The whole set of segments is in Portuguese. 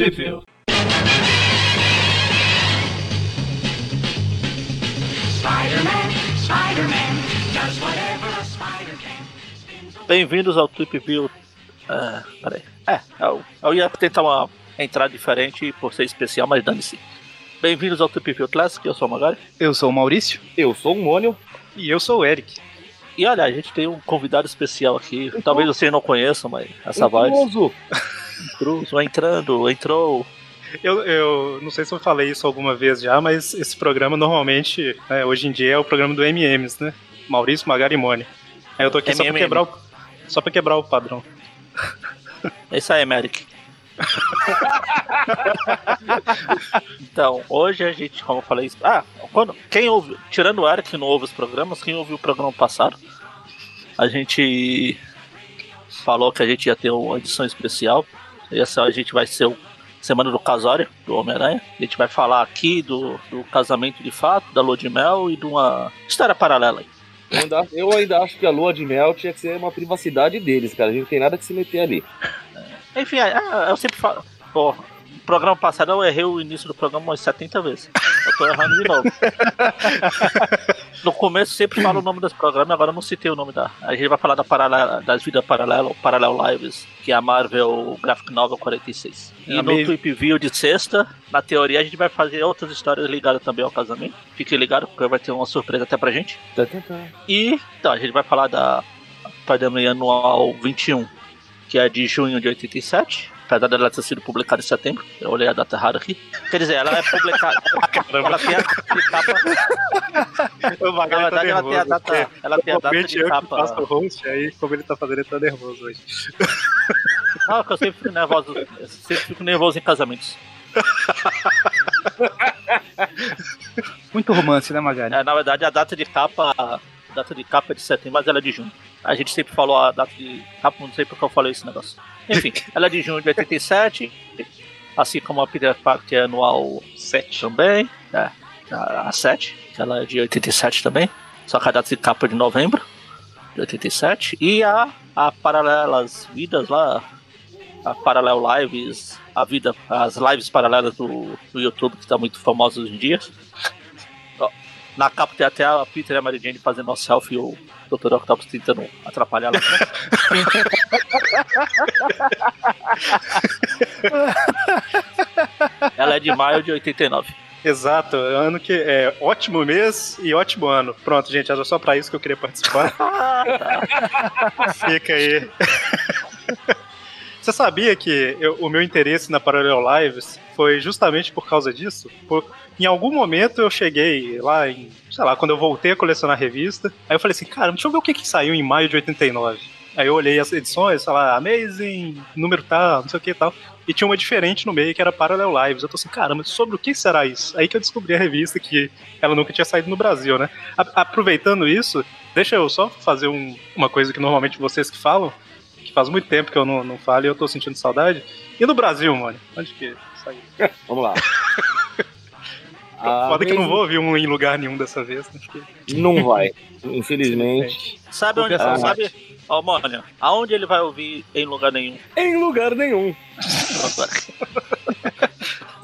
Can. Bem-vindos ao Trip View. Ah, peraí. É, eu, eu ia tentar uma entrada diferente por ser especial, mas dane-se. Bem-vindos ao Trip View Classic, eu sou o Magari. Eu sou o Maurício. Eu sou o Mônio. E eu sou o Eric. E olha, a gente tem um convidado especial aqui. Talvez vocês não conheçam, mas essa voz. Intruso, entrando, entrou. Eu, eu não sei se eu falei isso alguma vez já, mas esse programa normalmente, né, hoje em dia, é o programa do MMs, né? Maurício Magarimone. Aí eu tô aqui só pra, quebrar o, só pra quebrar o padrão. É isso aí, Merrick. então, hoje a gente, como eu falei. Ah, quando, quem ouve. Tirando o Eric que não ouve os programas, quem ouviu o programa passado, a gente falou que a gente ia ter uma edição especial. Essa a gente vai ser o Semana do Casório, do Homem-Aranha. A gente vai falar aqui do, do casamento de fato, da lua de mel e de uma história paralela aí. Eu ainda, eu ainda acho que a lua de mel tinha que ser uma privacidade deles, cara. A gente não tem nada que se meter ali. Enfim, é, é, eu sempre falo. Pô, programa passado eu errei o início do programa umas 70 vezes. Eu tô errando de novo. No começo sempre falo o nome dos programas, agora eu não citei o nome da. A gente vai falar da paralela, das vidas paralelas, Parallel Lives, que é a Marvel Graphic Novel 46. E no Amazing. Tweep View de sexta, na teoria, a gente vai fazer outras histórias ligadas também ao casamento. Fiquem ligados, porque vai ter uma surpresa até pra gente. Tá, tá, tá. E então, a gente vai falar da Spider-Man Anual 21, que é de junho de 87. Apesar dela ter sido publicada em setembro, eu olhei a data errada aqui. Quer dizer, ela é publicada. ela tem a de capa. Na Magari tá verdade, ela tem a data. Ela tem a data de eu capa. faço o host, aí como ele tá fazendo, ele tá nervoso hoje. Não, que eu sempre fico nervoso. Eu sempre fico nervoso em casamentos. Muito romance, né, Magari? É, na verdade, a data de capa. A data de capa é de setembro, mas ela é de junho. A gente sempre falou a data de capa, não sei porque eu falei esse negócio. Enfim, ela é de junho de 87, assim como a Peter Parker anual 7 também. É, a, a 7, que ela é de 87 também. Só que a data de capa é de novembro de 87. E a, a Paralelas Vidas lá, a Parallel Lives, a vida, as lives paralelas do, do YouTube, que está muito famosa hoje em dia. Na capa tem até a Peter e a Mary Jane fazendo uma selfie e o Dr. Octopus tentando atrapalhar ela. ela é de maio de 89. Exato, ano que é ótimo mês e ótimo ano. Pronto, gente, era só pra isso que eu queria participar. Fica aí. Você sabia que eu- o meu interesse na Parallel Lives foi justamente por causa disso? Por- em algum momento eu cheguei lá em, sei lá, quando eu voltei a colecionar revista, aí eu falei assim, cara, deixa eu ver o que que saiu em maio de 89. Aí eu olhei as edições, sei lá, Amazing, número tal, não sei o que e tal. E tinha uma diferente no meio que era Parallel Lives. Eu tô assim, caramba, sobre o que será isso? Aí que eu descobri a revista que ela nunca tinha saído no Brasil, né? A- aproveitando isso, deixa eu só fazer um- uma coisa que normalmente vocês que falam, que faz muito tempo que eu não, não falo e eu tô sentindo saudade. E no Brasil, mano? Onde que saiu? Vamos lá. A Foda que eu não vou ouvir um em lugar nenhum dessa vez, né? Porque- Não vai. Infelizmente. Sabe onde? Ah. Sabe, ó, mano, aonde ele vai ouvir em lugar nenhum? Em lugar nenhum.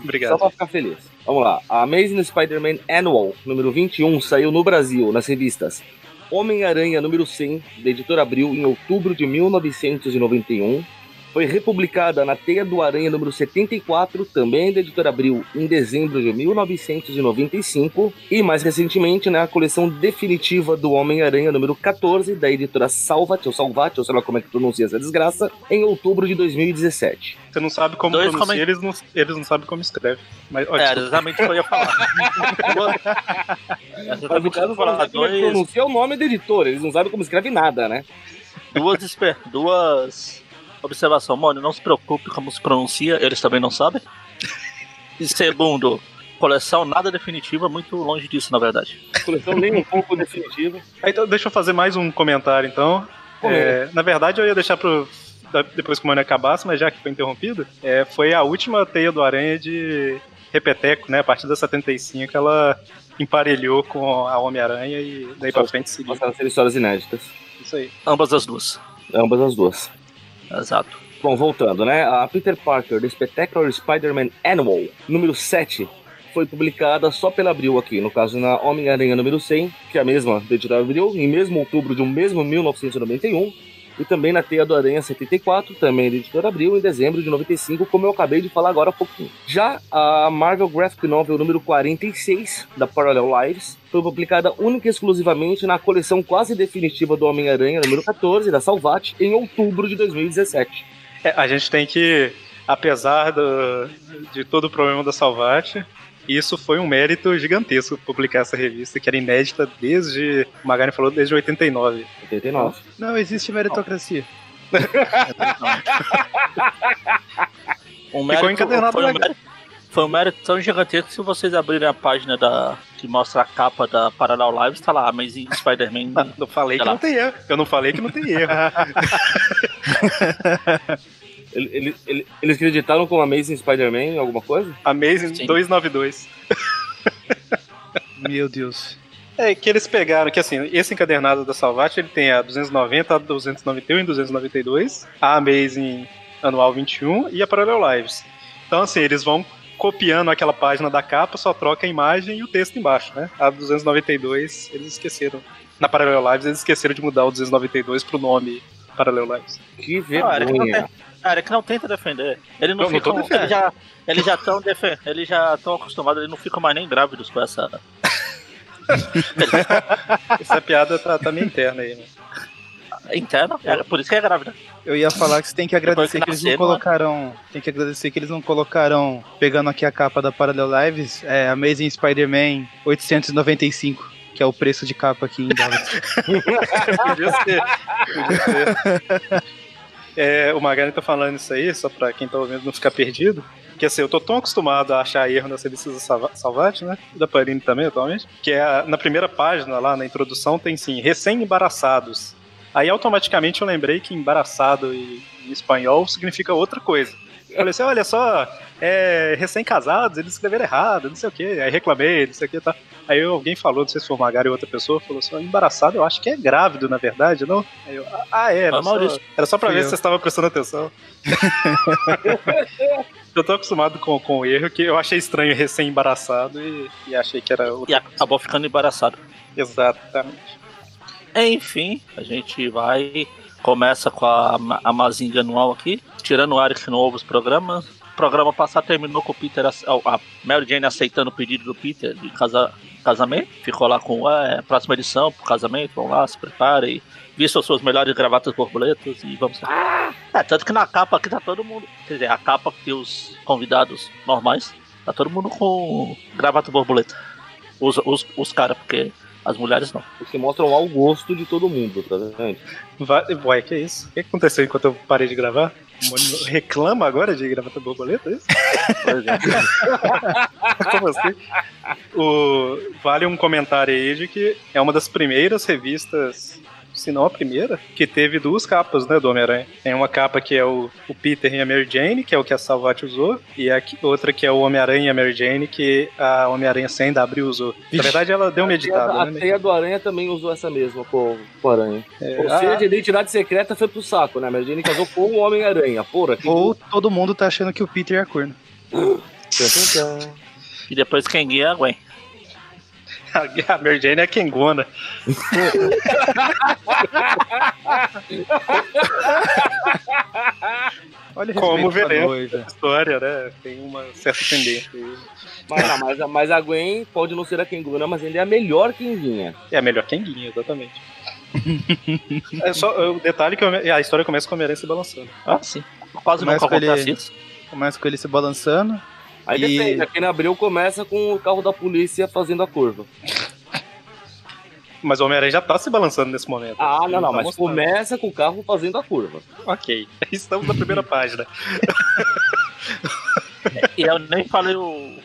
Obrigado. Só pra ficar feliz. Vamos lá. A Amazing Spider-Man Annual, número 21, saiu no Brasil, nas revistas Homem-Aranha, número 100, da editora Abril, em outubro de 1991. Foi republicada na Teia do Aranha, número 74, também da editora Abril, em dezembro de 1995. E, mais recentemente, na coleção definitiva do Homem-Aranha, número 14, da editora Salvat, ou Salvat, ou sei lá como é que pronuncia essa desgraça, em outubro de 2017. Você não sabe como Dois pronuncia, eles não, eles não sabem como escreve. Mas, ó, É, exatamente o que eu ia falar. Mas no caso, falar. como é que Dois, pronuncia o nome do editor, eles não sabem como escreve nada, né? duas, duas observações. Mano, não se preocupe como se pronuncia, eles também não sabem. E segundo, coleção nada definitiva, muito longe disso, na verdade. Coleção nem um pouco definitiva. Aí, Então, deixa eu fazer mais um comentário, então. É, na verdade, eu ia deixar pro. Depois que o mano acabasse, mas já que foi interrompido, é, foi a última teia do Aranha de Repeteco, né? A partir da 75, ela emparelhou com a Homem-Aranha e daí pra frente seguiu. Passaram a ser histórias inéditas. Isso aí. Ambas as duas. Ambas as duas. Exato. Bom, voltando, né? A Peter Parker, The Spectacular Spider-Man Annual, número 7, foi publicada só pela Abril aqui, no caso na Homem-Aranha número 100, que é a mesma da editora Abril, em mesmo outubro de um mesmo 1991, e também na Teia do Aranha 74, também da editora Abril, em dezembro de 95, como eu acabei de falar agora há pouquinho. Já a Marvel Graphic Novel número 46, da Parallel Lives, foi publicada única e exclusivamente na coleção quase definitiva do Homem-Aranha número 14, da Salvat, em outubro de 2017. É, a gente tem que, apesar do, de todo o problema da Salvat, isso foi um mérito gigantesco publicar essa revista, que era inédita desde, o Magari falou, desde 89. 89. Não existe meritocracia. Um Ficou mérito- encadernado foi, um mérito, foi um mérito tão gigantesco que se vocês abrirem a página da, que mostra a capa da Parallel Lives, tá lá, Amazing Spider-Man. Ah, Não falei que lá. não tem erro. Eu não falei que não tem erro. Ele- ele- ele- eles acreditaram com Amazing Spider-Man em alguma coisa? Amazing Sim. 292. Meu Deus. É que eles pegaram, que assim, esse encadernado da Salvat, ele tem a 290, a 291 e 292, a Amazing Anual 21 e a Parallel Lives. Então, assim, eles vão copiando aquela página da capa, só troca a imagem e o texto embaixo, né? A 292, eles esqueceram. Na Parallel Lives, eles esqueceram de mudar o 292 pro nome Parallel Lives. Que vergonha. tem- Cara, que não tenta defender. Ele não, Não, não fica. defendendo. Ele já, ele já tão defen- ele já tão acostumado, ele não fica mais nem grávidos com essa. Essa piada tá, tá meio interna aí, né? interna. É, por isso que é grávida. Eu ia falar que você tem que agradecer que que eles não colocaram. Tem que agradecer que eles não colocaram. Pegando aqui a capa da Parallel Lives, é Amazing Spider-Man 895, que é o preço de capa aqui em dólares. Podia ser. Podia ser. É, o Magari tá falando isso aí, só pra quem tá ouvindo não ficar perdido. Que assim, eu tô tão acostumado a achar erro nas revistas da Salva- Salvat, né? Da Panini também, atualmente. Que é na primeira página, lá na introdução, tem sim, recém-embaraçados. Aí automaticamente eu lembrei que embaraçado em, em espanhol significa outra coisa. Eu falei assim, olha só, é, recém-casados, eles escreveram errado, não sei o que. Aí reclamei, não sei o que, tá. Aí alguém falou, não sei se foi o Magari ou outra pessoa, falou assim, embaraçado eu acho que é grávido, na verdade, não? Aí eu, ah, é, era Ah, só, era só pra ver eu. se você estava prestando atenção. eu tô acostumado com, com o erro, que eu achei estranho recém-embaraçado e, e achei que era outra E acabou ficando embaraçado. Exatamente. Enfim, a gente vai. Começa com a, a Mazinga anual aqui, tirando o Eric novo os programas. O programa passado terminou com o Peter, a Mary Jane aceitando o pedido do Peter de casa, casamento. Ficou lá com é, próxima edição pro casamento, vão lá, se preparem. Vistam suas melhores gravatas borboletas e vamos lá. É, tanto que na capa aqui tá todo mundo. Quer dizer, a capa que os convidados normais, tá todo mundo com gravata borboleta. Os, os, os caras, porque as mulheres não. Os que mostram ao gosto de todo mundo, tá vendo? Vai, uai, que isso? O que aconteceu enquanto eu parei de gravar? O Reclama agora de gravata borboleta, é isso? Exemplo. Como assim? O, vale um comentário aí de que é uma das primeiras revistas, se não a primeira, que teve duas capas, né, do Homem-Aranha. Tem uma capa que é o, o Peter e a Mary Jane, que é o que a Salvat usou, e a que- outra que é o Homem-Aranha e a Mary Jane, que a Homem-Aranha sem da Abril usou. Na verdade, ela deu uma a, editada, a né? teia do Aranha também usou essa mesma com, com o Aranha. É, Ou seja, a identidade secreta foi pro saco, né? A Mary Jane casou com o Homem-Aranha. Porra, que Ou todo mundo tá achando que o Peter é corno. Tchan, tchan. E depois quem guia é a Mary Jane é Kengona. Olha Como veremos. A história, né? Tem uma certa tendência. aí. Mas, não, mas, a- mas a Gwen pode não ser a Kenguna, mas ainda é a melhor Kenguinha. É a melhor Kenguinha, exatamente. é só o detalhe que a história começa com a Homem-Aranha se balançando. Ah, sim. Quase Mas nunca com ele- isso. Começa com ele se balançando. Aí E- depende, aqui na Abril começa com o carro da polícia fazendo a curva. Mas o Homem-Aranha já tá se balançando nesse momento. Ah, não, não, tá mas mostrando. começa com o carro fazendo a curva. Ok. Estamos na primeira página. E eu nem falei o.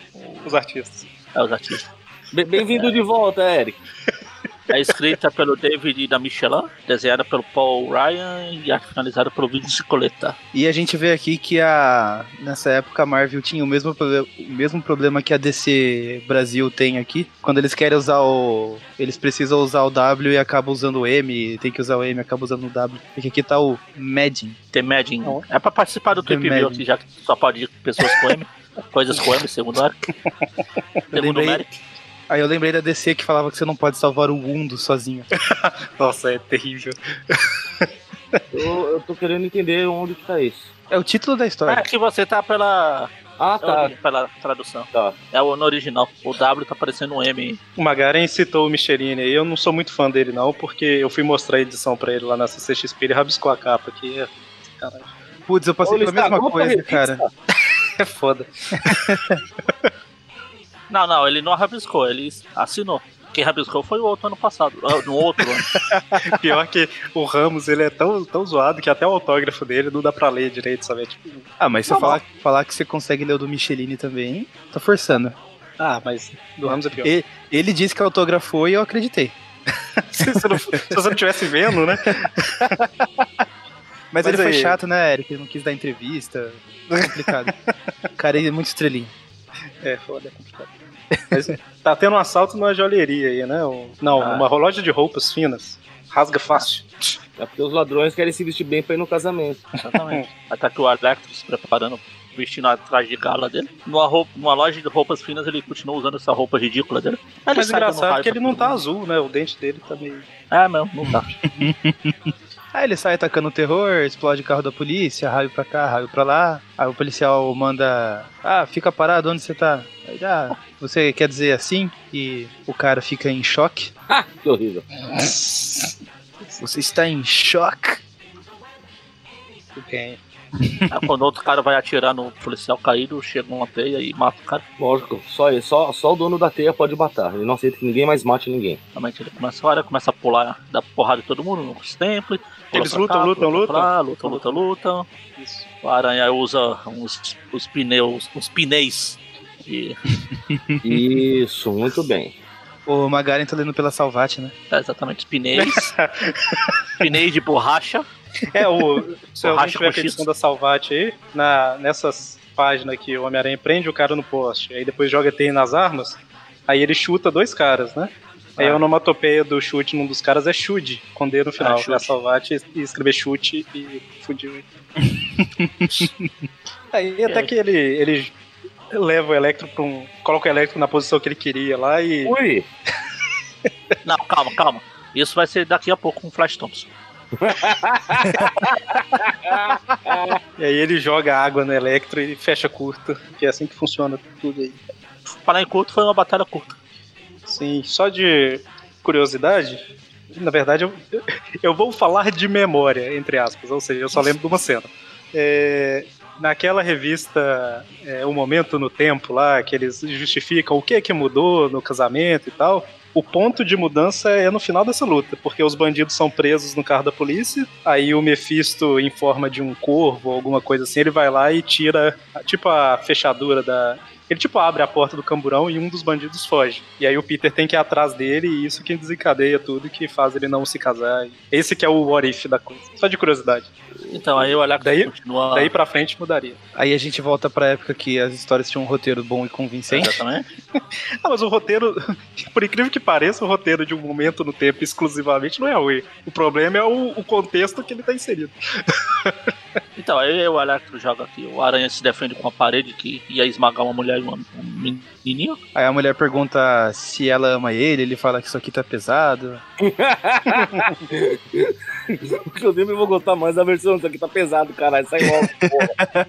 Os artistas. é, os artistas. Be- Bem-vindo de volta, Eric. É escrita pelo David da Michelin, desenhada pelo Paul Ryan e arte finalizada pelo Vince Coletta. E a gente vê aqui que a nessa época a Marvel tinha o mesmo, o mesmo problema que a DC Brasil tem aqui. Quando eles querem usar o. Eles precisam usar o W e acabam usando o M, tem que usar o M e acabam usando o W. Porque aqui tá o Madden. The Madden. É pra participar do Trip View aqui, já que só pode ir com pessoas com M. Coisas com M, segundo Eric. Segundo lembrei- Merrick. Aí eu lembrei da DC que falava que você não pode salvar o mundo sozinho. Nossa, é terrível. Eu, eu tô querendo entender onde que tá isso. É o título da história. aqui você tá pela, Ah, tá. pela tradução. Tá. É o no original. O W tá parecendo um M. O Magaren citou o Michelini aí, eu não sou muito fã dele não, porque eu fui mostrar a edição pra ele lá na CCXP, ele rabiscou a capa aqui, é, caralho, Putz, eu passei Ô, pela mesma coisa, cara. é foda. Não, não, ele não rabiscou, ele assinou. Quem rabiscou foi o outro ano passado. ah, No outro ano. Pior que o Ramos, ele é tão, tão zoado que até o autógrafo dele não dá pra ler direito, sabe? É tipo, Ah, mas se Tá eu falar, falar que você consegue ler o do Michelini também, tá forçando. ah, mas do Ramos é pior. E- ele disse que autografou e eu acreditei. se, você não, se você não tivesse vendo, né? Mas, Mas ele foi aí- chato, né, Eric? Ele não quis dar entrevista. É complicado. o cara é muito estrelinho. É foda, é complicado. Mas tá tendo um assalto numa joalheria aí, né? Um- não, Ah. uma loja de roupas finas. Rasga fácil. É porque os ladrões querem se vestir bem pra ir no casamento. Exatamente. Aí tá aqui o Electro se preparando, vestindo a traje de gala dele. Numa, roupa, numa loja de roupas finas, ele continua usando essa roupa ridícula dele. Ele Mas engraçado raio que ele não tá azul, né? O dente dele tá meio. É mesmo, não tá. Aí ele sai atacando terror, explode o carro da polícia, raio pra cá, raio pra lá. Aí o policial manda. Ah, fica parado, onde você tá? Aí, ah, você quer dizer assim? E o cara fica em choque. Que horrível. Você está em choque? Quem? Aí quando outro cara vai atirar no policial caído, chega uma teia e mata o cara. Lógico, só, ele- só, só o dono da teia pode matar. Ele não aceita que ninguém mais mate ninguém. Realmente ele começa a hora, começa a pular, dá porrada em todo mundo nos templos. Eles lutam, cá, lutam, pra lutam? lutam, lutam, lutam. Isso. O aranha usa uns, os pneus, uns pneus. E Isso, muito bem. O Magaren tá lendo pela Salvati, né? é exatamente os pneus. pneus de borracha. É, o, se alguém Borracha tiver com a edição da Salvati aí, na, nessas páginas que o Homem-Aranha prende o cara no poste, aí depois joga teia nas armas, aí ele chuta dois caras, né? Aí Ah. a onomatopeia do chute num dos caras é chute, com D no final. Ah, Ah, chute. a Salvati e escrever chute e fudiu. aí até aí? que ele, ele leva o Electro pra um. coloca o Electro na posição que ele queria lá e. Ui! Não, calma, calma. Isso vai ser daqui a pouco com o Flash Thompson. E aí ele joga água no Electro e fecha curta, que é assim que funciona tudo aí. Falar em curto foi uma batalha curta. Sim, só de curiosidade, na verdade eu, eu vou falar de memória, entre aspas, ou seja, eu só lembro de uma cena. É, naquela revista é, O Momento no Tempo lá, que eles justificam o que é que mudou no casamento e tal, o ponto de mudança é no final dessa luta, porque os bandidos são presos no carro da polícia, aí o Mephisto, em forma de um corvo ou alguma coisa assim, ele vai lá e tira, tipo a fechadura da, ele, tipo, abre a porta do camburão e um dos bandidos foge. E aí o Peter tem que ir atrás dele e isso que desencadeia tudo que faz ele não se casar. Esse que é o what if da coisa. Só de curiosidade. Então aí o Alex Daí- continua. Daí pra frente mudaria. Aí a gente volta pra época que as histórias tinham um roteiro bom e convincente. Exatamente. Ah, mas o roteiro, por incrível que pareça, o roteiro de um momento no tempo exclusivamente não é ruim. O problema é o, o contexto que ele tá inserido. Então, aí o Electro joga aqui. O Aranha se defende com a parede que ia esmagar uma mulher e uma- um menininho. Aí a mulher pergunta se ela ama ele, ele fala que isso aqui tá pesado. Inclusive, eu vou gostar mais da versão. Isso aqui tá pesado, caralho. Sai logo, porra.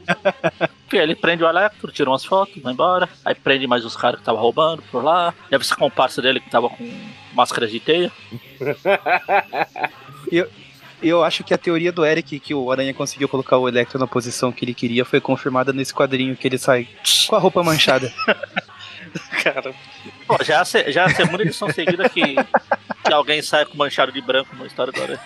Ele prende o Electro, tira umas fotos, vai embora. Aí prende mais os caras que estavam roubando por lá. Deve ser comparsa dele que tava com máscaras de teia. E eu acho que a teoria do Eric, que o Aranha conseguiu colocar o Electro na posição que ele queria, foi confirmada nesse quadrinho que ele sai com a roupa manchada. Cara, Pô, já já a segunda edição seguida que, que alguém sai com manchado de branco na história do Aranha.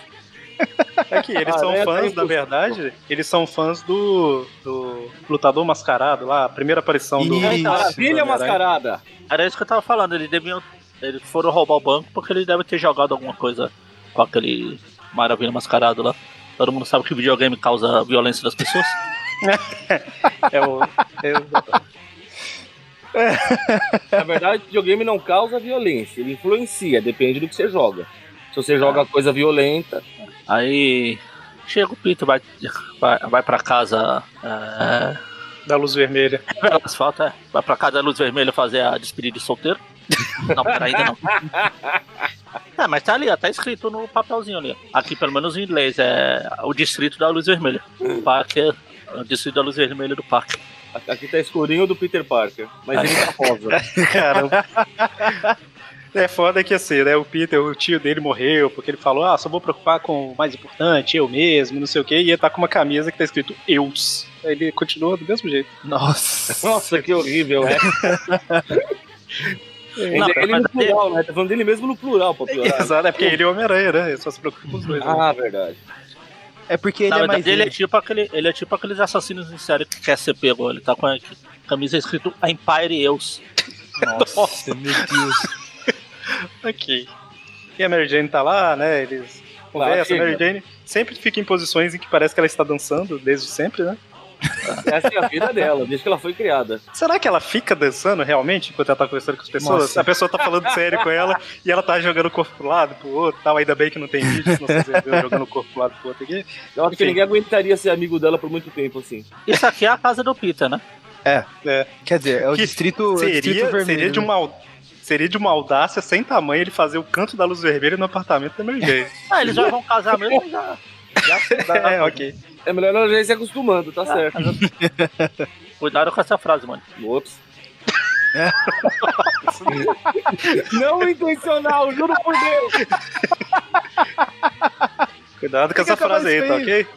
é que eles Ah, são né, tá fãs, na verdade, eles são fãs do, do Lutador Mascarado lá, a primeira aparição do. Maravilha do Homem-Aranha. mascarada. Era isso que eu tava falando, eles deviam eles foram roubar o banco porque ele deve ter jogado alguma coisa com aquele maravilha mascarado lá. Todo mundo sabe que videogame causa violência das pessoas. É o. é o- Na verdade, videogame não causa violência, ele influencia, depende do que você joga. Se você joga coisa violenta, Aí chega o Peter, vai, vai, vai pra casa. É, da luz vermelha. pelo asfalto, é, vai pra casa da luz vermelha fazer a despedida de solteiro. Não, pera, ainda não. É, mas tá ali, ó, tá escrito no papelzinho ali. Aqui, pelo menos em inglês, é o distrito da luz vermelha. O parque é o distrito da luz vermelha do parque. aqui tá escurinho do Peter Parker, mas ele tá rosa. Caramba. É foda que assim, né? O Peter, o tio dele morreu, porque ele falou, ah, só vou preocupar com o mais importante, eu mesmo, não sei o quê, e ele tá com uma camisa que tá escrito Eus. Aí ele continua do mesmo jeito. Nossa. Nossa, que horrível, né? Ele, Não, ele mas no plural, né? Tá falando dele mesmo no plural, pra piorar. Exato, é porque ele é Homem-Aranha, né? Ele só se preocupa com os dois. né? Ah, verdade. É porque ele Na é mais ele, é ele. tipo aquele, ele é tipo aqueles assassinos em série que quer ser pego. Ele tá com a camisa escrito Empire Eus. Nossa, meu Deus. Ok. E a Mary Jane tá lá, né? Eles conversam. a. Mary Jane sempre fica em posições em que parece que ela está dançando, desde sempre, né? Essa é a vida dela, desde que ela foi criada. Será que ela fica dançando realmente enquanto ela tá conversando com as pessoas? Nossa. A pessoa tá falando sério com ela e ela tá jogando o corpo pro lado, pro outro tal. Ainda bem que não tem vídeo, senão eu jogando o corpo pro lado pro outro aqui. Eu acho que Enfim. ninguém aguentaria ser amigo dela por muito tempo, assim. Isso aqui é a casa do Peter, né? É. Quer dizer, é o Que distrito, é o distrito Seria, vermelho. seria, de né? uma, seria de uma audácia sem tamanho ele fazer o canto da luz vermelha no apartamento da Mary Jane. Ah, eles já vão casar mesmo e já. Já é, ok. É melhor ela já ir se acostumando, tá certo. Cuidado com essa frase, mano. Ops. Não intencional, juro por Deus. Cuidado com essa frase aí, tá ok?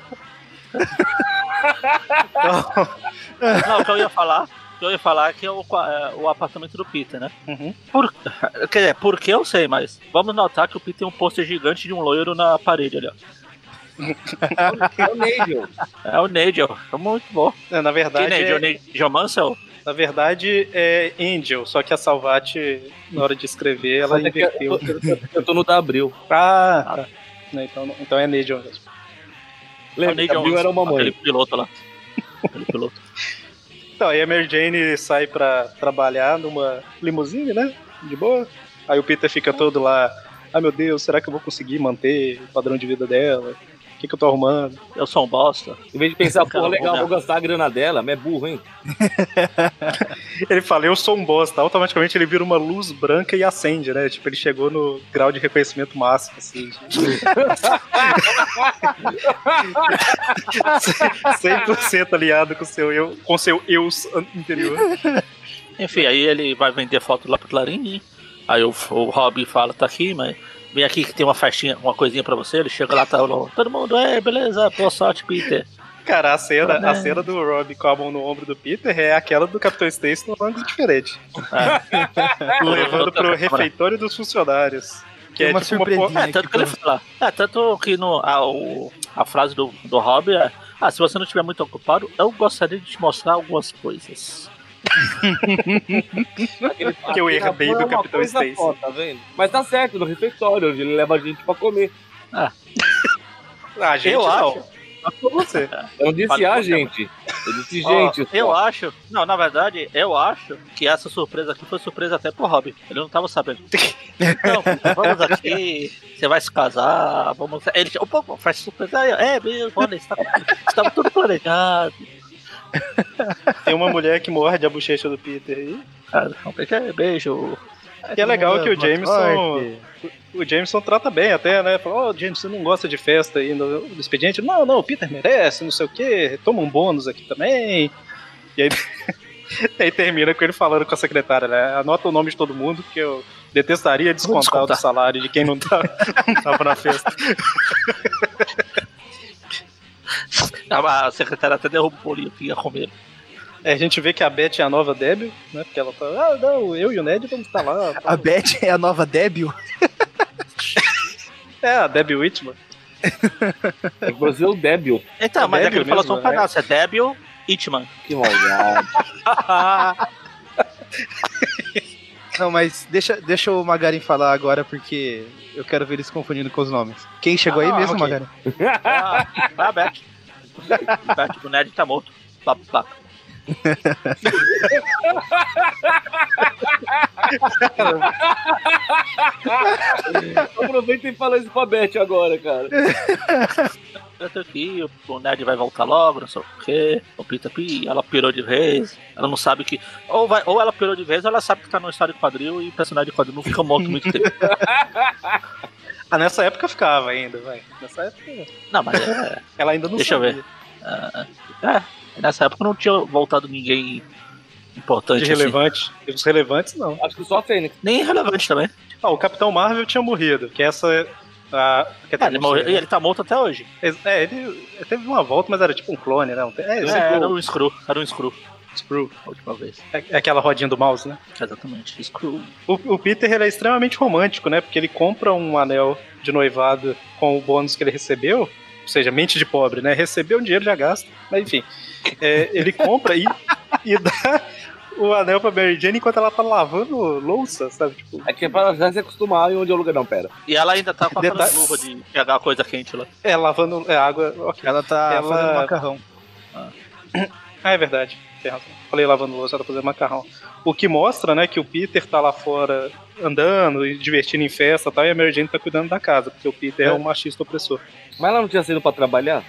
Não, o que eu ia falar, o que eu ia falar é que é o, é o apartamento do Peter, né? Uhum. Por, quer dizer, por que eu sei, mas vamos notar que o Peter tem um pôster gigante de um loiro na parede ali, ó. É o Nigel. É o Nigel, é muito bom. É, na Que verdade, Nigel? é, Nigel Mansell? na verdade é Angel, só que a Salvati, na hora de escrever, ela que inverteu. eu, eu, eu tô no da Abril. Ah, tá. Não, Então, então é Angel mesmo. O Lembra que Nigel a Abril era uma Aquele mãe. piloto lá. Aquele piloto. Então, aí a Mary Jane sai pra trabalhar numa limusine, né? De boa. Aí o Peter fica todo lá. Ah, meu Deus, será que eu vou conseguir manter o padrão de vida dela? O que, que eu tô arrumando? Eu sou um bosta. Em vez de pensar, pô, legal, vou vou gastar a grana dela, mas é burro, hein? Ele fala, eu sou um bosta. Automaticamente ele vira uma luz branca e acende, né? Tipo, ele chegou no grau de reconhecimento máximo, assim. 100% alinhado com seu eu, com seu eu interior. Enfim, aí ele vai vender foto lá pro Clarim. Aí o, o Rob fala, tá aqui, mas vem aqui que tem uma festinha, uma coisinha pra você. Ele chega lá, tá o- todo mundo, é, beleza, boa sorte, Peter. Cara, a cena, a cena do Rob com a mão no ombro do Peter é aquela do Capitão Stacy num ângulo diferente. Levando pro refeitório dos funcionários. Que é uma tipo uma. É, tanto que ele fala. É, tanto que no, a, o- a frase do, do Rob é: Ah, se você não estiver muito ocupado, eu gostaria de te mostrar algumas coisas. Que eu herdei do Capitão Stacy. tá vendo? Mas tá certo, no refeitório, onde ele leva a gente pra comer. Ah, gente, Eu não. acho. Por você. Eu não disse a gente. Eu disse gente. eu só. acho. Não, na verdade, eu acho que essa surpresa aqui foi surpresa até pro Rob. Ele não tava sabendo. Então, vamos aqui, você vai se casar, vamos. Ele opa, faz surpresa aí, é mesmo, olha, está, estava tudo planejado. Tem uma mulher que morde a bochecha do Peter aí. Cara, é beijo. E é legal que o Jameson. O Jameson trata bem até, né? Fala, ó, Jameson, você não gosta de festa aí no, no expediente? Não, não, o Peter merece, não sei o quê, toma um bônus aqui também. E aí, aí termina com ele falando com a secretária, né? Anota o nome de todo mundo, que eu detestaria descontar, descontar. do salário de quem não, tá, não tava na festa. A secretária até derruba o bolinho que ia comer. É, a gente vê que a Beth é a nova Debbie, né? Porque ela tá, ah, não, eu e o Ned vamos estar lá. A Beth é a nova Débil? É, a Debbie Whitman. É você é o débil. Então, É mas é que débil ele falou mesmo, só um pedaço, é débil Itman. Que maldade. Não, mas deixa, deixa o Magarin falar agora, porque eu quero ver eles confundindo com os nomes. Quem chegou aí Ah, mesmo, ok. Magarin? É a, é a Beth. A Beth do Ned tá morto. Pá, pá. Aproveita e fala isso pra Beth agora, cara. Eu tô aqui, o Ned vai voltar logo, não sei o quê. O Peter P, ela pirou de vez. Ela não sabe que. Ou, vai, ou ela pirou de vez, ou ela sabe que tá numa história de quadril e personagem de quadril não fica morto muito tempo. Ah, nessa época ficava ainda, vai. Nessa época Não, mas é. ela ainda não Deixa eu sabia. ver. É, nessa época não tinha voltado ninguém importante. De assim. relevante. E os relevantes, não. Acho que só a Fênix. Nem relevante também. Ah, o Capitão Marvel tinha morrido, que essa. A, quer dizer, É, ele, morreu, né? ele tá morto até hoje. É, ele teve uma volta, mas era tipo um clone, né? É, É, esse era um Screw. Era um Screw. Screw. A última vez. É, é aquela rodinha do mouse, né? Exatamente. Screw. O, o Peter ele é extremamente romântico, né? Porque ele compra um anel de noivado com o bônus que ele recebeu. Ou seja, mente de pobre, né? Recebeu um dinheiro, já gasta. Mas enfim. É, ele compra e, e dá o anel pra Mary Jane enquanto ela tá lavando louça, sabe? Tipo, É que é pra já se acostumar e onde é o lugar. Não, pera. E ela ainda tá com a Detalhe- luva de pegar coisa quente lá. é, lavando é, água. ok. Ela tá Ela- fazendo macarrão. Ah, é verdade. Tem razão. Falei lavando louça, ela tá fazendo macarrão. O que mostra, né, que o Peter tá lá fora andando e divertindo em festa e tal, e a Mary Jane tá cuidando da casa, porque o Peter é, É. um machista opressor. Mas ela não tinha saído pra trabalhar?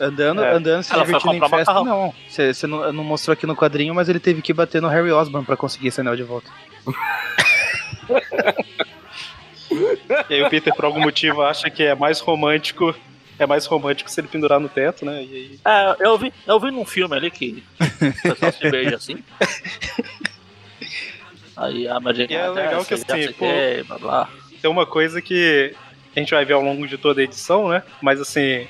Andando, É. andando, se Ela divertindo em festa, macarrão. não. Você você não, não mostrou aqui no quadrinho, mas ele teve que bater no Harry Osborn pra conseguir esse anel de volta. E aí o Peter, por algum motivo, acha que é mais romântico. É mais romântico se ele pendurar no teto, né? E aí. É, eu vi, eu vi num filme ali que o pessoal se beija assim. Aí a Jane E é ah, legal que, assim, pô, que, blá blá. Tem uma coisa que a gente vai ver ao longo de toda a edição, né? Mas assim,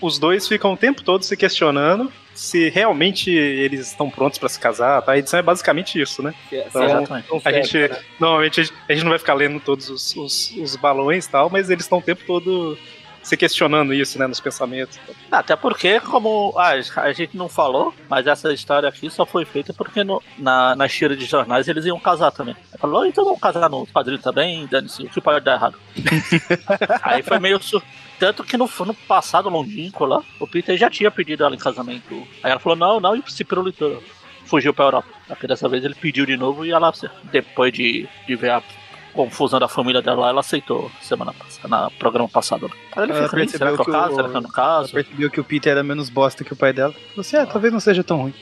os dois ficam o tempo todo se questionando se realmente eles estão prontos pra se casar, tá? A edição é basicamente isso, né? Se- se Então, ela Exatamente. não A serve, gente, né? normalmente, a gente, a não vai ficar lendo todos os, os, os balões e tal, mas eles estão o tempo todo se questionando isso, né, nos pensamentos. Até porque, como ah, a gente não falou, mas essa história aqui só foi feita porque no, na, nas tiras de jornais eles iam casar também. Falou, então vamos casar no quadrinho também, dane-se, o que pode dar errado. Aí foi meio sur... Tanto que no, no passado longínquo lá, o Peter já tinha pedido ela em casamento. Aí ela falou, não, não, e se pirulitou. Fugiu pra Europa. Aqui dessa vez ele pediu de novo e ela, depois de, de ver a confusão da família dela lá, ela aceitou semana passada, na programa passado. Aí ele Ela fica, "Ih, será percebeu que eu que o- caso? Será que eu não Ela caso? percebeu que o Peter era menos bosta que o pai dela. Você, é, talvez não seja tão ruim.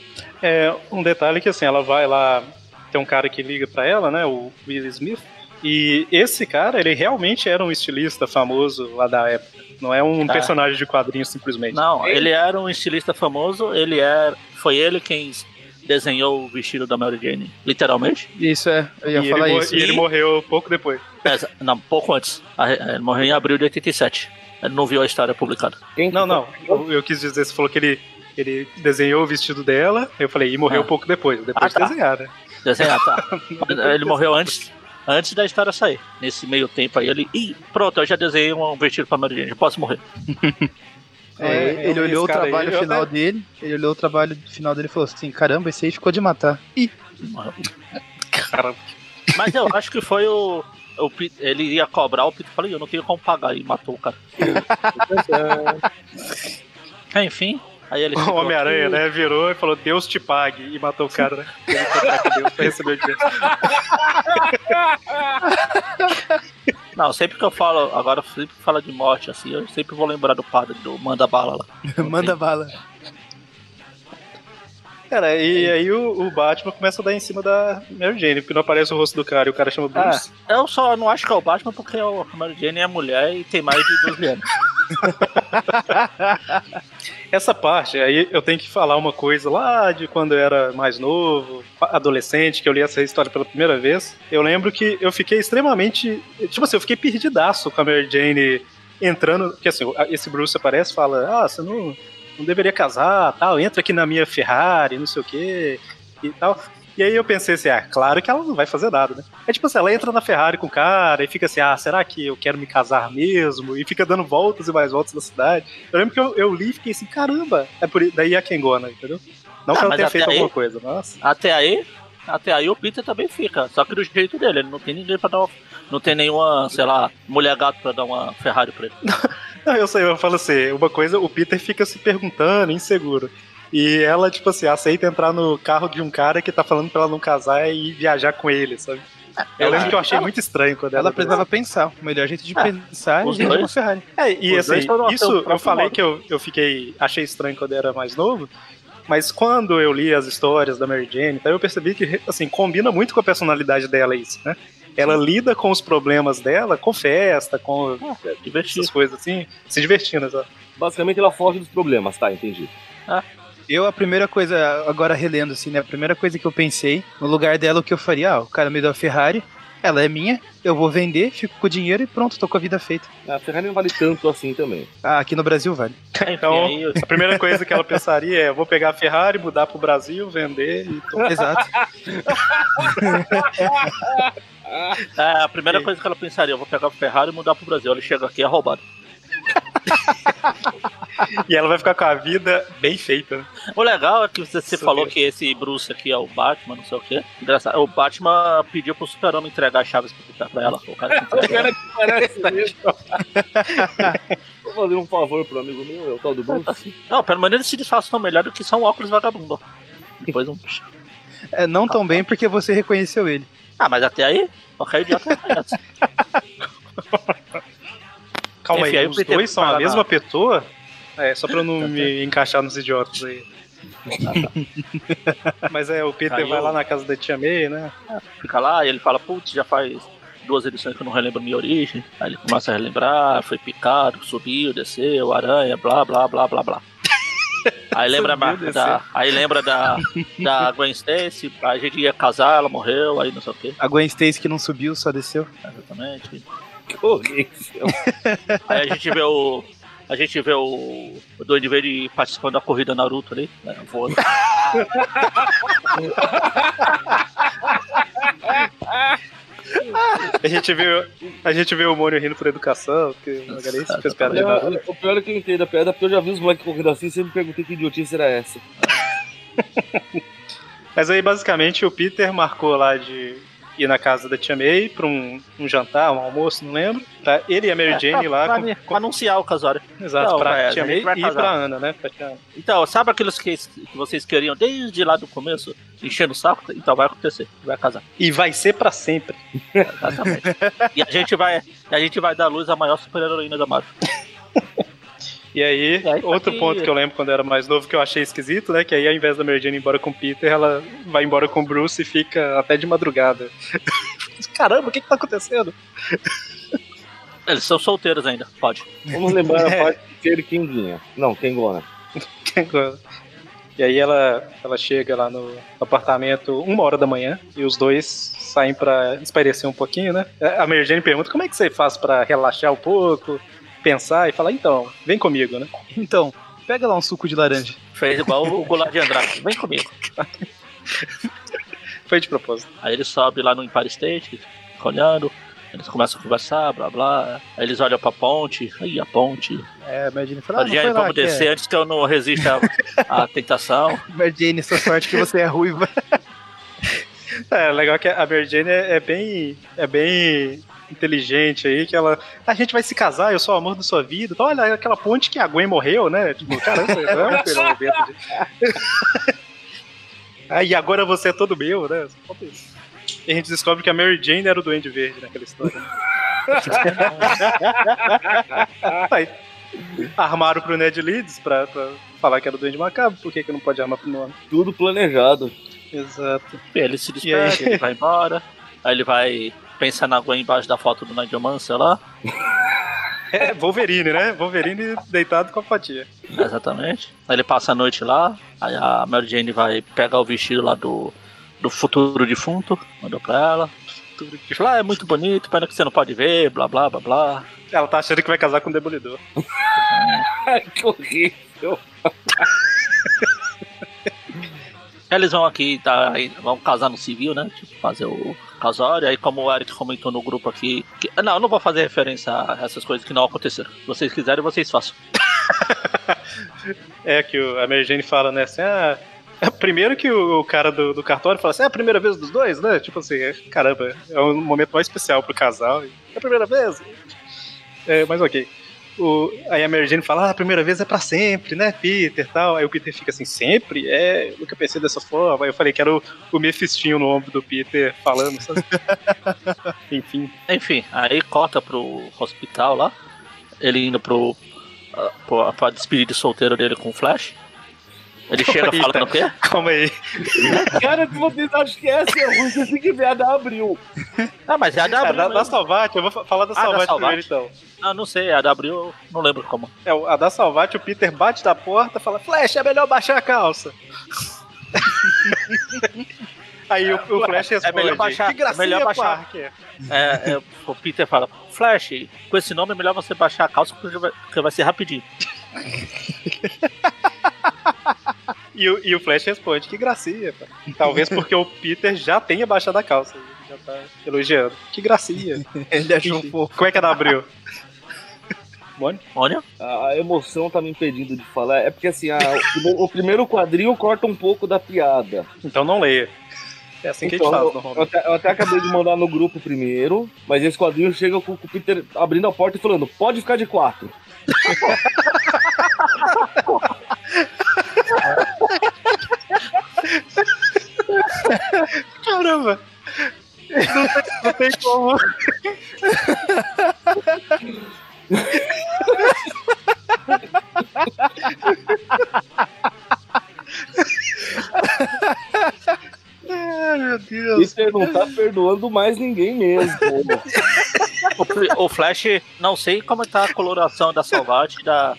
É, um detalhe que assim, ela vai lá, tem um cara que liga pra ela, né, o Will Smith, e esse cara, ele realmente era um estilista famoso lá da época. Não é um Ah. personagem de quadrinhos simplesmente. Não, ele era um estilista famoso, ele era. Foi ele quem desenhou o vestido da Mary Jane, literalmente. Isso é, eu ia e, falar isso. e ele morreu pouco depois. É, não, pouco antes. Ele morreu em abril de 87. Ele não viu a história publicada. Não, não. Eu, eu quis dizer, você falou que ele, ele desenhou o vestido dela, eu falei, e morreu Ah. pouco depois. Depois Ah, tá. de desenhar, né? Desenhar, tá. ele morreu antes. Antes da história sair. Nesse meio tempo aí, ele. Ih, pronto, eu já desenhei um vestido pra Mary Jane, eu posso morrer. É, É, ele eu- olhou o cara aí, trabalho eu final dele, ele olhou o trabalho final dele e falou assim, caramba, esse aí ficou de matar. Ih, Morreu. Cara, Mas eu acho que foi o. o ele ia cobrar, o Peter falou, eu não tenho como pagar, e matou o cara. Enfim, aí ele o ficou Homem-Aranha, né, virou e falou, Deus te pague, e matou o cara, né? Ele de Deus pra receber o dinheiro. Não, sempre que eu falo, agora sempre que fala de morte, assim, eu sempre vou lembrar do padre do Manda Bala lá. manda bala. Cara, e aí o, o Batman começa a dar em cima da Mary Jane, porque não aparece o rosto do cara e o cara chama Bruce. Eu só não acho que é o Batman porque o Mary Jane é mulher e tem mais de 12 anos. Essa parte, aí eu tenho que falar uma coisa lá de quando eu era mais novo, adolescente, que eu li essa história pela primeira vez. Eu lembro que eu fiquei extremamente. Tipo assim, eu fiquei perdidaço com a Mary Jane entrando. Porque assim, esse Bruce aparece e fala: Ah, você não, não deveria casar, tal, entra aqui na minha Ferrari, não sei o quê, e tal. E aí eu pensei assim, ah, claro que ela não vai fazer nada, né? É tipo assim, ela entra na Ferrari com o cara e fica assim, ah, será que eu quero me casar mesmo? E fica dando voltas e mais voltas na cidade. Eu lembro que eu, eu li e fiquei assim, caramba. É por, daí a Kengona, entendeu? Não Ah, que ela tenha feito aí- alguma coisa, mas. Até aí, Até aí o Peter também fica, só que do jeito dele, ele não tem ninguém pra dar uma. Não tem nenhuma, sei lá, mulher gato pra dar uma Ferrari pra ele. Não, eu sei, eu falo assim, uma coisa, o Peter fica se perguntando, inseguro. E ela, tipo assim, aceita entrar no carro de um cara que tá falando pra ela não casar e viajar com ele, sabe? Eu lembro que eu achei muito estranho quando ela. Ela precisava pensar. O melhor jeito de É, pensar é dois. uma Ferrari. É, e Os assim, isso eu falei modo. que eu, eu fiquei. achei estranho quando eu era mais novo. Mas quando eu li as histórias da Mary Jane, eu percebi que, assim, combina muito com a personalidade dela isso, né? Ela lida com os problemas dela, com festa, com Divertido. essas coisas assim, se divertindo, sabe? Basicamente ela foge dos problemas, tá? Entendi. Eu, a primeira coisa, agora relendo assim, né? A primeira coisa que eu pensei, no lugar dela, o que eu faria? Ah, o cara me deu a Ferrari, ela é minha, eu vou vender, fico com o dinheiro e pronto, tô com a vida feita. A Ferrari não vale tanto assim também. Ah, aqui no Brasil vale. Então, a primeira coisa que ela pensaria é: eu vou pegar a Ferrari, mudar pro Brasil, vender e tô... Exato. é, a primeira coisa que ela pensaria, eu vou pegar o Ferrari e mudar pro Brasil. Ele chega aqui é roubado. E ela vai ficar com a vida bem feita, né? O legal é que você, você falou que esse Bruce aqui é o Batman, não sei o quê. Engraçado. O Batman pediu pro Super-Homem entregar as chaves pra, pra ela. O cara que O entregou. cara que parece mesmo. Vou fazer um favor pro amigo meu, é o tal do Bruce. Não, pelo menos eles se disfarçam melhor do que são óculos vagabundo. Depois um. É, não tão bem porque você reconheceu ele. Ah, mas até aí, qualquer idiota reconhece. Calma Enfim, aí, aí os dois são a mesma pessoa? É, só pra eu não me encaixar nos idiotas aí. Mas é, o Peter Caiu. vai lá na casa da tia May, né? Fica lá e ele fala, putz, já faz duas edições que eu não relembro minha origem. Aí ele começa a relembrar, foi picado, subiu, desceu, aranha, blá, blá, blá, blá, blá. Aí lembra, Subiu, da, aí lembra da, da Gwen Stacy, a gente ia casar, ela morreu, aí não sei o que, A Gwen Stacy que não subiu, só desceu. exatamente. Que horrível. Aí a gente vê o. A gente vê o, o Duende Verde participando da corrida Naruto ali, né, voando. A gente vê, a gente vê o Mônio rindo por educação, porque o Magalhães fez piada de Naruto. o pior é que eu entendo a piada, porque eu já vi os moleques correndo assim e sempre perguntei que idiotice era essa. Mas aí, basicamente, o Peter marcou lá de ir na casa da tia May pra um, um jantar, um almoço, não lembro. Tá? Ele e a Mary Jane pra, lá. pra, com- com- anunciar o casório. exato, Não, pra é, tia May e pra Ana, né? Pra tia Ana. Então, sabe aqueles que, que vocês queriam desde lá do começo, enchendo o saco? Então vai acontecer, vai casar. E vai ser pra sempre. Exatamente. e a gente vai, a gente vai dar luz à maior super-heroína da Marvel. E aí, E aí, outro que- ponto que eu lembro quando eu era mais novo que eu achei esquisito, né? Que aí ao invés da Mary Jane ir embora com o Peter, ela vai embora com o Bruce e fica até de madrugada. Caramba, o que que tá acontecendo? Eles são solteiros ainda, pode. Vamos lembrar a É. parte de ser Kenguinha. Não, Kengona. E aí ela, ela chega lá no apartamento uma hora da manhã e os dois saem pra espairecer um pouquinho, né? A Mary Jane pergunta como é que você faz pra relaxar um pouco, pensar e fala, então, vem comigo, né? Então, pega lá um suco de laranja. Fez igual o Goulart de Andrade. Vem comigo. Foi de propósito. Aí ele sobe lá no Empire State, fica olhando. Eles começam a conversar, blá blá. Aí eles olham pra ponte. Aí a ponte. É, Mary Jane fala, ah, não Adiante, foi lá vamos que descer antes que eu não resista à tentação. é. Jane, sua sorte que você é ruiva. É, legal que a Mary Jane é, é bem. é bem inteligente aí, que ela. A gente vai se casar, eu sou o amor da sua vida. Então, olha, aquela ponte que a Gwen morreu, né? Tipo, caramba, é um fenômeno de... Ah, e agora você é todo meu, né? E a gente descobre que a Mary Jane era o Duende Verde naquela história. Aí, armaram pro Ned Leeds pra, pra falar que era o Duende Macabro, por que, que não pode armar pro nome? Tudo planejado. Exato. Ele se aí? despede, ele vai embora. Aí ele vai pensar na Gwen embaixo da foto do Nigel Mansell lá. É, Wolverine, né? Wolverine deitado com a fatia. Exatamente. Aí ele passa a noite lá. Aí a Mary Jane vai pegar o vestido lá do, do futuro defunto. Mandou pra ela. Fala, ah, é muito bonito, pena que você não pode ver, blá blá blá blá. Ela tá achando que vai casar com o Demolidor. Ai, que horrível. Eles vão aqui, tá, vão casar no civil, né? Tipo, fazer o casório. Aí, como o Eric comentou no grupo aqui. que- não, eu não vou fazer referência a essas coisas que não aconteceram. Se vocês quiserem, vocês façam. É que o- a Mary Jane fala, né, assim, ah, Primeiro que o, o cara do, do cartório fala assim, é a primeira vez dos dois, né? Tipo assim, é- caramba, é um momento mais especial pro casal. É a primeira vez? É, mas ok. O, aí a Mary Jane fala, ah, a primeira vez é pra sempre, né, Peter tal. Aí o Peter fica assim, sempre? É, eu nunca pensei dessa forma. Aí eu falei que era o, o Mephistinho no ombro do Peter falando? Enfim. Enfim, aí corta pro hospital lá. Ele indo pro. ah, pro pra despedir de solteiro dele com o Flash. Ele chega Eita. falando o quê? Calma aí. Cara, se vocês acham que essa é ruim, têm que ver a da Abril. Ah, mas é a Ah, W. da, da Salvati, eu vou fa- falar da Ah, da primeiro então. Ah, não sei, a W eu não lembro como. É, a da Salvati, o Peter bate da porta e fala, Flash, é melhor baixar a calça. Aí o, o Flash responde, É melhor baixar- que gracinha, é melhor baixar. É, é, o Peter fala, Flash, com esse nome é melhor você baixar a calça porque vai, porque vai ser rapidinho. E, o- e o Flash responde, que gracinha. pá. Talvez porque o Peter já tenha baixado a calça. Ele já tá elogiando. Que gracinha. Ele achou Enfim, fofo. Como é que Abril? Mônio? Olha, A emoção tá me impedindo de falar. É porque assim, a- o prime- o primeiro quadrinho corta um pouco da piada. Então não leia. É assim que Então, a gente eu, faz, eu até, eu até acabei de mandar no grupo primeiro, mas esse quadrinho chega com, com o Peter abrindo a porta e falando: pode ficar de quatro. Caramba! Não tem, não tem como. Ai, meu Deus. Peter não tá perdoando mais ninguém mesmo. o, o Flash, não sei como tá a coloração da Salvat e da,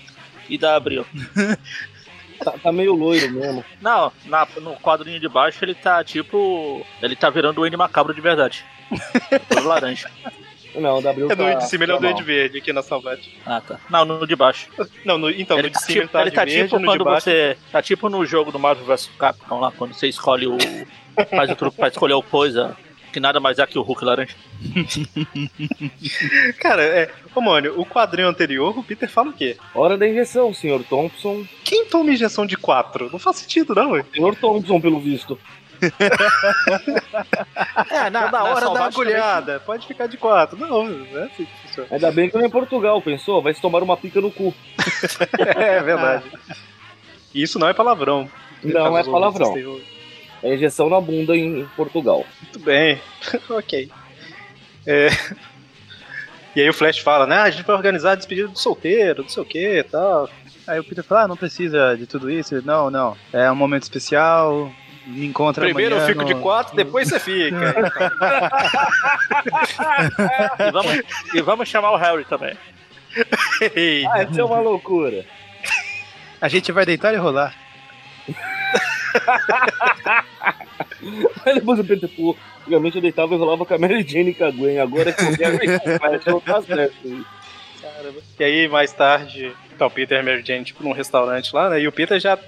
e da Abril. tá, tá meio loiro mesmo. Não, na- no quadrinho de baixo ele tá tipo. Ele tá virando o N macabro de verdade. Todo laranja. Não, o W É no tá, de cima ele é o tá. Duende Verde aqui na Salvete. Ah, tá. Não, no de baixo. Não, no, então, ele no tá de cima ele tipo, tá ele de tá verde, tipo no de quando baixo... você. Tá tipo no jogo do Marvel vs Capcom lá, quando você escolhe o. Faz o truque pra escolher o coisa. Que nada mais é que o Hulk laranja. Cara, é... Ô, mano, o quadrinho anterior, o Peter fala o quê? Hora da injeção, senhor Thompson. Quem toma injeção de 4? Não faz sentido, não, ué. Senhor Thompson, pelo visto. É, na, Na hora da agulhada, pode ficar de 4. Não, não é assim que funciona. Ainda bem que não é em Portugal, pensou? Vai se tomar uma pica no cu. É verdade. E isso não é palavrão. Não é palavrão. tenham- É injeção na bunda em Portugal. Muito bem. ok. É, E aí o Flash fala, né? Ah, a gente vai organizar a despedida do solteiro, não sei o que e tal. Aí o Peter fala, ah, não precisa de tudo isso. Ele, Não, não. É um momento especial. Me encontra Primeiro eu amanhã fico no- de 4, depois você fica. E vamos, e vamos chamar o Harry também. Ah, essa é uma loucura. A gente vai deitar e rolar. Aí depois o Peter, pô, antigamente eu deitava e rolava com a Mary Jane e com a Gwen, agora é com o Gary não tá certo. Caramba. E aí, mais tarde, tá o Peter e a Mary Jane, tipo, num restaurante lá, né? E o Peter já.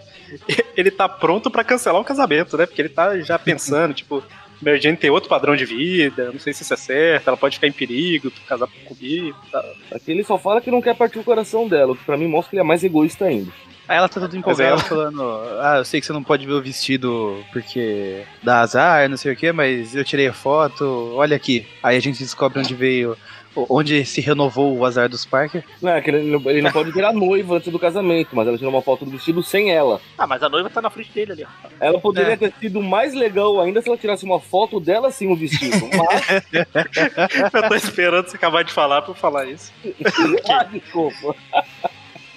Ele tá pronto pra cancelar o casamento, né? Porque ele tá já pensando, tipo, Mary Jane tem outro padrão de vida, não sei se isso é certo, ela pode ficar em perigo casar comigo e tal. Aqui ele só fala que não quer partir o coração dela, o que pra mim mostra que ele é mais egoísta ainda. Aí ela tá toda empolgada ela- falando, ah, eu sei que você não pode ver o vestido porque dá azar, não sei o que, mas eu tirei a foto, olha aqui. Aí a gente descobre onde veio, onde se renovou o azar dos Parker. Não, é que ele, não- ele não pode ter a noiva antes do casamento, mas ela tirou uma foto do vestido sem ela. Ah, mas a noiva tá na frente dele ali, ó. Ela poderia É. ter sido mais legal ainda se ela tirasse uma foto dela sem o vestido. Mas, Eu tô esperando você acabar de falar pra eu falar isso. ah, desculpa.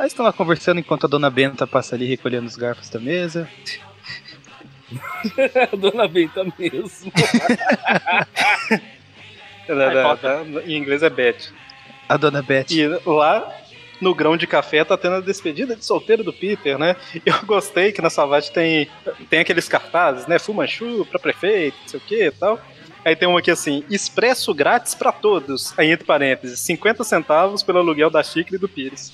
Aí estão lá conversando enquanto a dona Benta passa ali recolhendo os garfos da mesa. A dona Benta mesmo. Da- da- da- em inglês é Beth. A dona Beth. E lá no grão de café tá tendo a despedida de solteiro do Peter, né? Eu gostei que na Salvate tem, tem aqueles cartazes, né? Fumanchu pra prefeito, não sei o que e tal. Aí tem um aqui assim, expresso grátis pra todos. Aí entre parênteses, 50 centavos pelo aluguel da xícara e do Pires.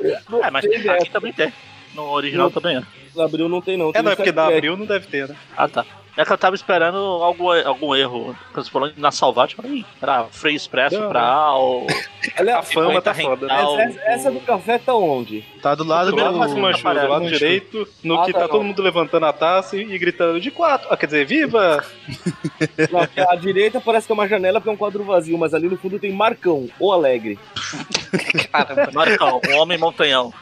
É, mas aqui também tem. No original também é. No Abril não tem, não. É, Tem não, é porque da. Abril não deve ter, né? Ah, tá. É que eu tava esperando algum, algum erro. Quando você falou na salvagem, eu falei, era freio expresso Não, pra Al. Olha, A fama tá foda, né? rental, essa, essa do café tá onde? Tá do lado Do lado do Primeiro do. Manchu, do lado direito, no Ah, que tá, tá todo mundo levantando a taça e, e gritando de quatro. Ah, quer dizer, viva! Na, à direita parece que é uma janela porque é um quadro vazio, mas ali no fundo tem Marcão, o Alegre. Marcão, um homem montanhão.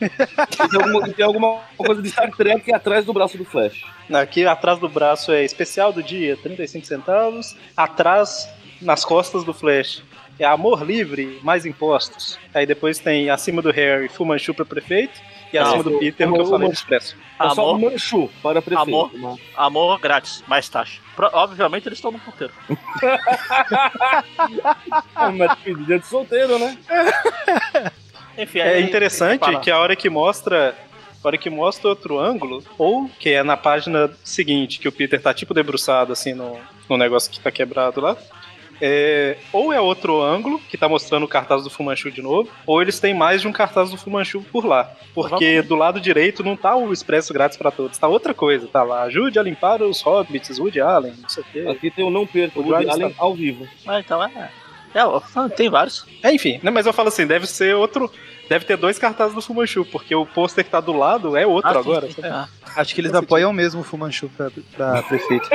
E tem alguma, tem alguma coisa de Star Trek atrás do braço do Flash. Aqui atrás do braço é especial do dia, 35 centavos. Atrás, nas costas do Flash, é amor livre, mais impostos. Aí depois tem acima do Harry, Fumanchu pra prefeito. E Não, acima do Peter, o que eu falei Expresso. É só Amor, Manchu para prefeito. Amor. né? amor grátis, mais taxa. Pro- obviamente eles estão no puteiro. É uma despedida de solteiro, né? Enfim, É interessante que a hora que mostra. A hora que mostra outro ângulo, ou que é na página seguinte, que o Peter tá tipo debruçado assim no, no negócio que tá quebrado lá. É, ou é outro ângulo, que tá mostrando o cartaz do Fumanchu de novo, ou eles têm mais de um cartaz do Fumanchu por lá. Porque do lado direito não tá o expresso grátis pra todos, tá outra coisa, tá lá. Ajude a limpar os hobbits, Woody Allen, não sei o quê. Aqui tem o Não Perca, o Woody Allen está- ao vivo. Ah, então é. É ó, tem vários. É, enfim, né, mas eu falo assim, deve ser outro. Deve ter dois cartazes do Fumanchu, porque o pôster que tá do lado é outro Ah, agora. sim, é. Acho que eles apoiam mesmo o Fumanchu pra, pra prefeito.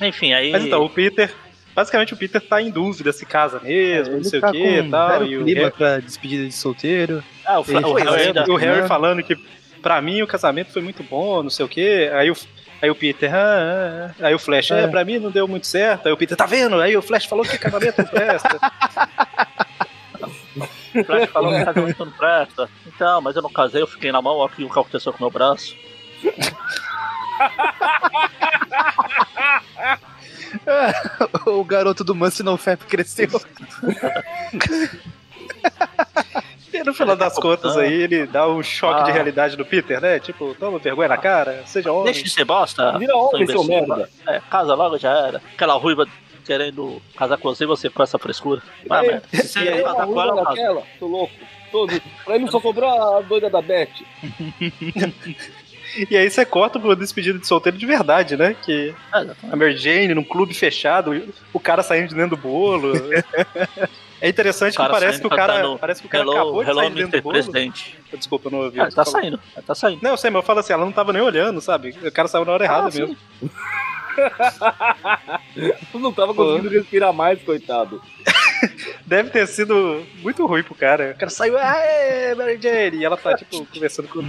Enfim, aí. Mas então, o Peter. Basicamente o Peter tá em dúvida se casa mesmo, não Ele sei tá o que e com tal. E o clima Harry, pra despedida de solteiro. Ah, o, Ele o Harry né? o Harry Não. falando que pra mim o casamento foi muito bom, não sei o que. Aí o, aí o Peter, ah, ah, aí o Flash, é. É. pra mim não deu muito certo. Aí o Peter, tá vendo? Aí o Flash falou que casamento não presta. o Flash falou que casamento não presta. Então, mas eu não casei, eu fiquei na mão, ó, aqui o que aconteceu com o meu braço. o garoto do Manso no Fap cresceu. E no final das contas aí, ele dá um choque de Ah. realidade no Peter, né? Tipo, toma vergonha na cara, seja homem. Deixa de ser bosta. Vira homem, seu merda. É, casa logo já era. Aquela ruiva querendo casar com você e você com essa frescura. Vai, merda. Se você aí, casar com ela, daquela, tô louco. Todo. Pra mim só sobrou a doida da Beth. E aí você corta pro despedido de solteiro de verdade, né? Que É, a Mary Jane num clube fechado, o cara saindo de dentro do bolo. É interessante que parece que cara, cantando parece que o cara Hello, acabou de hello sair de dentro do bolo. Presidente. Desculpa, eu não ouvi. O que tá falou. saindo, tá saindo. Não, eu sei, mas eu falo assim, ela não tava nem olhando, sabe? O cara saiu na hora errada Ah, mesmo. Tu não tava conseguindo respirar mais, coitado. Deve ter sido muito ruim pro cara. O cara saiu, aê, Mary Jane! E ela tá, tipo, conversando com.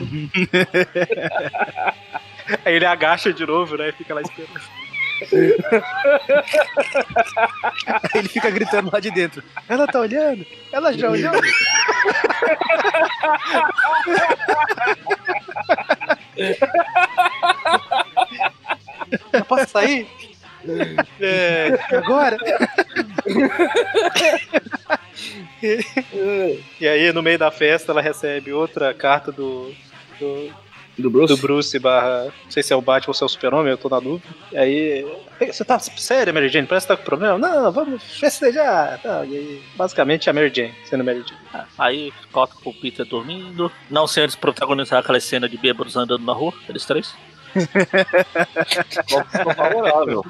Aí ele agacha de novo, né? E fica lá esperando. Ele fica gritando lá de dentro. Ela tá olhando? Ela já olhou? Eu posso sair? É, Agora? e aí, no meio da festa, ela recebe outra carta do, do, Do Bruce? do Bruce barra. Não sei se é o Batman ou se é o Super-Homem, eu tô na dúvida. E aí. Você tá sério, Mary Jane? Parece que tá com problema? Não, vamos festejar. Tá, e aí, basicamente a Mary Jane, sendo Mary Jane. É, Aí corta com o Peter dormindo. Não sem eles protagonizar aquela cena de bêbados andando na rua, eles três. Tô favorável.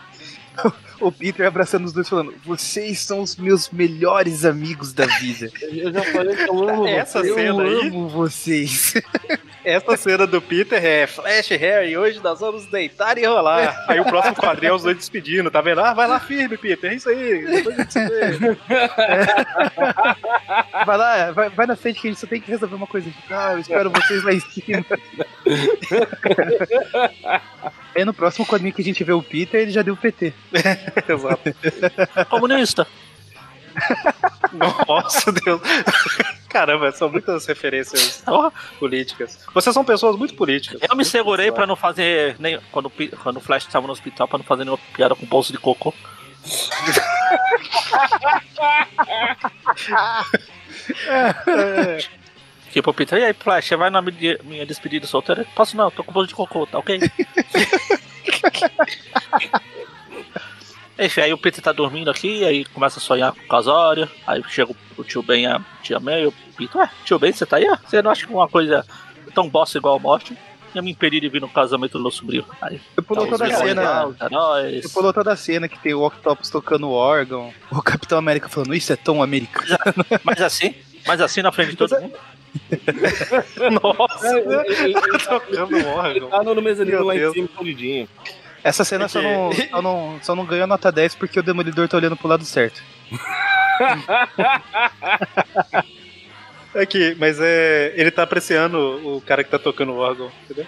O Peter abraçando os dois falando: Vocês são os meus melhores amigos da vida. Eu já falei que eu amo Essa você. Eu cena aí, amo vocês. essa cena do Peter é Flash e Harry, hoje nós vamos deitar e rolar. Aí o próximo quadrinho é os dois despedindo, tá vendo? Ah, vai lá firme, Peter, é isso aí. Depois a gente se vê. Vai lá, vai, vai na frente que a gente só tem que resolver uma coisa. Ah, eu espero vocês lá em cima. Aí no próximo quadrinho que a gente vê o Peter, ele já deu PT. Exato. Comunista. Nossa, Deus. Caramba, são muitas referências políticas. Vocês são pessoas muito políticas. Eu me segurei pra não fazer nem quando, quando o Flash tava no hospital pra não fazer nenhuma piada com bolso de cocô. É, Tipo, Peter, e aí, Flash, você vai na minha minha despedida solteira? Posso não, tô com bolso de cocô, tá ok? Enfim, aí o Peter tá dormindo aqui, aí começa a sonhar com o casório, aí chega o- o tio Ben e a tia May, e o Peter, ué, tio Ben, você tá aí? Ah, Você não acha que uma coisa tão bosta igual a morte? ia me impedir de vir no casamento do meu sobrinho. Aí, Eu pulou tá, toda a cena. Eu pulou toda a cena que tem o Octopus tocando o órgão, o Capitão América falando, isso é tão americano. Mas assim, mas assim na frente de todo mundo. Nossa, Ele, ele- ele tá, tocando ele órgão. tá no mezanino lá em Deus. cima, escondidinho. Essa cena só, não, só, não, só não ganhou nota 10 porque o Demolidor tá olhando pro lado certo. Aqui, mas é. Ele tá apreciando o cara que tá tocando o órgão, entendeu?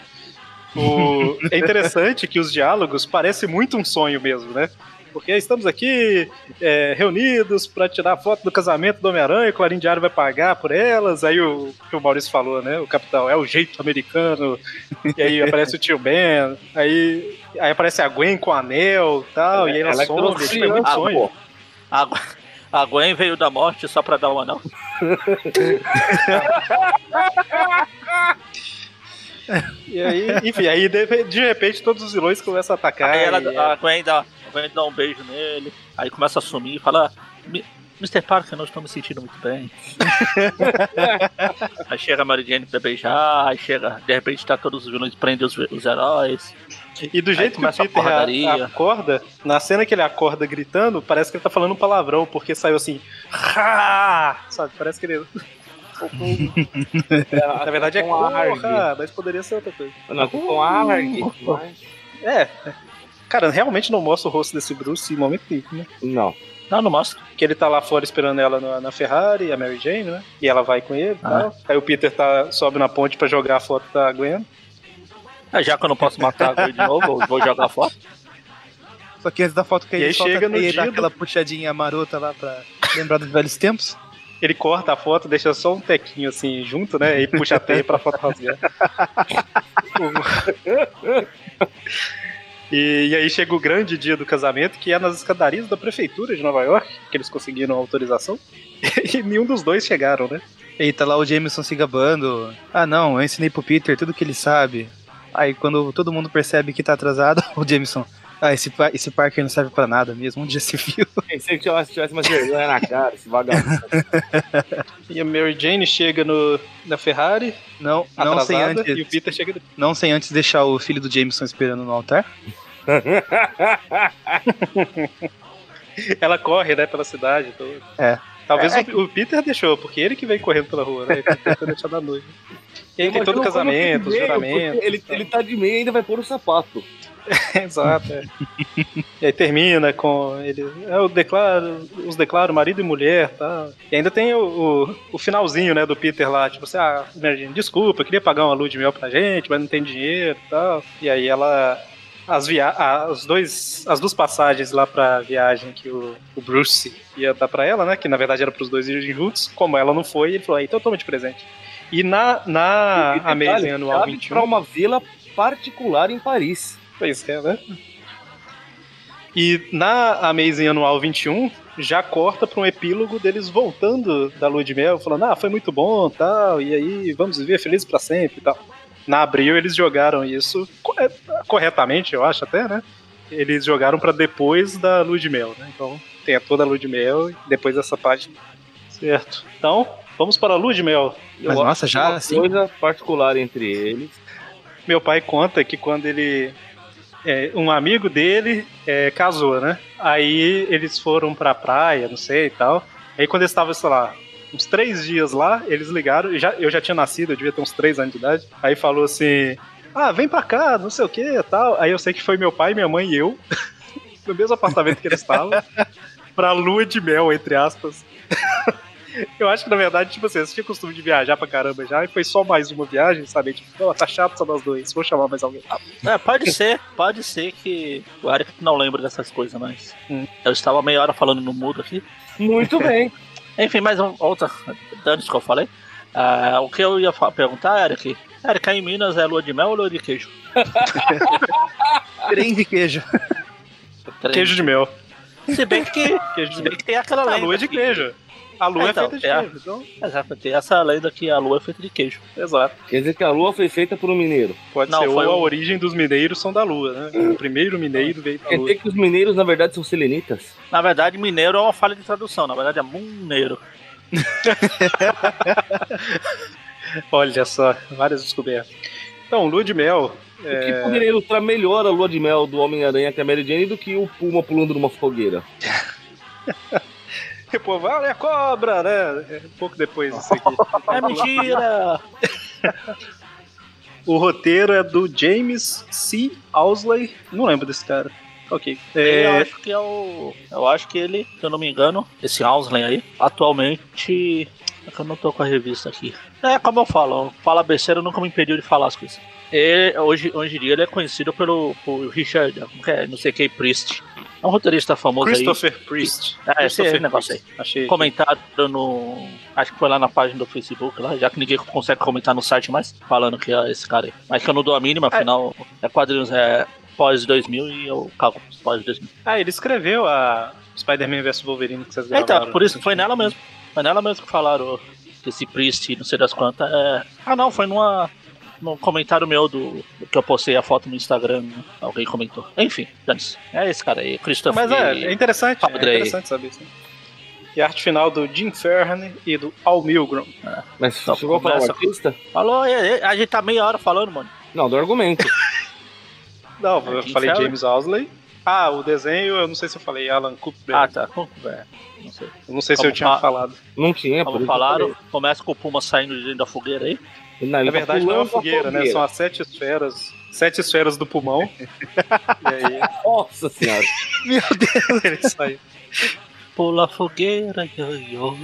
O- é interessante que os diálogos parecem muito um sonho mesmo, né? Porque estamos aqui é, reunidos pra tirar a foto do casamento do Homem-Aranha, o Clarim Diário vai pagar por elas. Aí o que o Maurício falou, né? O capitão é o jeito americano. E aí aparece o tio Ben. Aí, aí aparece a Gwen com o anel e tal. e aí ela, Ela é some. trouxe Tipo, é muito sonho. A, a Gwen veio da morte só pra dar um anel. E aí, enfim, aí de, de repente todos os vilões começam a atacar. Aí ela, e- a, Gwen dá, Gwen dá um beijo nele, aí começa a sumir e fala: "Mi- Mr. Parker, não estou me sentindo muito bem. aí chega a Mary Jane pra beijar, aí chega, de repente tá todos os vilões prendem os, os heróis. E do jeito que o Peter a- acorda, na cena que ele acorda gritando, parece que ele tá falando um palavrão, porque saiu assim. "Ha!" Sabe? Parece que ele. Na verdade é com arg. mas poderia ser outra coisa. Não, com arg. mas- É. Cara, realmente não mostra o rosto desse Bruce em momento nenhum, né? Não. Não, não mostra. Que ele tá lá fora esperando ela na, na Ferrari, a Mary Jane, né? E ela vai com ele e Ah. tal. Aí o Peter tá, sobe na ponte pra jogar a foto da Gwen. É, já que eu não posso matar a Gwen de novo, eu vou jogar fora. Só que antes da foto que E ele aí solta chega a no e dá dia do- aquela puxadinha marota lá pra lembrar dos velhos tempos. Ele corta a foto, deixa só um tequinho assim junto, né? E puxa a teia pra foto rasgar. e, e aí chega o grande dia do casamento, que é nas escadarias da prefeitura de Nova York, que eles conseguiram autorização. E nenhum dos dois chegaram, né? E tá lá o Jameson se gabando. Ah não, eu ensinei pro Peter tudo que ele sabe. Aí quando todo mundo percebe que tá atrasado, o Jameson. Ah, esse, esse Parker não serve pra nada mesmo, um dia se viu. Pensei que tivesse, tivesse mais vergonha na cara, esse vagabundo. E a Mary Jane chega no, na Ferrari, Não, não sem, antes, e o Peter chega não sem antes deixar o filho do Jameson esperando no altar. Ela corre, né, pela cidade toda. É. Talvez É, o, o Peter deixou, porque ele que vem correndo pela rua, né? Ele tentou deixar da noite. E aí tem todo o como casamento, os juramentos. Ele, ele tá de meia e ainda vai pôr o sapato. Exato. é. e aí termina com ele. Eu declaro, os declaro marido e mulher, tá? E ainda tem o, o, o finalzinho, né, do Peter lá, tipo assim, ah, Mary desculpa, eu queria pagar uma lua de mel pra gente, mas não tem dinheiro e tal. E aí ela. As, via as, dois, as duas passagens lá pra viagem que o, o Bruce ia dar pra ela, né? Que na verdade era pros dois irem juntos. Como ela não foi, ele falou: ah, então toma de presente. E na, na E detalhe, Amazing Anual cabe 21. pra uma vila particular em Paris. Pois é, né? E na Amazing Anual 21, já corta pra um epílogo deles voltando da lua de mel, falando, ah, foi muito bom tal, e aí vamos viver felizes pra sempre e tal. Na Abril eles jogaram isso corre- corretamente, eu acho até, né? Eles jogaram pra depois da lua de mel, né? Então tem toda a lua de mel e depois essa página. Certo. Então, vamos para a lua de mel. Eu Mas nossa, já uma assim? coisa particular entre eles. meu pai conta que quando ele. É, um amigo dele é, casou, né? Aí eles foram pra praia, não sei e tal. Aí quando eles estavam, sei lá, uns três dias lá, eles ligaram. e Já, eu já tinha nascido, eu devia ter uns três anos de idade. Aí falou assim: Ah, vem pra cá, não sei o que e tal. Aí eu sei que foi meu pai, minha mãe e eu, no mesmo apartamento que eles estavam, pra lua de mel, entre aspas. Eu acho que na verdade, tipo assim, eles tinham costume de viajar pra caramba já, e foi só mais uma viagem, sabe? Tipo, "Pô, tá chato só nós dois, vou chamar mais alguém. É, pode ser, pode ser que o Eric não lembra dessas coisas, mas Hum. eu estava meia hora falando no mudo aqui. Muito bem. Enfim, mais um, outra, antes que eu falei. Ah, o que eu ia perguntar, Eric? Eric, aí em Minas é lua de mel ou lua de queijo? Trem de queijo. Queijo de mel. Se bem que, Queijo de se mel. bem que tem aquela A lenda. lua é de que- queijo. A lua É, é, então, feita de é queijo. Então, Exato, tem essa lenda que a lua é feita de queijo. exato. Quer dizer que a lua foi feita por um mineiro. Pode Não, ser. Ou foi a um- origem dos mineiros são da lua, né? O primeiro mineiro veio da Quer lua. dizer que os mineiros, na verdade, são selenitas? Na verdade, mineiro é uma falha de tradução, na verdade é muneiro. Olha só, várias descobertas. Então, Lua de Mel. O que poderia ilustrar melhor a lua de mel do Homem-Aranha que a Mary Jane do que o Puma pulando numa fogueira? Pô, vale a cobra, né? É um pouco depois disso aqui. É mentira! O roteiro é do James C. Owsley. Não lembro desse cara. Ok. Eu É, acho que é o. Eu acho que ele, se eu não me engano, esse Ausley aí, atualmente. É que eu não tô com a revista aqui. É, como eu falo, fala besteira nunca me impediu de falar as coisas. Ele, hoje, hoje em dia ele é conhecido pelo por Richard, como que é? não sei quem, Priest. É um roteirista famoso Christopher Priest. aí. É, esse Christopher negócio aí. Achei. Comentado no. Acho que foi lá na página do Facebook, lá, já que ninguém consegue comentar no site mais, falando que é esse cara aí. Mas que eu não dou a mínima, afinal, é quadrinhos é pós 2000 e eu cago pós 2000. Ah, ele escreveu a Spider-Man vs Wolverine que vocês É, gravaram. então, por isso foi nela mesmo. Foi nela mesmo que falaram desse Priest, não sei das quantas. É... Ah, não, foi numa. Num comentário meu do, do que eu postei a foto no Instagram. né? Alguém comentou. Enfim, dane-se. É esse cara aí, Christopher. Mas é, é interessante, é interessante saber isso. E a arte final do Jim Fern e do Al Milgrom. Mas Então, chegou a falar o artista? Falou, é, é, a gente tá meia hora falando, mano. Não, do argumento. Não, É, eu Jim falei Fern. James Owsley. Ah, o desenho, eu não sei se eu falei Alan Cooper. Ah, tá. É, Não sei. Eu não sei se eu tinha fa- falado. Não tinha, por Como falaram, começa com o Puma saindo de dentro da fogueira aí. Não, Na tá verdade, não é uma pulando a fogueira, né? São as sete esferas. Sete esferas do pulmão. e aí Nossa senhora. Meu Deus. ele sai. Pula a fogueira, yo.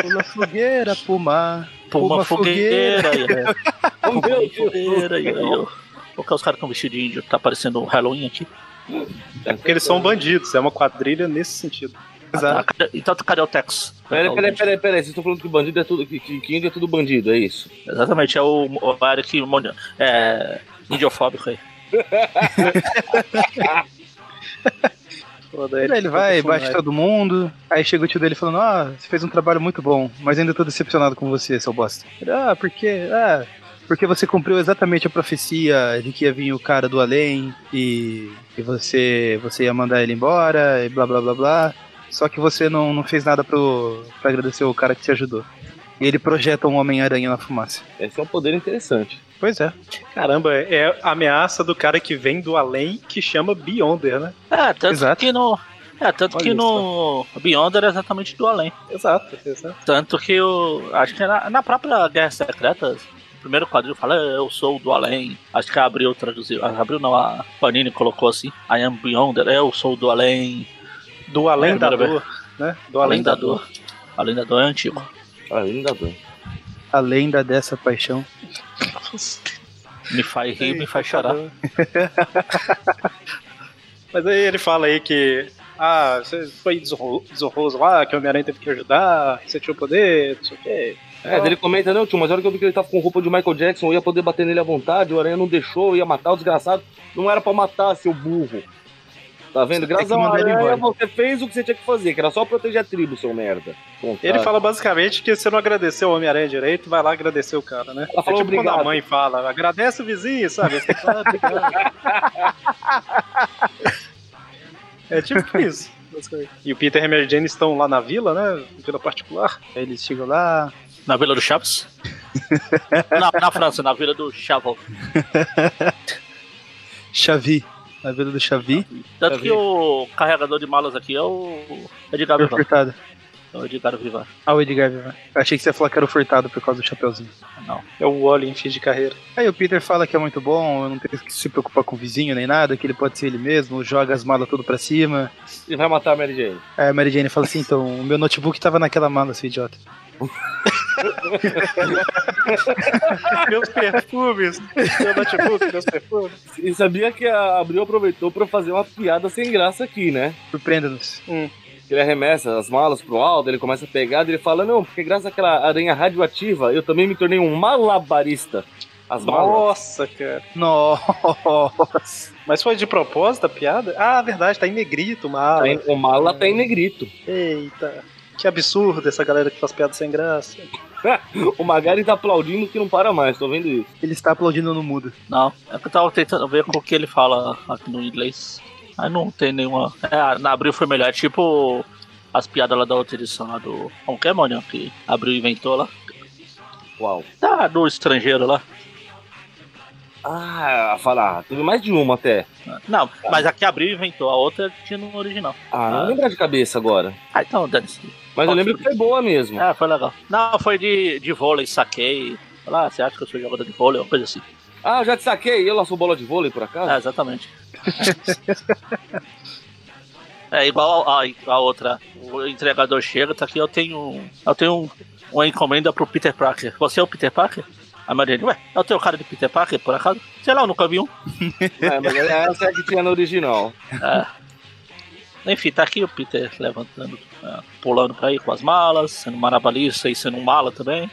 Pula fogueira, puma. Puma Puma fogueira, yo. Oh, Puma meu fogueira, yo, yo. Porque os cares estão vestidos de índio, tá parecendo um Halloween aqui. É porque eles são bandidos, é uma quadrilha nesse sentido. Ah, cadê- então cadê o Tex? Peraí, peraí, peraí, peraí. Vocês estão falando que bandido é tudo. Que, que, que índio é tudo bandido, é isso? Exatamente, é o, o Eric Mon- é, indiofóbico aí. Ele vai, bate todo mundo. Aí chega o tio dele falando: Ah, você fez um trabalho muito bom, mas ainda tô decepcionado com você, seu bosta. Ele, ah, por quê? Ah, porque você cumpriu exatamente a profecia de que ia vir o cara do além e, e você, você ia mandar ele embora e blá blá blá blá. Só que você não, não fez nada pro, pra agradecer o cara que te ajudou. E ele projeta um Homem-Aranha na fumaça. Esse é um poder interessante. Pois é. Caramba, é a ameaça do cara que vem do além que chama Beyonder, né? É, tanto Exato. que no. É, tanto Olha que no Beyond era exatamente do além. Exato, exato. Tanto que eu. Acho que na, na própria Guerra Secreta, o primeiro quadrinho fala, "É, eu sou do além. Acho que a Abril traduziu. A Abril não, a Panini colocou assim, I am Beyonder, eu sou do além. Do além É, da dor, né? Do Além da dor. Além da dor é antigo. Ah, ainda bem. A lenda dessa paixão. Me faz rir, me faz chorar. Mas aí ele fala aí que. Ah, você foi desonro- desonroso lá, que o Homem-Aranha teve que ajudar, você tinha o poder, não sei o quê. É, daí ele comenta, não, tio, mas a hora que eu vi que ele tava com roupa de Michael Jackson, eu ia poder bater nele à vontade, o Aranha não deixou, eu ia matar o desgraçado. Não era pra matar, seu burro. Tá vendo? Graças ele Aranha, você fez o que você tinha que fazer, que era só proteger a tribo, seu merda. Ele fala basicamente que você não agradeceu o Homem-Aranha direito, vai lá agradecer o cara, né? Ela falou é tipo quando obrigado. a mãe fala, agradece o vizinho, sabe? Você falar, obrigado. é tipo isso. E o Peter e a Mary Jane estão lá na vila, né? Vila particular. Aí eles chegam lá. Na Vila do Chaves? na, na França, na Vila do Chavon. Xavi. Na vila do Xavi. Tanto Já que o carregador de malas aqui é o Edgar Foi Vivar. furtado. É o Edgar Vivar. Ah, o Edgar Vivar. Achei que você ia falar que era o furtado por causa do chapeuzinho. Não. É o Wally em fim de carreira. Aí o Peter fala que é muito bom, não tem que se preocupar com o vizinho nem nada, que ele pode ser ele mesmo, joga as malas tudo pra cima. Ele vai matar a Mary Jane. Aí a Mary Jane fala assim, então, o meu notebook tava naquela mala, seu idiota. meus perfumes, meu notebook, meus perfumes. E sabia que a Abril aproveitou pra fazer uma piada sem graça aqui, né? Surpreenda-nos. Que ele arremessa as malas pro alto, ele começa a pegar, ele fala, não, porque graças àquela aranha radioativa, eu também me tornei um malabarista. As malas. Nossa, cara. Nossa. Mas foi de propósito a piada? Ah, verdade, tá em negrito, mala. Tá em- O mala tá em negrito. Eita. Que absurdo essa galera que faz piada sem graça. O Magari tá aplaudindo que não para mais, tô vendo isso. Ele está aplaudindo no mudo. Não, é que eu tava tentando ver com o que ele fala aqui no inglês. Aí não tem nenhuma. É, na Abril foi melhor. É tipo as piadas lá da outra edição lá do. Como que é, Mônio? Que Abril inventou lá. Uau. Tá, do estrangeiro lá. Ah, falar, teve mais de uma até. Não, mas a que abriu e inventou, a outra tinha no original. Ah, não Ah. lembro de cabeça agora. Ah, então dane-se. Mas eu lembro que foi boa mesmo. É, foi legal. Não, foi de, de vôlei, saquei. Lá, você acha que eu sou jogador de vôlei, uma coisa assim. Ah, já te saquei. Eu lançou bola de vôlei, por acaso? É, exatamente. é igual a, a outra. O entregador chega, tá aqui, eu tenho. Eu tenho um- uma encomenda pro Peter Parker. Você é o Peter Parker? A Mariane, ué, é o teu cara de Peter Parker, por acaso? Sei lá, eu nunca vi um. É, mas essa é a que tinha no original. Enfim, tá aqui o Peter levantando, é, pulando pra ir com as malas, sendo marabalista e sendo um mala também.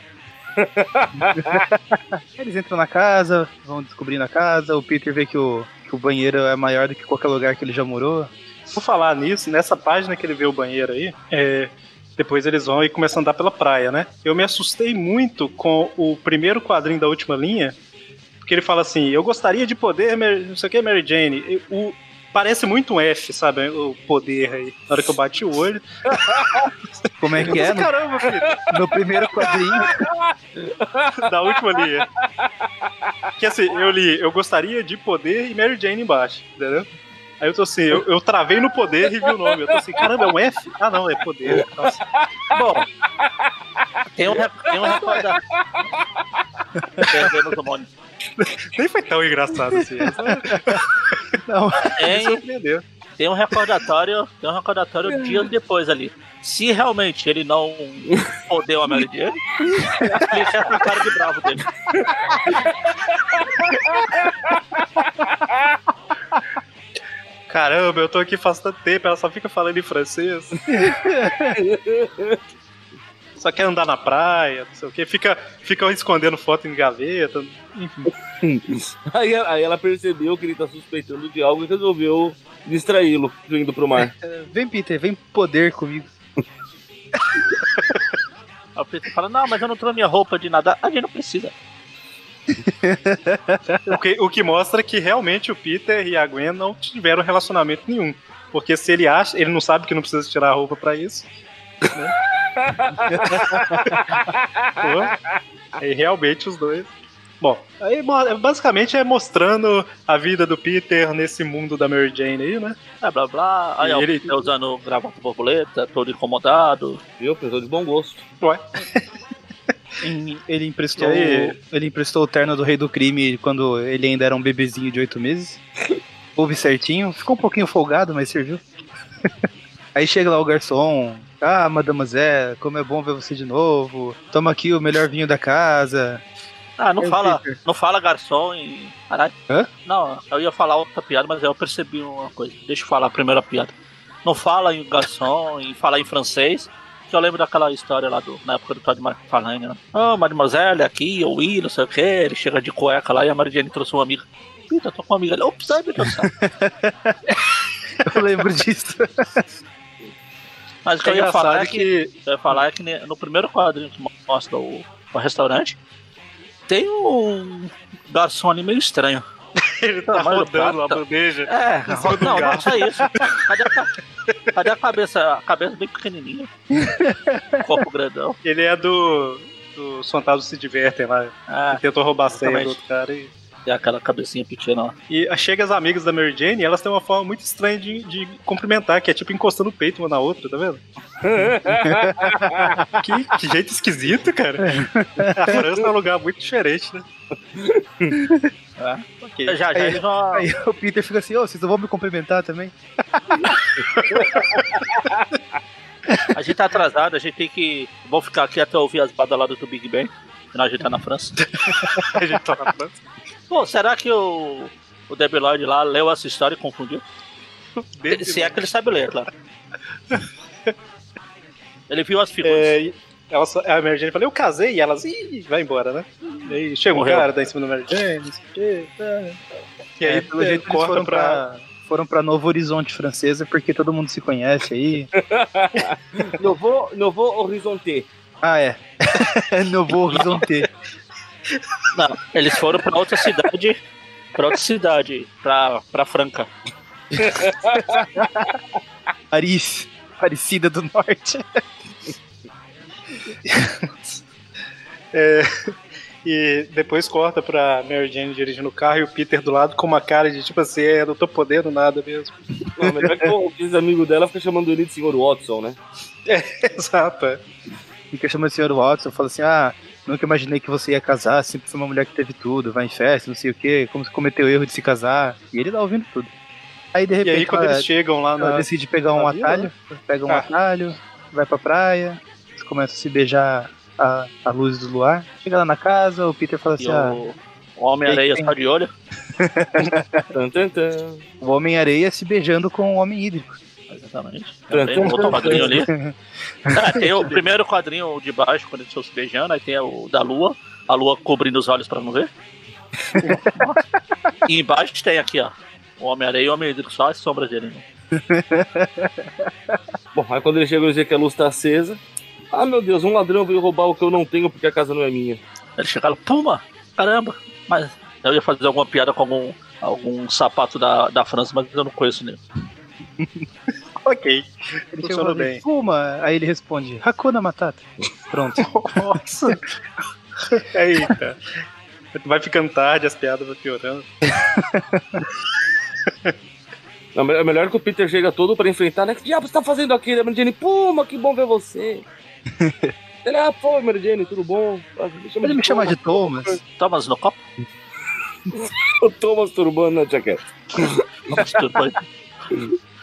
Eles entram na casa, vão descobrindo a casa, o Peter vê que o, que o banheiro é maior do que qualquer lugar que ele já morou. Por falar nisso, nessa página que ele vê o banheiro aí, é, depois eles vão e começam a andar pela praia, né? Eu me assustei muito com o primeiro quadrinho da última linha, porque ele fala assim: Eu gostaria de poder, Mary- não sei o que, Mary Jane. O, parece muito um F, sabe? O poder aí. Na hora que eu bati o olho. Como é que é? No, Caramba, filho. no primeiro quadrinho. da última linha. Que assim, eu li, eu gostaria de poder e Mary Jane embaixo, entendeu? Aí eu tô assim, eu, eu travei no poder e vi o nome. Eu tô assim, caramba, é um F? Ah, não, é poder. Nossa. Bom, tem um, tem um recordar. Perdemos o Mônio. Nem foi tão engraçado assim. Não, Me Tem, surpreendeu. tem um recordatório, tem um recordatório dias depois ali. Se realmente ele não fodeu a Mary Jane, deixa essa cara de bravo dele. Caramba, eu tô aqui faz tanto tempo, ela só fica falando em francês. Só quer andar na praia, não sei o que. Fica, fica escondendo foto em gaveta. Aí, aí ela percebeu que ele tá suspeitando de algo e resolveu distraí-lo indo pro mar. vem Peter, vem poder comigo. Aí o Peter fala, não, mas eu não trouxe minha roupa de nadar. A gente não precisa. O que, o que mostra que realmente o Peter e a Gwen não tiveram relacionamento nenhum. Porque se ele acha, ele não sabe que não precisa tirar a roupa pra isso. Né? Pô, aí realmente os dois. Bom, aí basicamente é mostrando a vida do Peter nesse mundo da Mary Jane aí, né? É, blá blá. Aí E ó, ele- Peter usando gravata borboleta, todo incomodado. Viu? Pessoa de bom gosto. Ué, Ele emprestou, E aí? ele emprestou o terno do rei do crime quando ele ainda era um bebezinho de oito meses. Houve certinho, ficou um pouquinho folgado, mas serviu. Aí chega lá o garçom. Ah, mademoiselle, como é bom ver você de novo. Toma aqui o melhor vinho da casa. Ah, não É fala, Peter. não fala garçom e. Caralho. Hã? Não, eu ia falar outra piada, mas eu percebi uma coisa. Deixa eu falar a primeira piada. Não fala em garçom e fala em francês. Que eu lembro daquela história lá do, na época do Todd McFarlane, né? Ah, mademoiselle, aqui, eu ia, não sei o que. Ele chega de cueca lá e a Mary Jane trouxe uma amiga. Peter, tô com uma amiga ali. Ops, ai meu Deus. Eu lembro disso. Mas o que é eu ia falar é que Eu ia falar é que no primeiro quadrinho que mostra o, o restaurante, tem um garçom ali meio estranho. ele tá Tamanho do rodando a prato. bandeja. É, do não, não só isso. Cadê a, ca- cadê a cabeça? A cabeça bem pequenininha. Corpo grandão. Ele é do. Os fantasmas se divertem lá. É, Tentou roubar a senha do outro cara e. tem aquela cabecinha pequena lá. E chega as amigas da Mary Jane e elas têm uma forma muito estranha de, de cumprimentar, que é tipo encostando o peito uma na outra, tá vendo? que, que jeito esquisito, cara. A França é um lugar muito diferente, né? Ok. Já, já Aí- eles. Aí o Peter fica assim, ô, vocês não vão me cumprimentar também? A gente tá atrasado, a gente tem que. Vou ficar aqui até ouvir as badaladas do Big Bang. Afinal, a gente tá na França. A gente tá na França. Pô, será que o. O Debbie Lloyd lá leu essa história e confundiu? Se é que ele sabe ler, claro. Ele viu as figuras. É, ela só- a Mary Jane fala, eu casei, e elas, ih, vai embora, né? E aí chega um Morreu. cara, dá em cima da Mary Jane, não sei o quê, tá. E aí, É, pelo é, jeito, eles corta foram pra... pra... Foram pra Novo Horizonte Francesa, porque todo mundo se conhece aí. Novo, Novo Horizonte. Ah, é. Novo Horizonte. Não, eles foram pra outra cidade. Pra outra cidade, pra, pra Franca. Paris. Aparecida do Norte. E depois corta pra Mary Jane dirigindo o carro e o Peter do lado com uma cara de tipo assim, é, não tô podendo nada mesmo. Não, melhor que o amigos dela fica chamando ele de senhor Watson, né? Exato. é. Fica chamando o senhor Watson, fala assim, ah, nunca imaginei que você ia casar, sempre foi uma mulher que teve tudo, vai em festa, não sei o que, como você cometeu o erro de se casar. E ele tá ouvindo tudo. Aí de E repente aí quando ela, eles chegam lá ela na. decide pegar um na vila, atalho, pega um Ah. atalho, vai pra praia, eles começam a se beijar à, à luz do luar. Chega lá na casa, o Peter fala E assim, ah, o, o Homem-Areia Tem- só de olho. O Homem-Areia se beijando com o Homem Hídrico. Exatamente. Tan, quadrinho ali. Tem o primeiro quadrinho de baixo, quando eles estão se beijando, aí tem o da lua, a lua cobrindo os olhos pra não ver. e embaixo tem aqui, ó. O Homem-Areia e o Homem-Hídrico, só as sombras dele. Né? Bom, aí quando ele chega e dizer que a luz tá acesa. Ah, meu Deus, um ladrão veio roubar o que eu não tenho porque a casa não é minha. Eles chegaram, puma, caramba. Mas eu ia fazer alguma piada com algum, algum sapato da, da França, mas eu não conheço nem. Ok. Ele Funcionou bem. Fuma! Aí ele responde, Hakuna Matata. Pronto. Nossa. Eita. Vai ficando tarde, as piadas vão piorando. Não, é melhor que o Peter chega todo pra enfrentar, né? Que diabo você tá fazendo aqui? A Mary Jane, Puma, que bom ver você. Ele, ah, pô, Mary Jane, tudo bom? Me chama Ele me chama de Thomas. Thomas no copo? O Thomas Turbano na jaqueta. Thomas Turbante.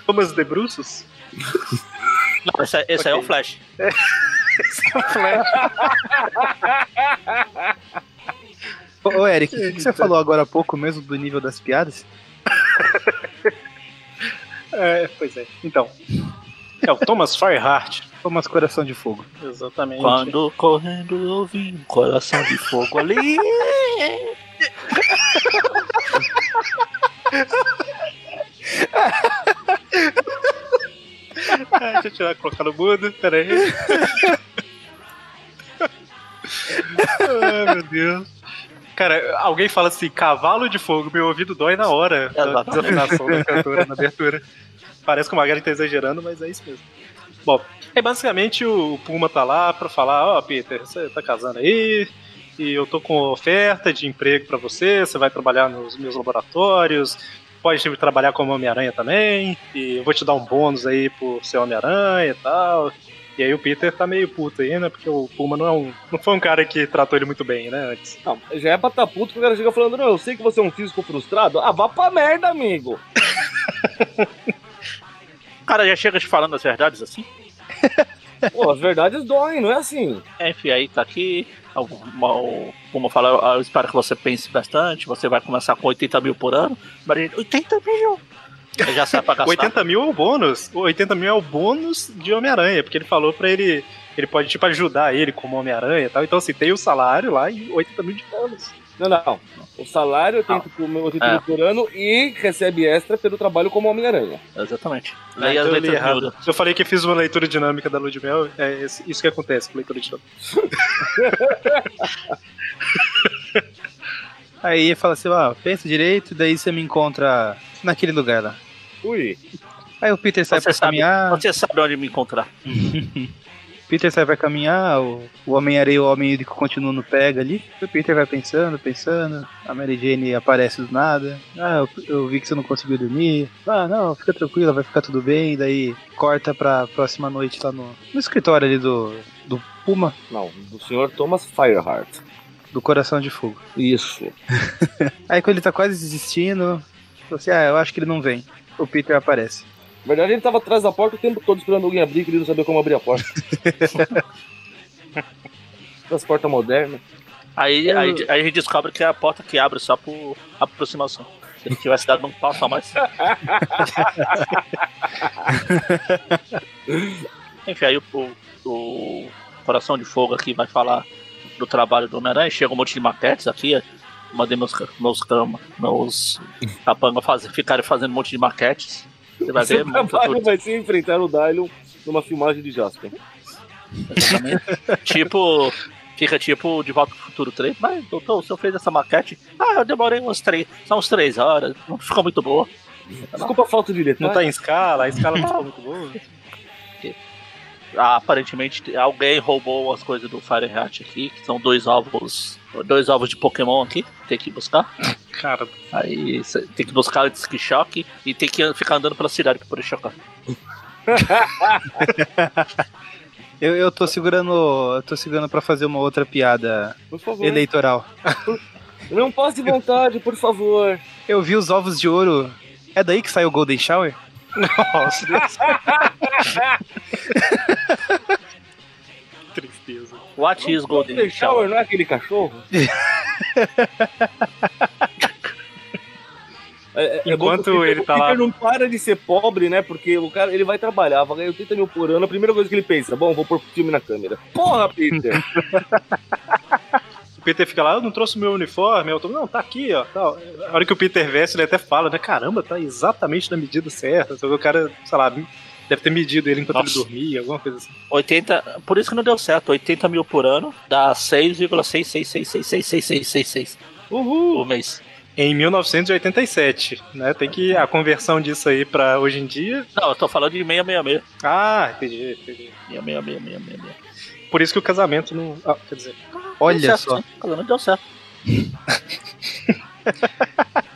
Thomas de Bruços? Não, esse, é- esse aí é o Flash. Ô, ô, Eric, o que você falou agora há pouco mesmo do nível das piadas? É, pois é. Então. É o Thomas Fireheart. Thomas Coração de Fogo. Exatamente. Quando correndo eu vi um coração de fogo ali. Ah, deixa eu tirar, colocar no mudo. Pera aí. Ai, meu Deus. Cara, alguém fala assim, cavalo de fogo, meu ouvido dói na hora. da Exatamente. desafinação da cantora na abertura. Parece que o Magari tá exagerando, mas é isso mesmo. Bom, é basicamente o Puma tá lá pra falar, ó, Peter, você tá casando aí, e eu tô com oferta de emprego pra você, você vai trabalhar nos meus laboratórios, pode trabalhar como Homem-Aranha também, e eu vou te dar um bônus aí por ser Homem-Aranha e tal. E aí o Peter tá meio puto aí, né? Porque o Puma não, é um, não foi um cara que tratou ele muito bem, né? Antes. Não, já é pra tá puto que o cara chega falando, não, eu sei que você é um físico frustrado. Ah, vá pra merda, amigo. O cara já chega te falando as verdades assim. Pô, as verdades doem, não é assim. É, enfim, aí tá aqui. Como eu falo, eu espero que você pense bastante. Você vai começar com 80 mil por ano. Mas ele, 80 mil! Já sai pra gastar. 80 mil é o bônus. O 80 mil é o bônus de Homem-Aranha, porque ele falou pra ele. Ele pode, tipo, ajudar ele como Homem-Aranha e tal. Então, assim, tem o salário lá e 80 mil de bônus. Não, não. O salário 80 por, 80 É. por ano e recebe extra pelo trabalho como Homem-Aranha. Exatamente. Ah, Leia as então eu li letras errado. Eu falei que fiz uma leitura dinâmica da Lua de Mel. É isso que acontece com leitura dinâmica. Aí ele fala assim, ó, pensa direito, daí você me encontra naquele lugar lá. Ui. Aí o Peter sai Você pra sabe, caminhar, você sabe onde me encontrar. Peter sai pra caminhar, o, o Homem-Areia e o Homem Hídrico continuam no pega ali. O Peter vai pensando, pensando, a Mary Jane aparece do nada. Ah, eu, eu vi que você não conseguiu dormir. Ah, não, fica tranquila, vai ficar tudo bem. Daí corta pra próxima noite lá no, no escritório ali do, do Puma, Não, do senhor Thomas Fireheart. do Coração de Fogo. Isso. Aí quando ele tá quase desistindo, fala assim, ah, eu acho que ele não vem. O Peter aparece. Na verdade, ele tava atrás da porta o tempo todo esperando alguém abrir, que ele não sabia como abrir a porta. As portas modernas. Aí, aí, aí a gente descobre que é a porta que abre só por aproximação. Se ele tivesse dado um passo a mais. Enfim, aí o, o, Coração de Fogo aqui vai falar do trabalho do Homem-Aranha. Chega um monte de maquetes aqui. Mandei meus, meus, meus capanga fazer, ficarem fazendo um monte de maquetes. Você vai ver Seu muito trabalho vai ser enfrentar o Dylion numa filmagem de Jasper. Tipo, fica tipo de volta pro futuro 3. Mas, doutor, o senhor fez essa maquete? Ah, eu demorei umas três, são uns três horas, não ficou muito boa. Desculpa a falta de Não detalhe. tá em escala, a escala não tá muito boa. Ah, aparentemente alguém roubou as coisas do Fireheart aqui, que são dois ovos dois ovos de Pokémon aqui, tem que buscar. Cara, Aí tem que buscar antes que choque e tem que ficar andando pela cidade pra poder chocar. Eu, eu tô segurando. Eu tô segurando pra fazer uma outra piada Por favor. eleitoral. Não posso de vontade, por favor. Eu vi os ovos de ouro. É daí que sai o Golden Shower? nossa, Deus. Tristeza. What is Golden Golden Shower? Shower não é aquele cachorro? É, é- é Enquanto que o Peter- ele tá o Peter lá- não para de ser pobre, né? Porque o cara ele vai trabalhar, vai ganhar 80 mil por ano. A primeira coisa que ele pensa, bom, vou pôr filme na câmera. Porra, Peter! O Peter fica lá, eu não trouxe meu uniforme. Eu tô, não, tá aqui, ó. Tal. A hora que o Peter veste, ele até fala, né? Caramba, tá exatamente na medida certa. Só que o cara, sei lá, deve ter medido ele enquanto Nossa. ele dormia, alguma coisa assim. 80, por isso que não deu certo. 80 mil por ano dá 6,6666666 Uhul! por mês. Em 1987, né? Tem que a conversão disso aí pra hoje em dia. Não, eu tô falando de 666. Ah, entendi, entendi. 66666. Por isso que o casamento não. Ah, quer dizer. Olha certo, só. sim. O casamento deu certo.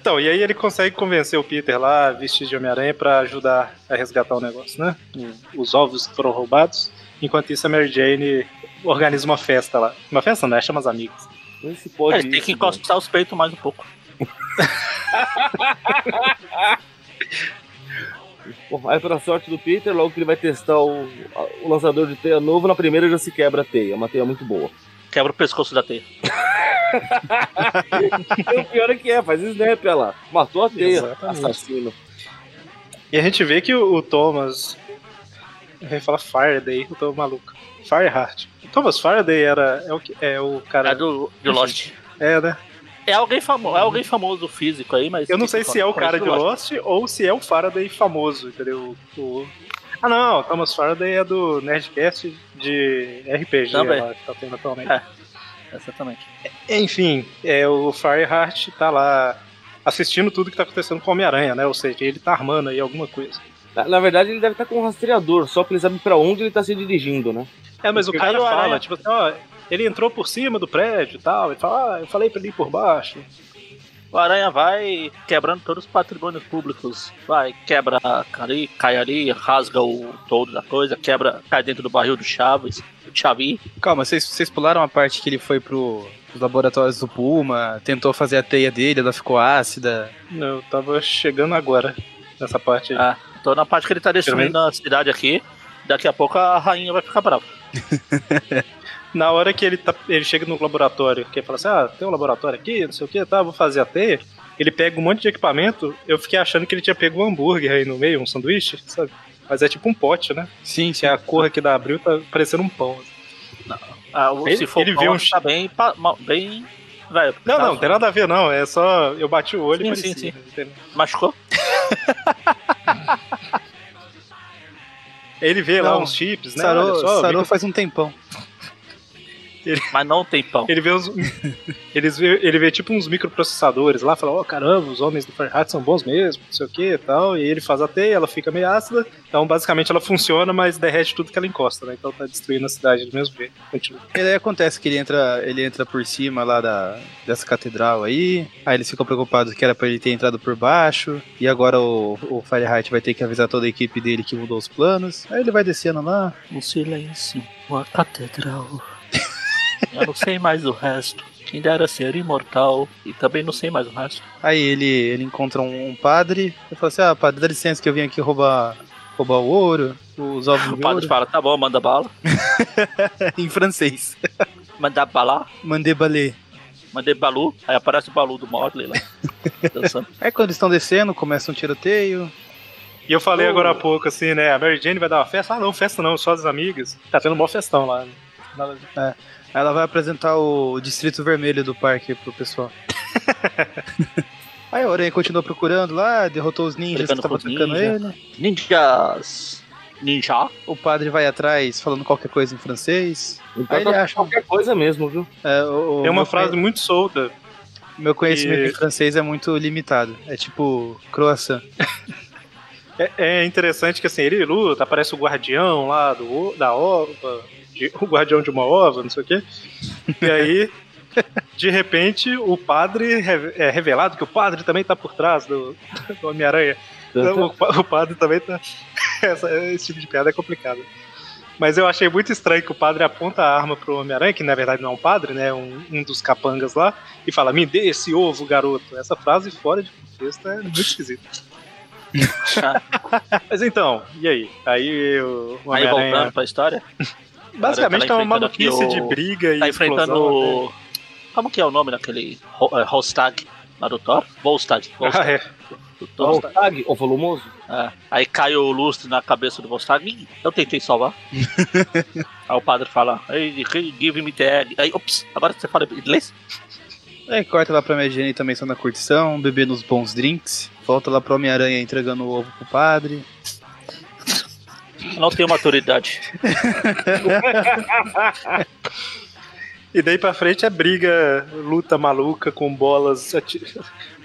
Então, e aí ele consegue convencer o Peter lá, vestido de Homem-Aranha, pra ajudar a resgatar o negócio, né? Os ovos que foram roubados. Enquanto isso, a Mary Jane organiza uma festa lá. Uma festa não, é, chama as amigas. Não se pode É, tem isso, que encostar os peitos mais um pouco. Bom, aí pra sorte do Peter, logo que ele vai testar o, a- o lançador de teia novo, na primeira já se quebra a teia, uma teia muito boa. Quebra o pescoço da teia. E o pior é que é, faz snap, olha lá. Matou a teia, Exatamente. assassino. E a gente vê que o, o Thomas. Eu ia falar Faraday, eu tô maluco. Fireheart. O Thomas Faraday era. É o, que- é o cara. É do, de Lost. É, né? É alguém, famo, é alguém famoso físico aí, mas. Eu não sei se é o cara de Lost. Lost ou se é o Faraday famoso, entendeu? O- Ah, não, Thomas Faraday é do Nerdcast de RPG Também. lá, que tá tendo atualmente. É. Exatamente. Enfim, é, o Fireheart tá lá assistindo tudo que tá acontecendo com o Homem-Aranha, né? Ou seja, ele tá armando aí alguma coisa. Na, na verdade, ele deve estar com um rastreador, só que ele sabe pra onde ele tá se dirigindo, né? É, mas o Aí cara o fala, Aranha- tipo assim, ó, ele entrou por cima do prédio e tal. Ele fala, ah, eu falei pra ele ir por baixo. O Aranha vai quebrando todos os patrimônios públicos. Vai, quebra ali, cai ali, rasga o todo da coisa, quebra, cai dentro do barril do Chaves, do Xavi. Calma, vocês, vocês pularam a parte que ele foi pro, pros laboratórios do Puma, tentou fazer a teia dele, ela ficou ácida. Não, eu tava chegando agora nessa parte aí. Ah, tô na parte que ele tá destruindo a cidade aqui. Daqui a pouco a rainha vai ficar brava. Na hora que ele, tá, ele chega no laboratório, que ele fala assim, ah, tem um laboratório aqui, não sei o que, tá, vou fazer a teia. Ele pega um monte de equipamento, eu fiquei achando que ele tinha pego um hambúrguer aí no meio, um sanduíche, sabe? Mas é tipo um pote, né? Sim, Se a cor aqui da Abril tá parecendo um pão. Ah, o- Ele- se for ele pão, vê um tá bem, bem velho. Não, tá- não, não tem nada a ver não, é só eu bati o olho Sim, e sim, parecia, sim. entendeu? Machucou? Ele vê lá Não, uns chips, né? sarou, Olha só, sarou faz um tempão. Mas não tem pão. Ele vê os. eles vê, ele vê tipo uns microprocessadores lá, fala, ó, caramba, os homens do Fireheart são bons mesmo, não sei o que e tal. E ele faz a teia, ela fica meio ácida. Então, basicamente, ela funciona, mas derrete tudo que ela encosta, né? Então tá destruindo a cidade do mesmo jeito. Continua. E daí acontece que ele entra, ele entra por cima lá da, dessa catedral aí. Aí eles ficam preocupados que era pra ele ter entrado por baixo. E agora o, o Fireheart vai ter que avisar toda a equipe dele que mudou os planos. Aí ele vai descendo lá. Um silêncio, uma catedral. Eu não sei mais o resto. Quem dera ser imortal e também não sei mais o resto. Aí ele, ele encontra um, um padre. Ele fala assim: Ah, padre, dá licença que eu vim aqui roubar, roubar o ouro, os ovos O padre ouro. fala, tá bom, manda bala. em francês. Manda bala, Mandei balé. mandei balu. Aí aparece o balu do Morley lá. dançando. Aí quando eles estão descendo, começa um tiroteio. E eu falei Oh. agora há pouco, assim, né? A Mary Jane vai dar uma festa. Ah, não, festa não, só as amigas. Tá tendo um maior festão lá. né? Nada a ver. Aí ela vai apresentar o Distrito Vermelho do parque pro pessoal. Aí a Aranha continua procurando lá, derrotou os ninjas que Brigando estavam atacando ninjas. ele. Ninjas. Ninja. O padre vai atrás falando qualquer coisa em francês. Então Aí ele acha- qualquer coisa mesmo, viu? É, o, o Tem uma frase conhe- muito solta. Meu conhecimento E- em francês é muito limitado. É tipo croissant. É, é interessante que assim, ele luta, aparece o guardião lá do, da ova, de- o guardião de uma ova, não sei o quê. E aí, de repente o padre re- é revelado que o padre também tá por trás do, do Homem-Aranha. Então, o, pa- o padre também tá. Essa- esse tipo de piada é complicado. Mas eu achei muito estranho que o padre aponta a arma pro Homem-Aranha, que na verdade não é um padre, né? Um, um dos capangas lá, e fala: Me dê esse ovo, garoto. Essa frase fora de contexto é muito esquisita. Mas então, e aí? Aí o, o Aí voltando Homem-Aranha. pra história, Basicamente tá uma maluquice o- de briga e tá enfrentando. explosão, o- Como que é o nome daquele Ho- é, Hostag lá do Thor? Volstag. né? Volstag. Ah, é. do Thor. O volumoso. É. Aí cai o lustre na cabeça do Volstag. Eu tentei salvar. aí o padre fala, hey, give me the egg. Aí, ops, agora você fala inglês? Aí corta lá pra Mary Jane também só na curtição, bebendo uns bons drinks. Volta lá pro Homem-Aranha entregando o ovo pro padre. Não tenho maturidade. E daí pra frente é briga, luta maluca com bolas,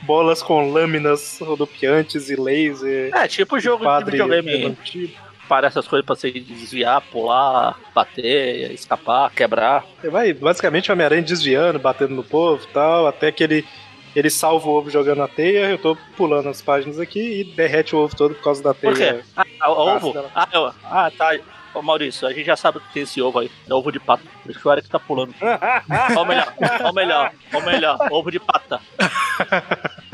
bolas com lâminas rodopiantes e laser. É, tipo jogo de videogame. tiro. Parece essas coisas pra você desviar, pular, bater, escapar, quebrar. Vai, basicamente o Homem-Aranha desviando, batendo no povo e tal, até que ele, ele salva o ovo jogando a teia. Eu tô pulando as páginas aqui e derrete o ovo todo por causa da teia. Por quê? Ah, o ovo? Ah, eu- ah, tá. Ô, Maurício, a gente já sabe que tem esse ovo aí. É ovo de pata. Por isso que o Eric tá pulando. Ou melhor, ou melhor, ou melhor, ovo de pata.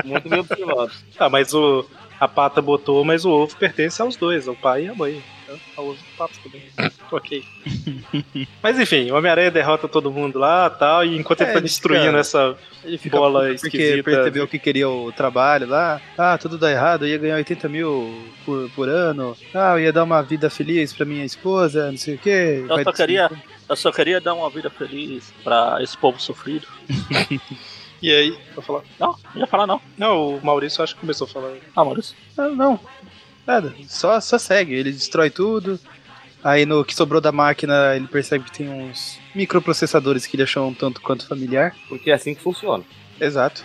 Muito bem observado. Ah, mas o, a pata botou, mas o ovo pertence aos dois, ao pai e à mãe. Pato também. ok. mas enfim, o Homem-Aranha derrota todo mundo lá tal, e enquanto É, ele tá ele destruindo fica- essa Ele fica bola porque esquisita. percebeu que queria o trabalho lá. Ah, tudo dá errado, eu ia ganhar 80 mil por, por ano. Ah, eu ia dar uma vida feliz pra minha esposa, não sei o quê. Eu Vai só queria-. Eu só queria dar uma vida feliz pra esse povo sofrido. E aí, vou falar. Não, não ia falar não. Não, o Maurício acho que começou a falar. Ah, Maurício. Ah, não, nada. Só, só segue. Ele destrói tudo. Aí no que sobrou da máquina, ele percebe que tem uns microprocessadores que ele achou um tanto quanto familiar. Porque é assim que funciona. Exato.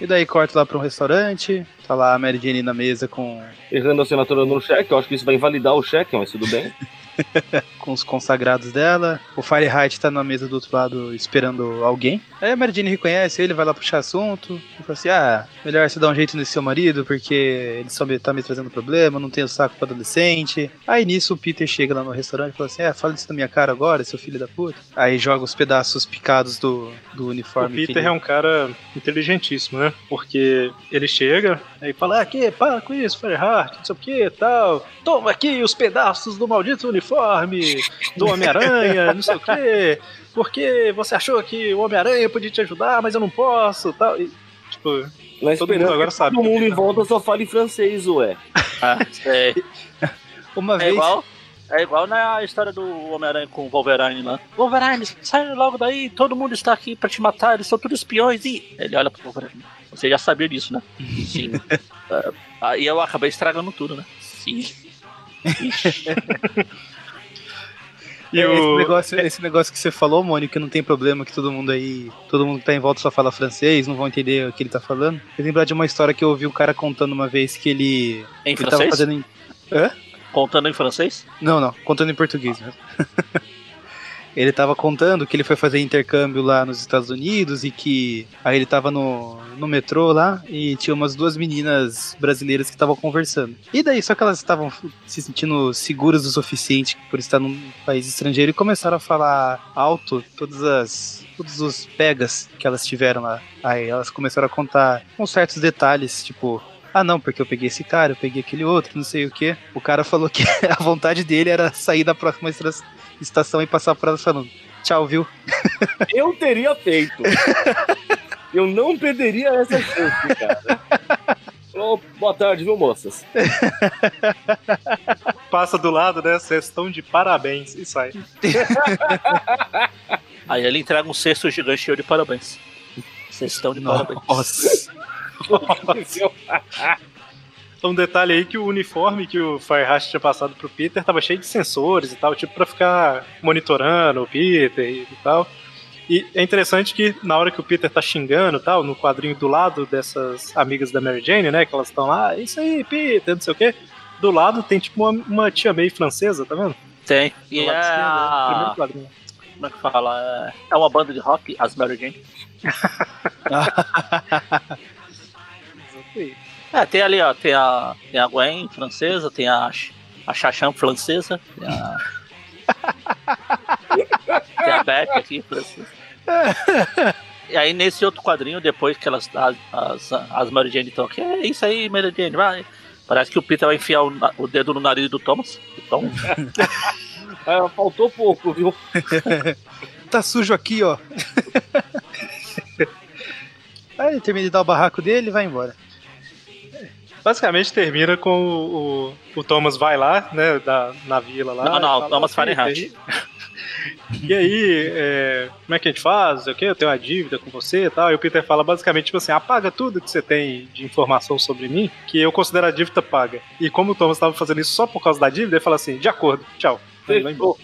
E daí corta lá pra um restaurante. Tá lá a Mary Jane na mesa com, Errando a assinatura no cheque, eu acho que isso vai invalidar o cheque, mas tudo bem. com os consagrados dela. O Fahrenheit tá na mesa do outro lado esperando alguém. Aí a Mary Jane reconhece ele, vai lá puxar assunto. E fala assim: Ah, melhor você dar um jeito nesse seu marido, porque ele só me, tá me trazendo problema, não tenho saco pra adolescente. Aí nisso o Peter chega lá no restaurante e fala assim: É, fala isso na minha cara agora, seu filho da puta. Aí joga os pedaços picados do, do O uniforme. que Peter é um cara inteligentíssimo, né? Porque ele chega, aí fala, ah, aqui, para com isso, Fireheart, não sei o que e tal. Toma aqui os pedaços do maldito uniforme do Homem-Aranha, não sei o que. Porque você achou que o Homem-Aranha podia te ajudar, mas eu não posso tal. E, tipo, Na Todo mundo agora sabe todo mundo em volta só fala em francês, ué. Ah, é, Uma é vez. igual. É igual na história do Homem-Aranha com o Wolverine lá. Wolverine, sai logo daí, todo mundo está aqui pra te matar, eles são todos espiões e. Ele olha pro Wolverine. Você já sabia disso, né? Sim. É, Aí eu acabei estragando tudo, né? Sim. E É, o- esse, negócio, esse negócio que você falou, Mônica, que não tem problema, que todo mundo aí, todo mundo que tá em volta só fala francês, não vão entender o que ele tá falando. Eu lembrar de uma história que eu ouvi o cara contando uma vez que ele. Em ele tava francês? fazendo em. Contando em francês? Não, não, contando em português mesmo. ele tava contando que ele foi fazer intercâmbio lá nos Estados Unidos e que aí ele tava no, no metrô lá e tinha umas duas meninas brasileiras que estavam conversando. E daí, só que elas estavam se sentindo seguras o suficiente por estar num país estrangeiro e começaram a falar alto todas as todos os pegas que elas tiveram lá. Aí elas começaram a contar uns certos detalhes, tipo, ah não, porque eu peguei esse cara, eu peguei aquele outro, não sei o que. O cara falou que a vontade dele era sair da próxima estação e passar por elas falando, tchau, viu? Eu teria feito. Eu não perderia essa chance, cara. Ô, boa tarde, viu, moças? passa do lado, né? Vocês estão de parabéns e sai. Aí ele entrega um cesto gigante cheio de parabéns. Vocês estão de parabéns. Um detalhe aí que o uniforme que o Fireheart tinha passado pro Peter tava cheio de sensores e tal, tipo pra ficar monitorando o Peter e tal. E é interessante que na hora que o Peter tá xingando e tal, no quadrinho do lado dessas amigas da Mary Jane, né, que elas estão lá, "É isso aí, Peter, não sei o quê. Do lado tem tipo uma, uma tia May francesa, tá vendo? Tem. E é né? a... primeiro quadrinho. como é que fala? É uma banda de rock, as Mary Jane. É, tem ali, ó, tem a, tem a Gwen francesa, tem a, a Chacham francesa, tem a. tem a Beth aqui francesa. E aí nesse outro quadrinho, depois que elas, as, as, as Mary Jane estão aqui, é isso aí, Mary Jane, vai. Parece que o Peter vai enfiar o, o dedo no nariz do Thomas. Então, Ah, faltou pouco, viu? tá sujo aqui, ó. Aí ele termina de dar o barraco dele e vai embora. Basicamente termina com o, o, o Thomas vai lá, né, da, na vila lá. Não, não, fala, Thomas "Ok, Fahrenheit." E aí, é, como é que a gente faz? O quê? Eu tenho uma dívida com você e tal. E o Peter fala basicamente tipo assim: apaga tudo que você tem de informação sobre mim, que eu considero a dívida paga. E como o Thomas estava fazendo isso só por causa da dívida, ele fala assim: de acordo, tchau. Ele vai embora.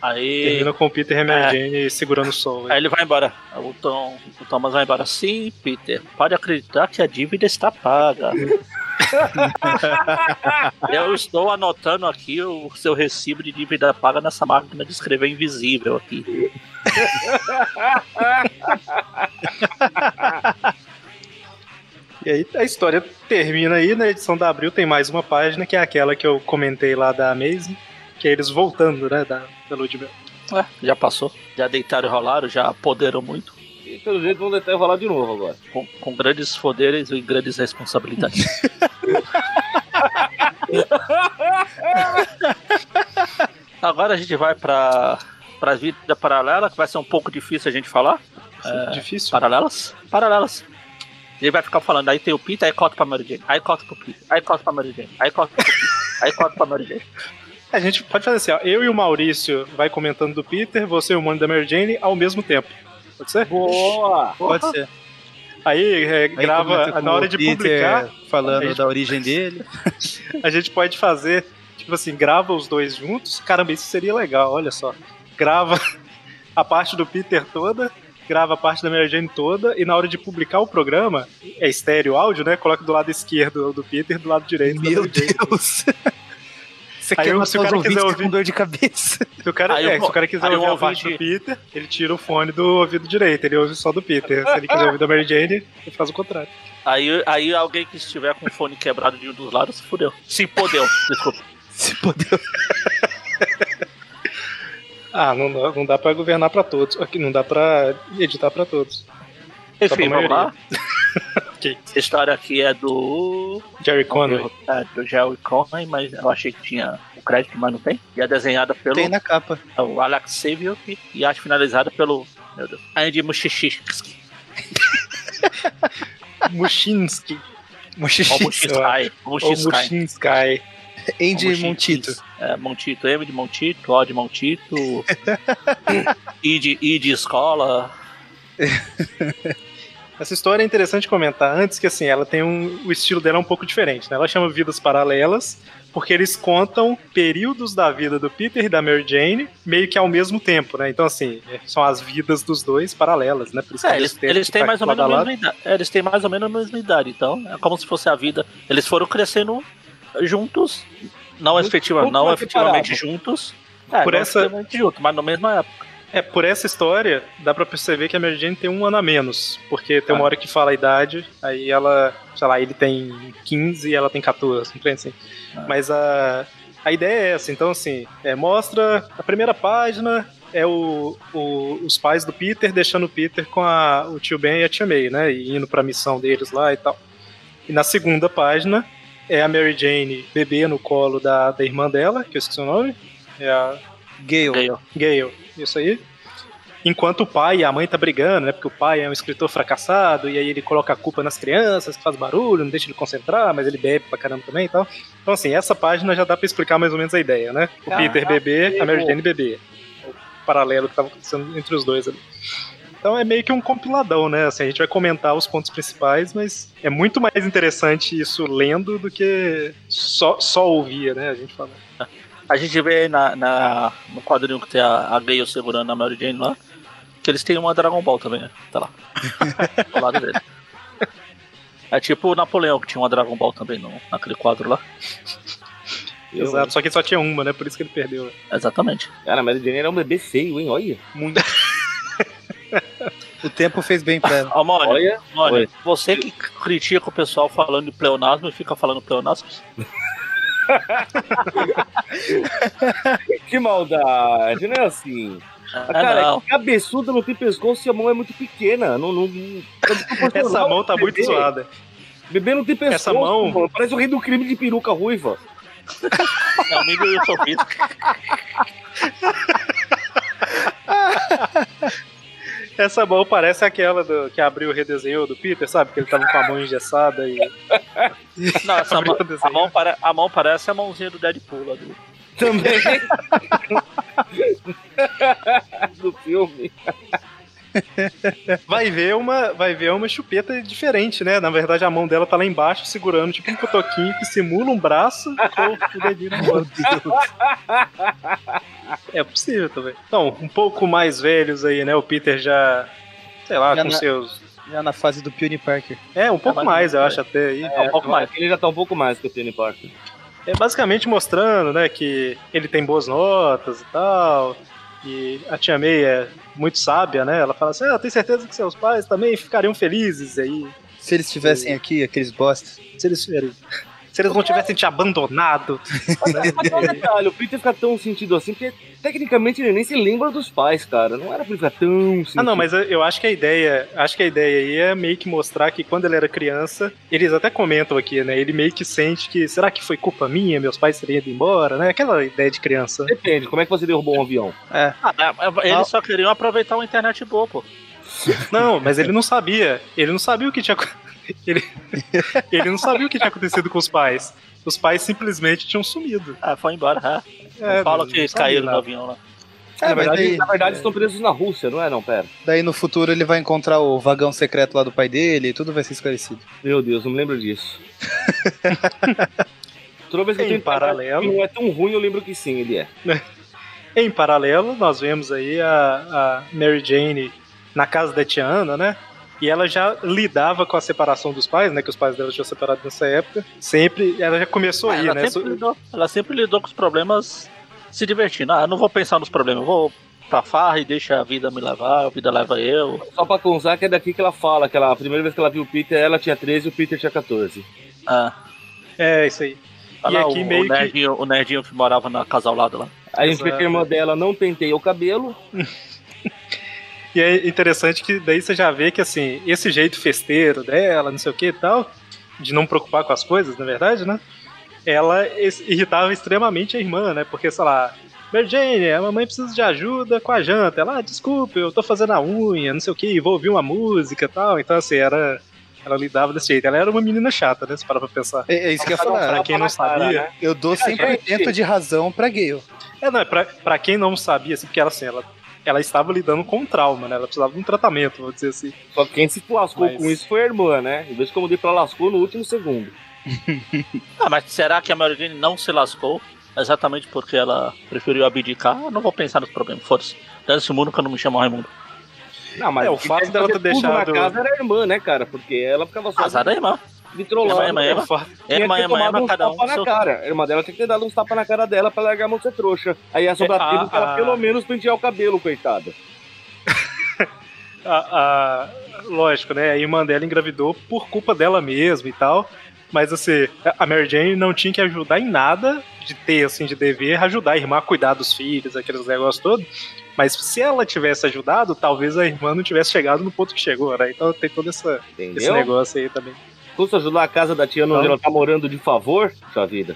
Aí, Termina com o Peter e a Mary É. Segurando o sol. aí ele vai embora. O, Tom, o Thomas vai embora. Sim, Peter, pode acreditar que a dívida está paga. Eu estou anotando aqui o seu recibo de dívida paga nessa máquina de escrever invisível aqui. E aí a história termina aí, na edição da Abril tem mais uma página, que é aquela que eu comentei lá da Amazing, que é eles voltando, né, da, da Ludmilla. Ué, já passou. Já deitaram e rolaram, já apoderam muito. E pelo jeito vão tentar rolar de novo agora. Com, com grandes poderes e grandes responsabilidades. Agora a gente vai para para vida paralela, que vai ser um pouco difícil a gente falar. É, Difícil. Paralelas? Paralelas. Ele vai ficar falando, aí tem o Peter, aí corta pra Mary Jane, aí corta pro Peter, aí corta pra Mary Jane, aí corta pro Peter, aí corta pra Mary Jane. A gente pode fazer assim, ó. Eu e o Maurício vai comentando do Peter, você e o Mano da Mary Jane ao mesmo tempo. Pode ser? Boa! Pode ser. Aí, é, Aí grava na hora de Peter publicar, Falando Aí- da origem dele. a gente pode fazer, tipo assim, grava os dois juntos. Caramba, isso seria legal, olha só. Grava a parte do Peter toda, grava a parte da Mary Jane toda, e na hora de publicar o programa, é estéreo áudio, né? Coloca do lado esquerdo do Peter e do lado direito da Meu. Deus! Você Aí quer eu- se o cara quiser ouvir- com dor de cabeça. Se o cara, Aí é, o- se o cara quiser ouvir a parte do Peter, ele tira o fone do ouvido direito, ele ouve só do Peter. Se ele quiser ouvir da Mary Jane, ele faz o contrário. Aí, aí alguém que estiver com o fone quebrado de um dos lados se fudeu. Se podeu, desculpa. Se puder. Ah, não dá, não dá pra governar pra todos. Aqui não dá pra editar pra todos. Enfim, vamos lá. Ok. Essa história aqui é do. Jerry Conway. É, do Jerry Conway, mas eu achei que tinha o crédito, mas não tem. E é desenhada pelo Tem na capa. o Alex Savior e acho finalizada pelo. Meu Deus. Andy. Mushinsky. Muschinsky. Mushinsky. Andy Montito. Montito. É, Montito, M de Montito, O de Montito, I de, I de escola. Essa história é interessante comentar antes que assim, ela tem um, o estilo dela é um pouco diferente, né? Ela chama Vidas Paralelas porque eles contam períodos da vida do Peter e da Mary Jane meio que ao mesmo tempo, né? Então assim, é, são as vidas dos dois paralelas, né? Por isso que É, eles, eles têm tá mais ou menos a mesma idade. É, eles têm mais ou menos a mesma idade, então é como se fosse a vida. Eles foram crescendo juntos, não, Muito efetiva, pouco não efetivamente juntos. É, Por não essa- efetivamente juntos, mas na mesma época. É, por essa história, dá pra perceber que a Mary Jane tem um ano a menos. Porque tem uma Ah. hora que fala a idade, aí ela, sei lá, ele tem 15 e ela tem 14, não tem assim. Ah. Mas a, a ideia é essa, então assim, é, mostra a primeira página, é o, o- os pais do Peter deixando o Peter com a- o tio Ben e a tia May, né? E indo pra missão deles lá e tal. E na segunda página é a Mary Jane bebê no colo da, da irmã dela, que eu esqueci o nome. É a Gale. Ganhou. Gale, isso aí. Enquanto o pai e a mãe tá brigando, né? Porque o pai é um escritor fracassado e aí ele coloca a culpa nas crianças, que faz barulho, não deixa ele concentrar, mas ele bebe pra caramba também e tal. Então, assim, essa página já dá pra explicar mais ou menos a ideia, né? O Caraca, Peter bebê, a Mary. Jane bebê. O paralelo que tava acontecendo entre os dois ali. Então é meio que um compiladão, né? Assim, a gente vai comentar os pontos principais, mas é muito mais interessante isso lendo do que só, só ouvir, né? A gente fala. A gente vê na, na- no quadrinho que tem a, a Gale segurando a Mary Jane lá, que eles têm uma Dragon Ball também, né? Tá lá. Do lado dele. É tipo o Napoleão, que tinha uma Dragon Ball também no, naquele quadro lá. Eu, Exato, só que só tinha uma, né? Por isso que ele perdeu. Exatamente. Cara, a Mary Jane era um bebê feio, hein? Olha. Muito. O tempo fez bem pra ela. Olha. Oi. você que critica o pessoal falando de pleonasmo e fica falando pleonasmo, Que maldade, não é assim. ah, Cara, não. cabeçuda não tem pescoço e a mão é muito pequena. Não, não, não- Essa mão tá muito zoada. Bebê não tem pescoço. Essa mão- mano. Parece o rei do crime de peruca ruiva. É amigo eu sou Vitor. Essa mão parece aquela do, que abriu o redesenho do Peter, sabe? Que ele tava com a mão engessada e. Não, essa mão, a, mão pare- a mão parece a mãozinha do Deadpool lá do. Também. do filme. Vai ver uma, vai ver uma chupeta diferente, né? Na verdade, a mão dela tá lá embaixo, segurando tipo um cotoquinho que simula um braço com o dedinho mão. É possível também. Então, um pouco mais velhos aí, né? O Peter já, sei lá, Já com na- seus. Já na fase do Peony Parker. É, um pouco mais mais, eu acho até aí. É, um pouco mais. Ele já tá um pouco mais que o Penny Parker. É basicamente mostrando, né, que ele tem boas notas e tal. E a tia May é muito sábia, né? Ela fala assim: ah, eu tenho certeza que seus pais também ficariam felizes aí. Se eles estivessem aqui, aqueles bosta. Se eles, se eles não tivessem te abandonado. Mas o Peter fica tão sentido assim, porque tecnicamente ele nem se lembra dos pais, cara. Não era pra ele ficar tão sentido. Ah, não, mas eu- acho que a ideia, acho que a ideia aí é meio que mostrar que quando ele era criança, eles até comentam aqui, né? Ele meio que sente que será que foi culpa minha, meus pais teriam ido embora, né? Aquela ideia de criança. Depende, como é que você derrubou um avião? É. Ah, é- é- eles só queriam aproveitar uma internet boa, pô. Não, mas ele não sabia. Ele não sabia o que tinha. Ele, ele não sabia o que tinha acontecido com os pais. Os pais simplesmente tinham sumido. Ah, foi embora, é. É, Fala que sabia caíram do avião lá. É, na, verdade, daí, na verdade, estão presos na Rússia, não é? Não, pera. daí no futuro ele vai encontrar o vagão secreto lá do pai dele e tudo vai ser esclarecido. Meu Deus, não me lembro disso. Toda vez que eu Em tenho paralelo. que não é tão ruim, eu lembro que sim, ele é. Em paralelo, nós vemos aí a, a Mary Jane na casa da Tiana, né? E ela já lidava com a separação dos pais, né? Que os pais dela tinham separado nessa época. Sempre, ela já começou aí, ela, né? sempre lidou, ela sempre lidou com os problemas se divertindo. Ah, não vou pensar nos problemas, eu vou pra farra e deixa a vida me levar, a vida leva eu. Só pra constar que é daqui que ela fala, que ela, a primeira vez que ela viu o Peter, ela tinha 13 e o Peter tinha 14. Ah, É, isso aí. olha E lá, aqui o, meio o, que- nerdinho, o nerdinho que morava na casa ao lado lá. Aí a gente vê Exato. que irmã dela não penteia o cabelo. E é interessante que daí você já vê que, assim, esse jeito festeiro dela, não sei o que e tal, de não preocupar com as coisas, na verdade, né? Ela irritava extremamente a irmã, né? Porque, sei lá, Mary Jane, a mamãe precisa de ajuda com a janta. Ela, ah, desculpa, eu tô fazendo a unha, não sei o que, vou ouvir uma música e tal. Então, assim, era. Ela lidava desse jeito. Ela era uma menina chata, né? Se parar pra pensar. É, é isso que eu ia Pra falar. quem não sabia. Eu dou 100% de razão pra Gale. É, não, é pra, pra quem não sabia, assim, porque ela, assim, ela, ela estava lidando com um trauma, né? Ela precisava de um tratamento, vou dizer assim. Só que quem se lascou Mas- com isso foi a irmã, né? Em vez de como eu dei pra lascou no último segundo. Ah, mas será que a Mary Jane não se lascou exatamente porque ela preferiu abdicar? Não vou pensar nos problemas, foda-se. Desse mundo que eu não me chamo Raimundo. Não, mas É, o fato dela ter tudo deixado- na casa era a irmã, né, cara? Porque ela ficava só Azar da irmã. De. Irmã, irmã, Tinha Ema, que ter ema, tomado ema, cada um tapa na cara. A irmã dela tinha que ter dado uns tapas na cara dela pra largar a mão de ser trouxa. Aí ia sobrar É, tempo a- pra ela a- pelo menos pentear o cabelo, coitada. a, a- lógico, né? A irmã dela engravidou por culpa dela mesma e tal. Mas assim, a Mary Jane não tinha que ajudar em nada de ter, assim, de dever, ajudar a irmã a cuidar dos filhos, aqueles negócios todos. Mas se ela tivesse ajudado, talvez a irmã não tivesse chegado no ponto que chegou, né? Então tem todo essa, esse negócio aí também. Custa ajudar a casa da tia onde Então- ela tá morando de favor, sua vida.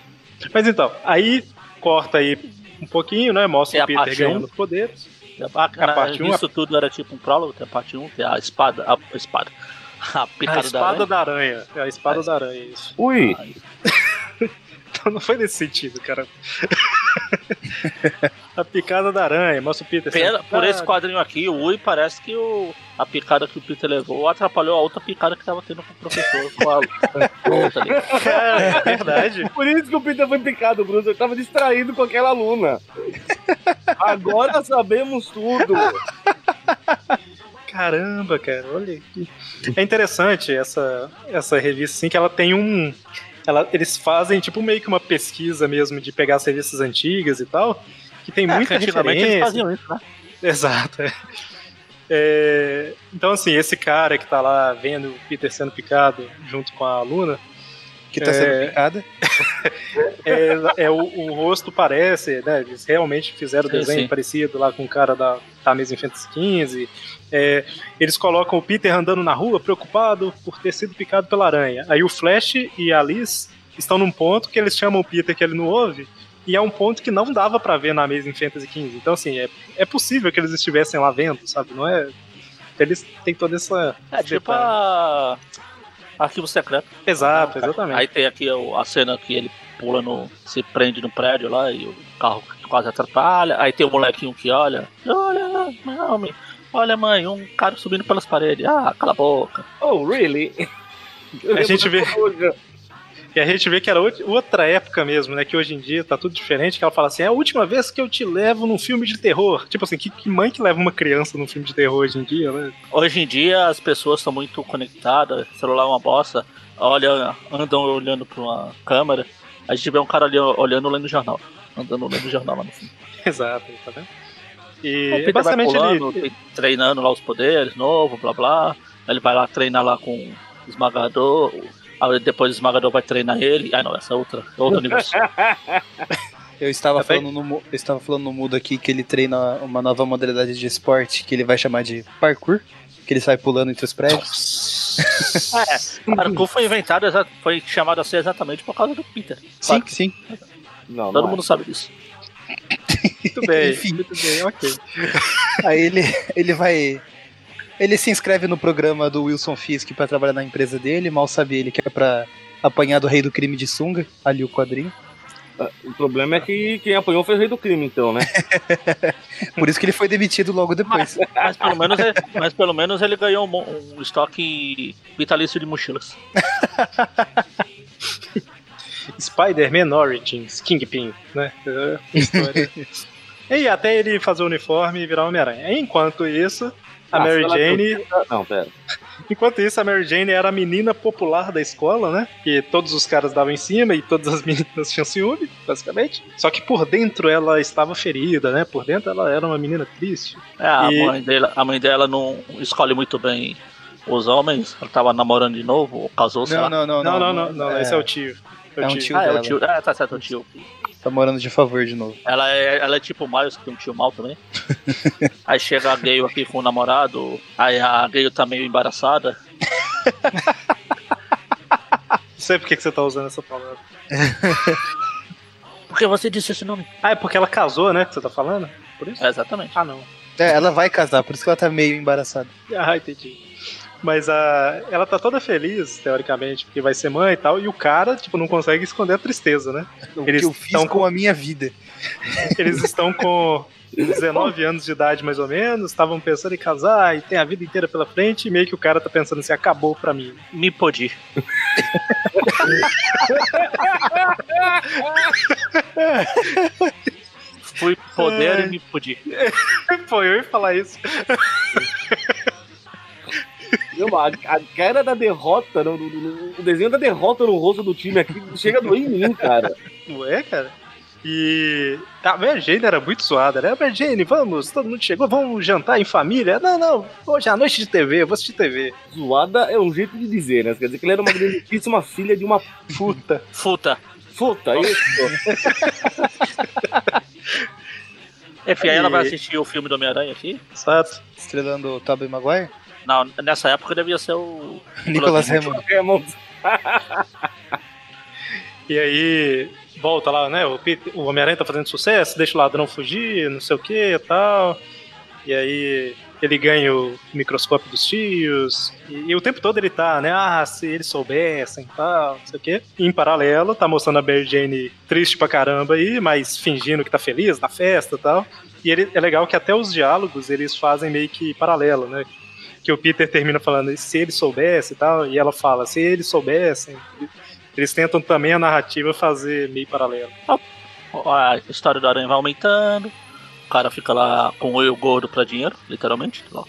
Mas então, aí corta aí um pouquinho, né? Mostra É o a Peter ganhando poderes. A, A parte um, isso tudo era tipo um prólogo, tem a parte 1, tem a espada, a, a espada. A A picada da espada aranha. da aranha. É a espada da aranha, isso. Ui, Então não foi nesse sentido, cara. a picada da aranha, mostra o Peter. Pela- por esse quadrinho aqui, o Ui parece que o, a picada que o Peter levou atrapalhou a outra picada que tava tendo com o professor, com a ali. Cara, é verdade. por isso que o Peter foi picado, Bruno. Eu tava distraído com aquela aluna. Agora sabemos tudo. Caramba, cara, olha aqui. É interessante essa, essa revista, assim, que ela tem um. ela- eles fazem tipo meio que uma pesquisa mesmo de pegar as revistas antigas e tal, que tem É, muita que antigamente eles referência. faziam isso, né? Exato. é. É, então, assim, esse cara que tá lá vendo o Peter sendo picado junto com a Luna, Que tá sendo É. picada. é, é o, o rosto parece, né? Eles realmente fizeram o Sim, desenho sim. parecido lá com o cara da, da Amazing Fantasy XV. É, eles colocam o Peter andando na rua preocupado por ter sido picado pela aranha. Aí o Flash e a Liz estão num ponto que eles chamam o Peter que ele não ouve. E é um ponto que não dava pra ver na Amazing Fantasy XV. Então, assim, é, é possível que eles estivessem lá vendo, sabe? Não é. Eles têm toda essa. É tipo a. Arquivo secreto. Exato, exatamente. Aí tem aqui a cena que ele pula no. se prende no prédio lá e o carro quase atrapalha. Aí tem o molequinho que olha. Olha, mãe, olha, mãe, um cara subindo pelas paredes. Ah, cala a boca. Oh, really? A gente vê- Hoje- E a gente vê que era out- outra época mesmo, né? Que hoje em dia tá tudo diferente. Que ela fala assim: é a última vez que eu te levo num filme de terror. Tipo assim, que, que mãe que leva uma criança num filme de terror hoje em dia, né? Hoje em dia as pessoas são muito conectadas, celular é uma bosta, olha, andam olhando pra uma câmera, a gente vê um cara ali olhando lendo jornal. Andando lendo jornal lá no fundo. Exato, tá vendo? E basicamente vai pulando, ele. treinando lá os poderes, novo, blá blá. Ele vai lá treinar lá com o esmagador. Aí depois o esmagador vai treinar ele. Ah não, essa é outra, é outro universo. Eu estava, Até- falando no, eu estava falando no mudo aqui que ele treina uma nova modalidade de esporte que ele vai chamar de parkour, que ele sai pulando entre os prédios. é, Parkour foi inventado, foi chamado assim exatamente por causa do Peter. Sim, sim. Não, Todo não mundo sabe disso. Muito bem, Enfim. muito bem, ok. Aí ele, ele vai. Ele se inscreve no programa do Wilson Fisk pra trabalhar na empresa dele, mal sabe ele que é pra apanhar do rei do crime de sunga, ali o quadrinho. é. O problema é que quem apanhou foi o rei do crime, então, né? Por isso que ele foi demitido logo depois. Mas pelo menos, ele, mas pelo menos ele ganhou um, um estoque vitalício de mochilas. Spider-Man Origins, Kingpin, né? É, história. e até ele fazer o uniforme e virar Homem-Aranha. Enquanto isso, a Ah, Mary Jane. Não, pera. Enquanto isso, a Mary Jane era a menina popular da escola, né? Que todos os caras davam em cima e todas as meninas tinham ciúme, basicamente. Só que por dentro ela estava ferida, né? Por dentro ela era uma menina triste. É, a, E- mãe dela, a mãe dela não escolhe muito bem os homens. Ela tava namorando de novo, ou casou, sei Não, lá. não, não, Não, não, não, não, esse é o tio. É um tio Ah, é dela. o tio. É, tá certo, é o tio. Tá morando de favor de novo. Ela é, ela é tipo o Miles, que tem um tio mal também. aí chega a Gale aqui com o namorado, aí a Gale tá meio embaraçada. Não sei por que que você tá usando essa palavra. Por que você disse esse nome? Ah, é porque ela casou, né? Que você tá falando? Por isso? É, exatamente. Ah, não. É, ela vai casar, por isso que ela tá meio embaraçada. Ah, entendi. Mas a, ela tá toda feliz, teoricamente, porque vai ser mãe e tal, e o cara, tipo, não consegue esconder a tristeza, né? O Eles que eu fiz tão com a minha vida. Eles estão com 19 anos de idade, mais ou menos, estavam pensando em casar e tem a vida inteira pela frente, e meio que o cara tá pensando assim, acabou pra mim. Me podi. Fui poder e me podi. Pô, eu ia falar isso. A, a cara da derrota, no, no- no- o desenho da derrota no rosto do time aqui chega a doer em mim, cara. Não é, cara? E a Mary Jane era muito zoada, né? Mary Jane, vamos, todo mundo chegou, vamos jantar em família. Não, não, hoje é a noite de TV, eu vou assistir TV. Zoada é um jeito de dizer, né? Quer dizer que ele era uma grandíssima filha de uma Puta. Futa. puta. Isso. Enfim, aí ela vai assistir o filme do Homem-Aranha aqui. Exato. Estrelando o Tobey Maguire. Não, nessa época devia ser o. Nicolas Hammond. E aí volta lá, né? O, Peter- o Homem-Aranha tá fazendo sucesso, deixa o ladrão fugir, não sei o que e tal. E aí ele ganha o microscópio dos tios. E, e o tempo todo ele tá, né? Ah, se eles soubessem e tal, não sei o quê. E em paralelo, tá mostrando a Mary Jane triste pra caramba aí, mas fingindo que tá feliz na festa e tal. E ele, é legal que até os diálogos eles fazem meio que paralelo, né? Que o Peter termina falando, "E se eles soubessem e tal, e ela fala, se eles soubessem. Eles tentam também a narrativa fazer meio paralelo. A história do Aranha vai aumentando. O cara fica lá com o olho gordo pra dinheiro, literalmente. Lá,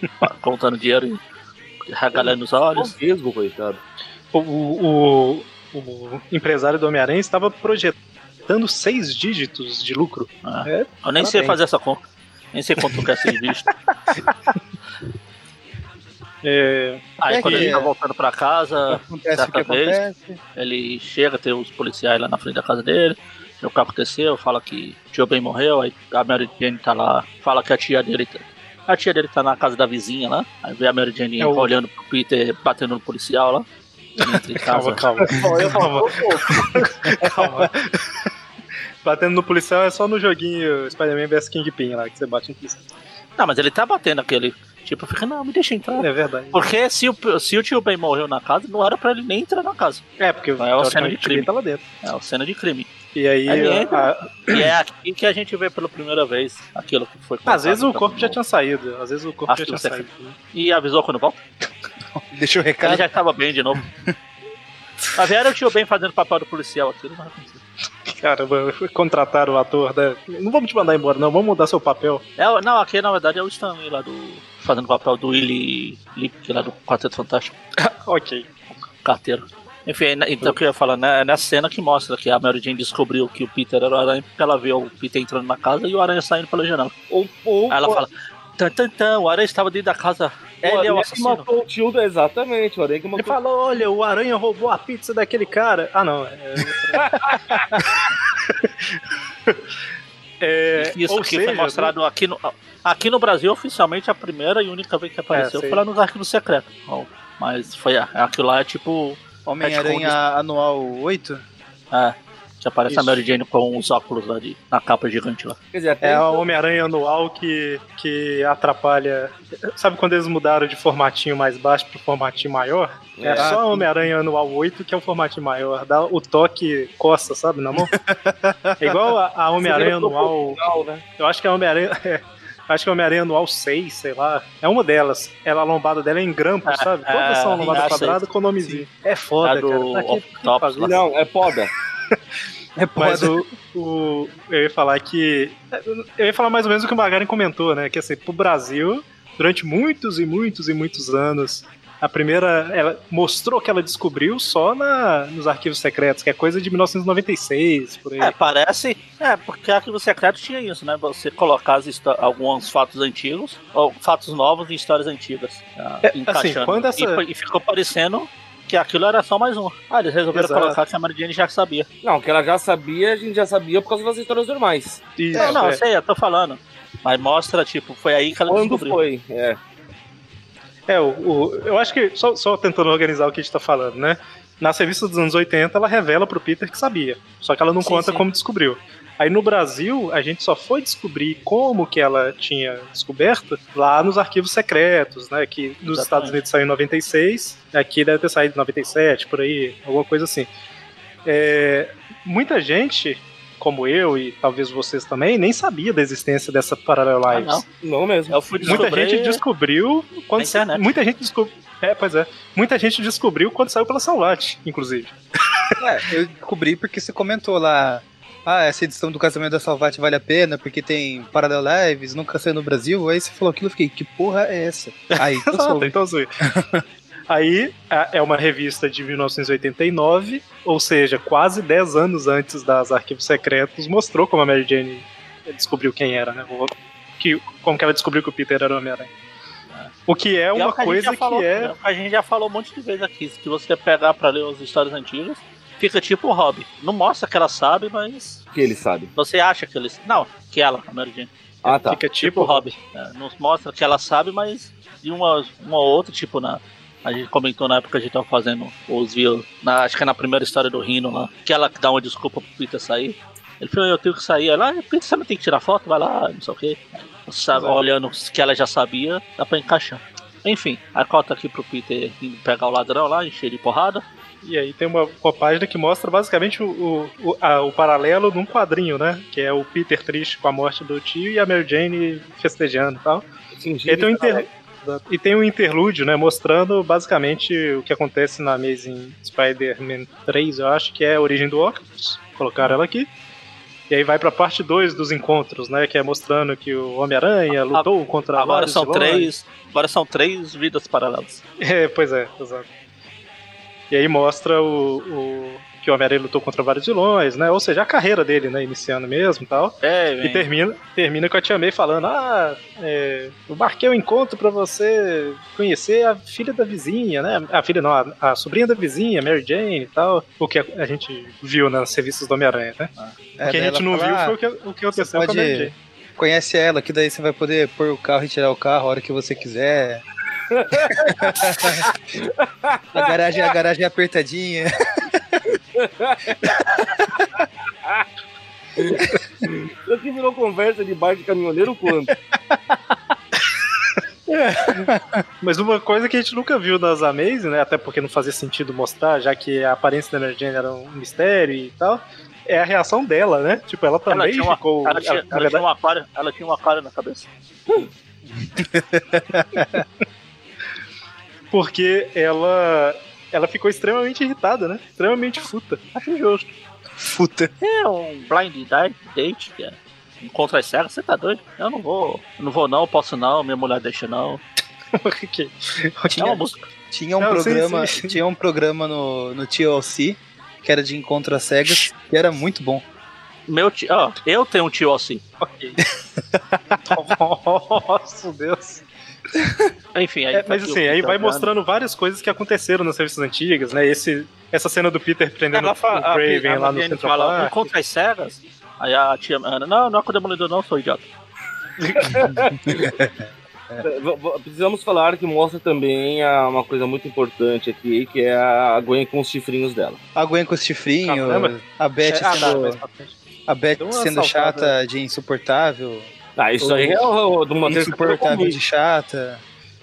contando dinheiro e regalando os olhos. Mesmo, coitado. O, o, o- o empresário do Homem-Aranha estava projetando seis dígitos de lucro. Ah, É, eu nem sei parabéns. fazer essa conta. Nem sei quanto quer ser visto. É, Aí É quando que- ele tá voltando pra casa, Acontece certa vez, acontece. ele chega, tem os policiais lá na frente da casa dele. vê O que aconteceu, fala que o tio Ben morreu, aí a Mary Jane tá lá, fala que a tia dele. tá- A tia dele tá na casa da vizinha lá. Aí vê a Mary Jane É o- olhando pro Peter, batendo no policial lá. Em calma, calma. calma. calma. Batendo no policial é só no joguinho Spider-Man vs Kingpin lá, que você bate no policial. Não, mas ele tá batendo aquele. Tipo, fica, não, me deixa entrar. É verdade. Porque se o, se o tio Ben morreu na casa, não era pra ele nem entrar na casa. É, porque É uma cena de crime. tá lá dentro. É uma cena de crime. E aí, Aí entra. a- E é aqui que a gente vê pela primeira vez aquilo que foi às vezes o corpo já tinha saído. Às vezes o corpo Acho já tinha saído. E avisou quando volta. Deixa o Ele recado. já estava bem de novo. Mas era o tio Ben fazendo papel do policial aqui, não vai acontecer. Caramba, contrataram o ator, né? Não vamos te mandar embora, não. Vamos mudar seu papel. É, o- não, aqui na verdade é o Stanley lá do. Fazendo o papel do Willy Lipke lá do Quarteto Fantástico, ok. carteiro. Enfim, né, então o que eu ia falar, né, é nessa cena que mostra que a Mary Jane descobriu que o Peter era o Aranha, porque ela vê o Peter entrando na casa e o Aranha saindo pela janela. Ou, ou, Aí ela fala, tan, tan, tan, o Aranha estava dentro da casa, ele é o Aranha que assassino. matou o tio, exatamente, o Aranha que Ele matou falou: olha, o aranha roubou a pizza daquele cara. Ah, não. É, é, Isso aqui seja, foi mostrado aqui no, aqui no Brasil, oficialmente, a primeira e única vez que apareceu sei. foi lá nos arquivos secretos. Mas foi aquilo lá é tipo. Homem-Aranha anual 8? É, que aparece Isso. a Mary Jane com os óculos lá de, na capa gigante lá. Quer dizer, até É então- o Homem-Aranha anual que, que atrapalha. Sabe quando eles mudaram de formatinho mais baixo pro formatinho maior? É, É. só o Homem-Aranha anual 8 que é o formatinho maior. Dá o toque coça, sabe, na mão? É igual a, a Homem-Aranha anual. proporcional, né? Eu acho que é Homem-Aranha. é, acho que é Homem-Aranha anual 6, sei lá. É uma delas. Ela a lombada dela é em grampo, sabe? Todas é, são lombada sim, quadrada com o nomezinho. É foda, É do cara. Tá aqui. Não, é poda. É Mas o, o- Eu ia falar que. Eu ia falar mais ou menos o que o Magaren comentou, né? Que assim, pro Brasil, durante muitos e muitos e muitos anos, a primeira. Ela mostrou que ela descobriu só na, nos arquivos secretos, que é coisa de 1996, por aí. É, parece. É, porque arquivo secreto tinha isso, né? Você colocar alguns fatos antigos, ou fatos novos em histórias antigas. ah, É, assim, encaixando. quando essa- e, e ficou parecendo que aquilo era só mais um. Ah, eles resolveram Exato. colocar que a Mary Jane já sabia. Não, que ela já sabia, a gente já sabia por causa das histórias normais. Isso, não, não, é. sei, eu tô falando. Mas mostra, tipo, foi aí que ela Quando descobriu. foi? É. É, o, o- eu acho que, só, só tentando organizar o que a gente tá falando, né? Nas revistas dos anos 80, ela revela pro Peter que sabia. Só que ela não Sim, conta sim. como descobriu. Aí no Brasil, a gente só foi descobrir como que ela tinha descoberto lá nos arquivos secretos, né? Que nos Exatamente. Estados Unidos saiu em 96, aqui deve ter saído em 97, por aí, alguma coisa assim. É, muita gente, como eu e talvez vocês também, nem sabia da existência dessa Parallel Ah, Lives. não. Não mesmo. Eu fui Muita gente descobriu quando Na internet. muita gente descobriu. É, pois é. Muita gente descobriu quando saiu pela Salvat, inclusive. É, eu descobri porque você comentou lá. Ah, essa edição do casamento da Salvati vale a pena porque tem Parallel Lives, nunca saiu no Brasil. Aí você falou aquilo, eu fiquei, que porra é essa? Aí, eu Exato, então assim. Aí a- é uma revista de 1989, ou seja, quase 10 anos antes das Arquivos Secretos, mostrou como a Mary Jane descobriu quem era, né? O- Que, como que ela descobriu que o Peter era o Homem-Aranha. O que é E uma que coisa que falou, é. né? A gente já falou um monte de vezes aqui. Se você pegar pra ler as histórias antigas, fica tipo o Hobby. Não mostra que ela sabe, mas Que ele sabe. você acha que eles. Não, que ela, a Mary Jane. Ah, tá. Fica Tipo tipo. o Hobby. É, não mostra que ela sabe, mas de uma, uma ou outra, tipo, na. A gente comentou na época que a gente tava fazendo os viu, na, acho que é na primeira história do Rino lá, que ela dá uma desculpa pro Peter sair. Ele falou, eu tenho que sair. Ela, ah, Peter, você não tem que tirar foto? Vai lá, não sei o quê. Sabe, olhando que ela já sabia, dá pra encaixar. Enfim, a cota aqui pro Peter pegar o ladrão lá, encher de porrada. E aí tem uma, uma página que mostra basicamente o, o, o, a- o paralelo num quadrinho, né? Que é o Peter triste com a morte do tio e a Mary Jane festejando e tal. Fingindo E tem, um inter... e tem um interlúdio, né? Mostrando basicamente o que acontece na Amazing Spider-Man 3, eu acho, que é a origem do Octopus. Colocaram ela aqui. E aí vai pra parte 2 dos encontros, né? Que é mostrando que o Homem-Aranha lutou contra Agora vários são três. Agora são três vidas paralelas. É, pois é, exato. E aí mostra o, o- que o Homem-Aranha lutou contra vários vilões, né? Ou seja, a carreira dele, né? Iniciando mesmo e tal. É, E termina, termina com a Tia May falando: Ah, é, eu marquei um encontro pra você conhecer a filha da vizinha, né? A filha não, a, a sobrinha da vizinha, Mary Jane e tal. O que a, a gente viu nas revistas do Homem-Aranha, né? É, o que a daí gente não fala, viu "Ah, foi o que, o que aconteceu com a pode- Mary Jane. Conhece ela, que daí você vai poder pôr o carro e tirar o carro a hora que você quiser. A, garagem, a garagem é apertadinha. Isso aqui virou conversa de bar de caminhoneiro quando? Mas uma coisa que a gente nunca viu nas Amazing, né? Até porque não fazia sentido mostrar, já que a aparência da Mary Jane era um mistério e tal. É a reação dela, né? Tipo, ela também Ela tinha, uma, ficou. ela, tinha, ela- na ela tinha um aquário, ela tinha um aquário na cabeça. porque ela. Ela ficou extremamente irritada, né? Extremamente futa. Acho justo. Puta. É um blind date, date que é. Encontra as cegas, você tá doido? Eu não vou. Eu não vou não, posso não, minha mulher deixa não. Que- É uma música. Tinha um Não, programa, sim, sim. tinha um programa no, no TLC que era de encontro às cegas, que era muito bom. Meu tio. Ó, eu tenho um tio assim. ok. Nossa, Deus. Enfim, aí. É, mas tá assim, aqui o aí vai mostrando várias coisas que aconteceram nas revistas antigas, né? Esse, essa cena do Peter prendendo Ela o fala, a, Craven a lá no Central fala, Park. encontra as cegas. Aí a tia Ana, não, não é com o demolidor, não, sou idiota. É, Precisamos falar que mostra também uma coisa muito importante aqui, que é a Gwen com os chifrinhos dela. A Gwen com os chifrinhos, Caramba. a Beth Ah, tá, sendo, mas pra frente. a Beth sendo chata de insuportável, Ah, isso aí é o- de uma insuportável de chata.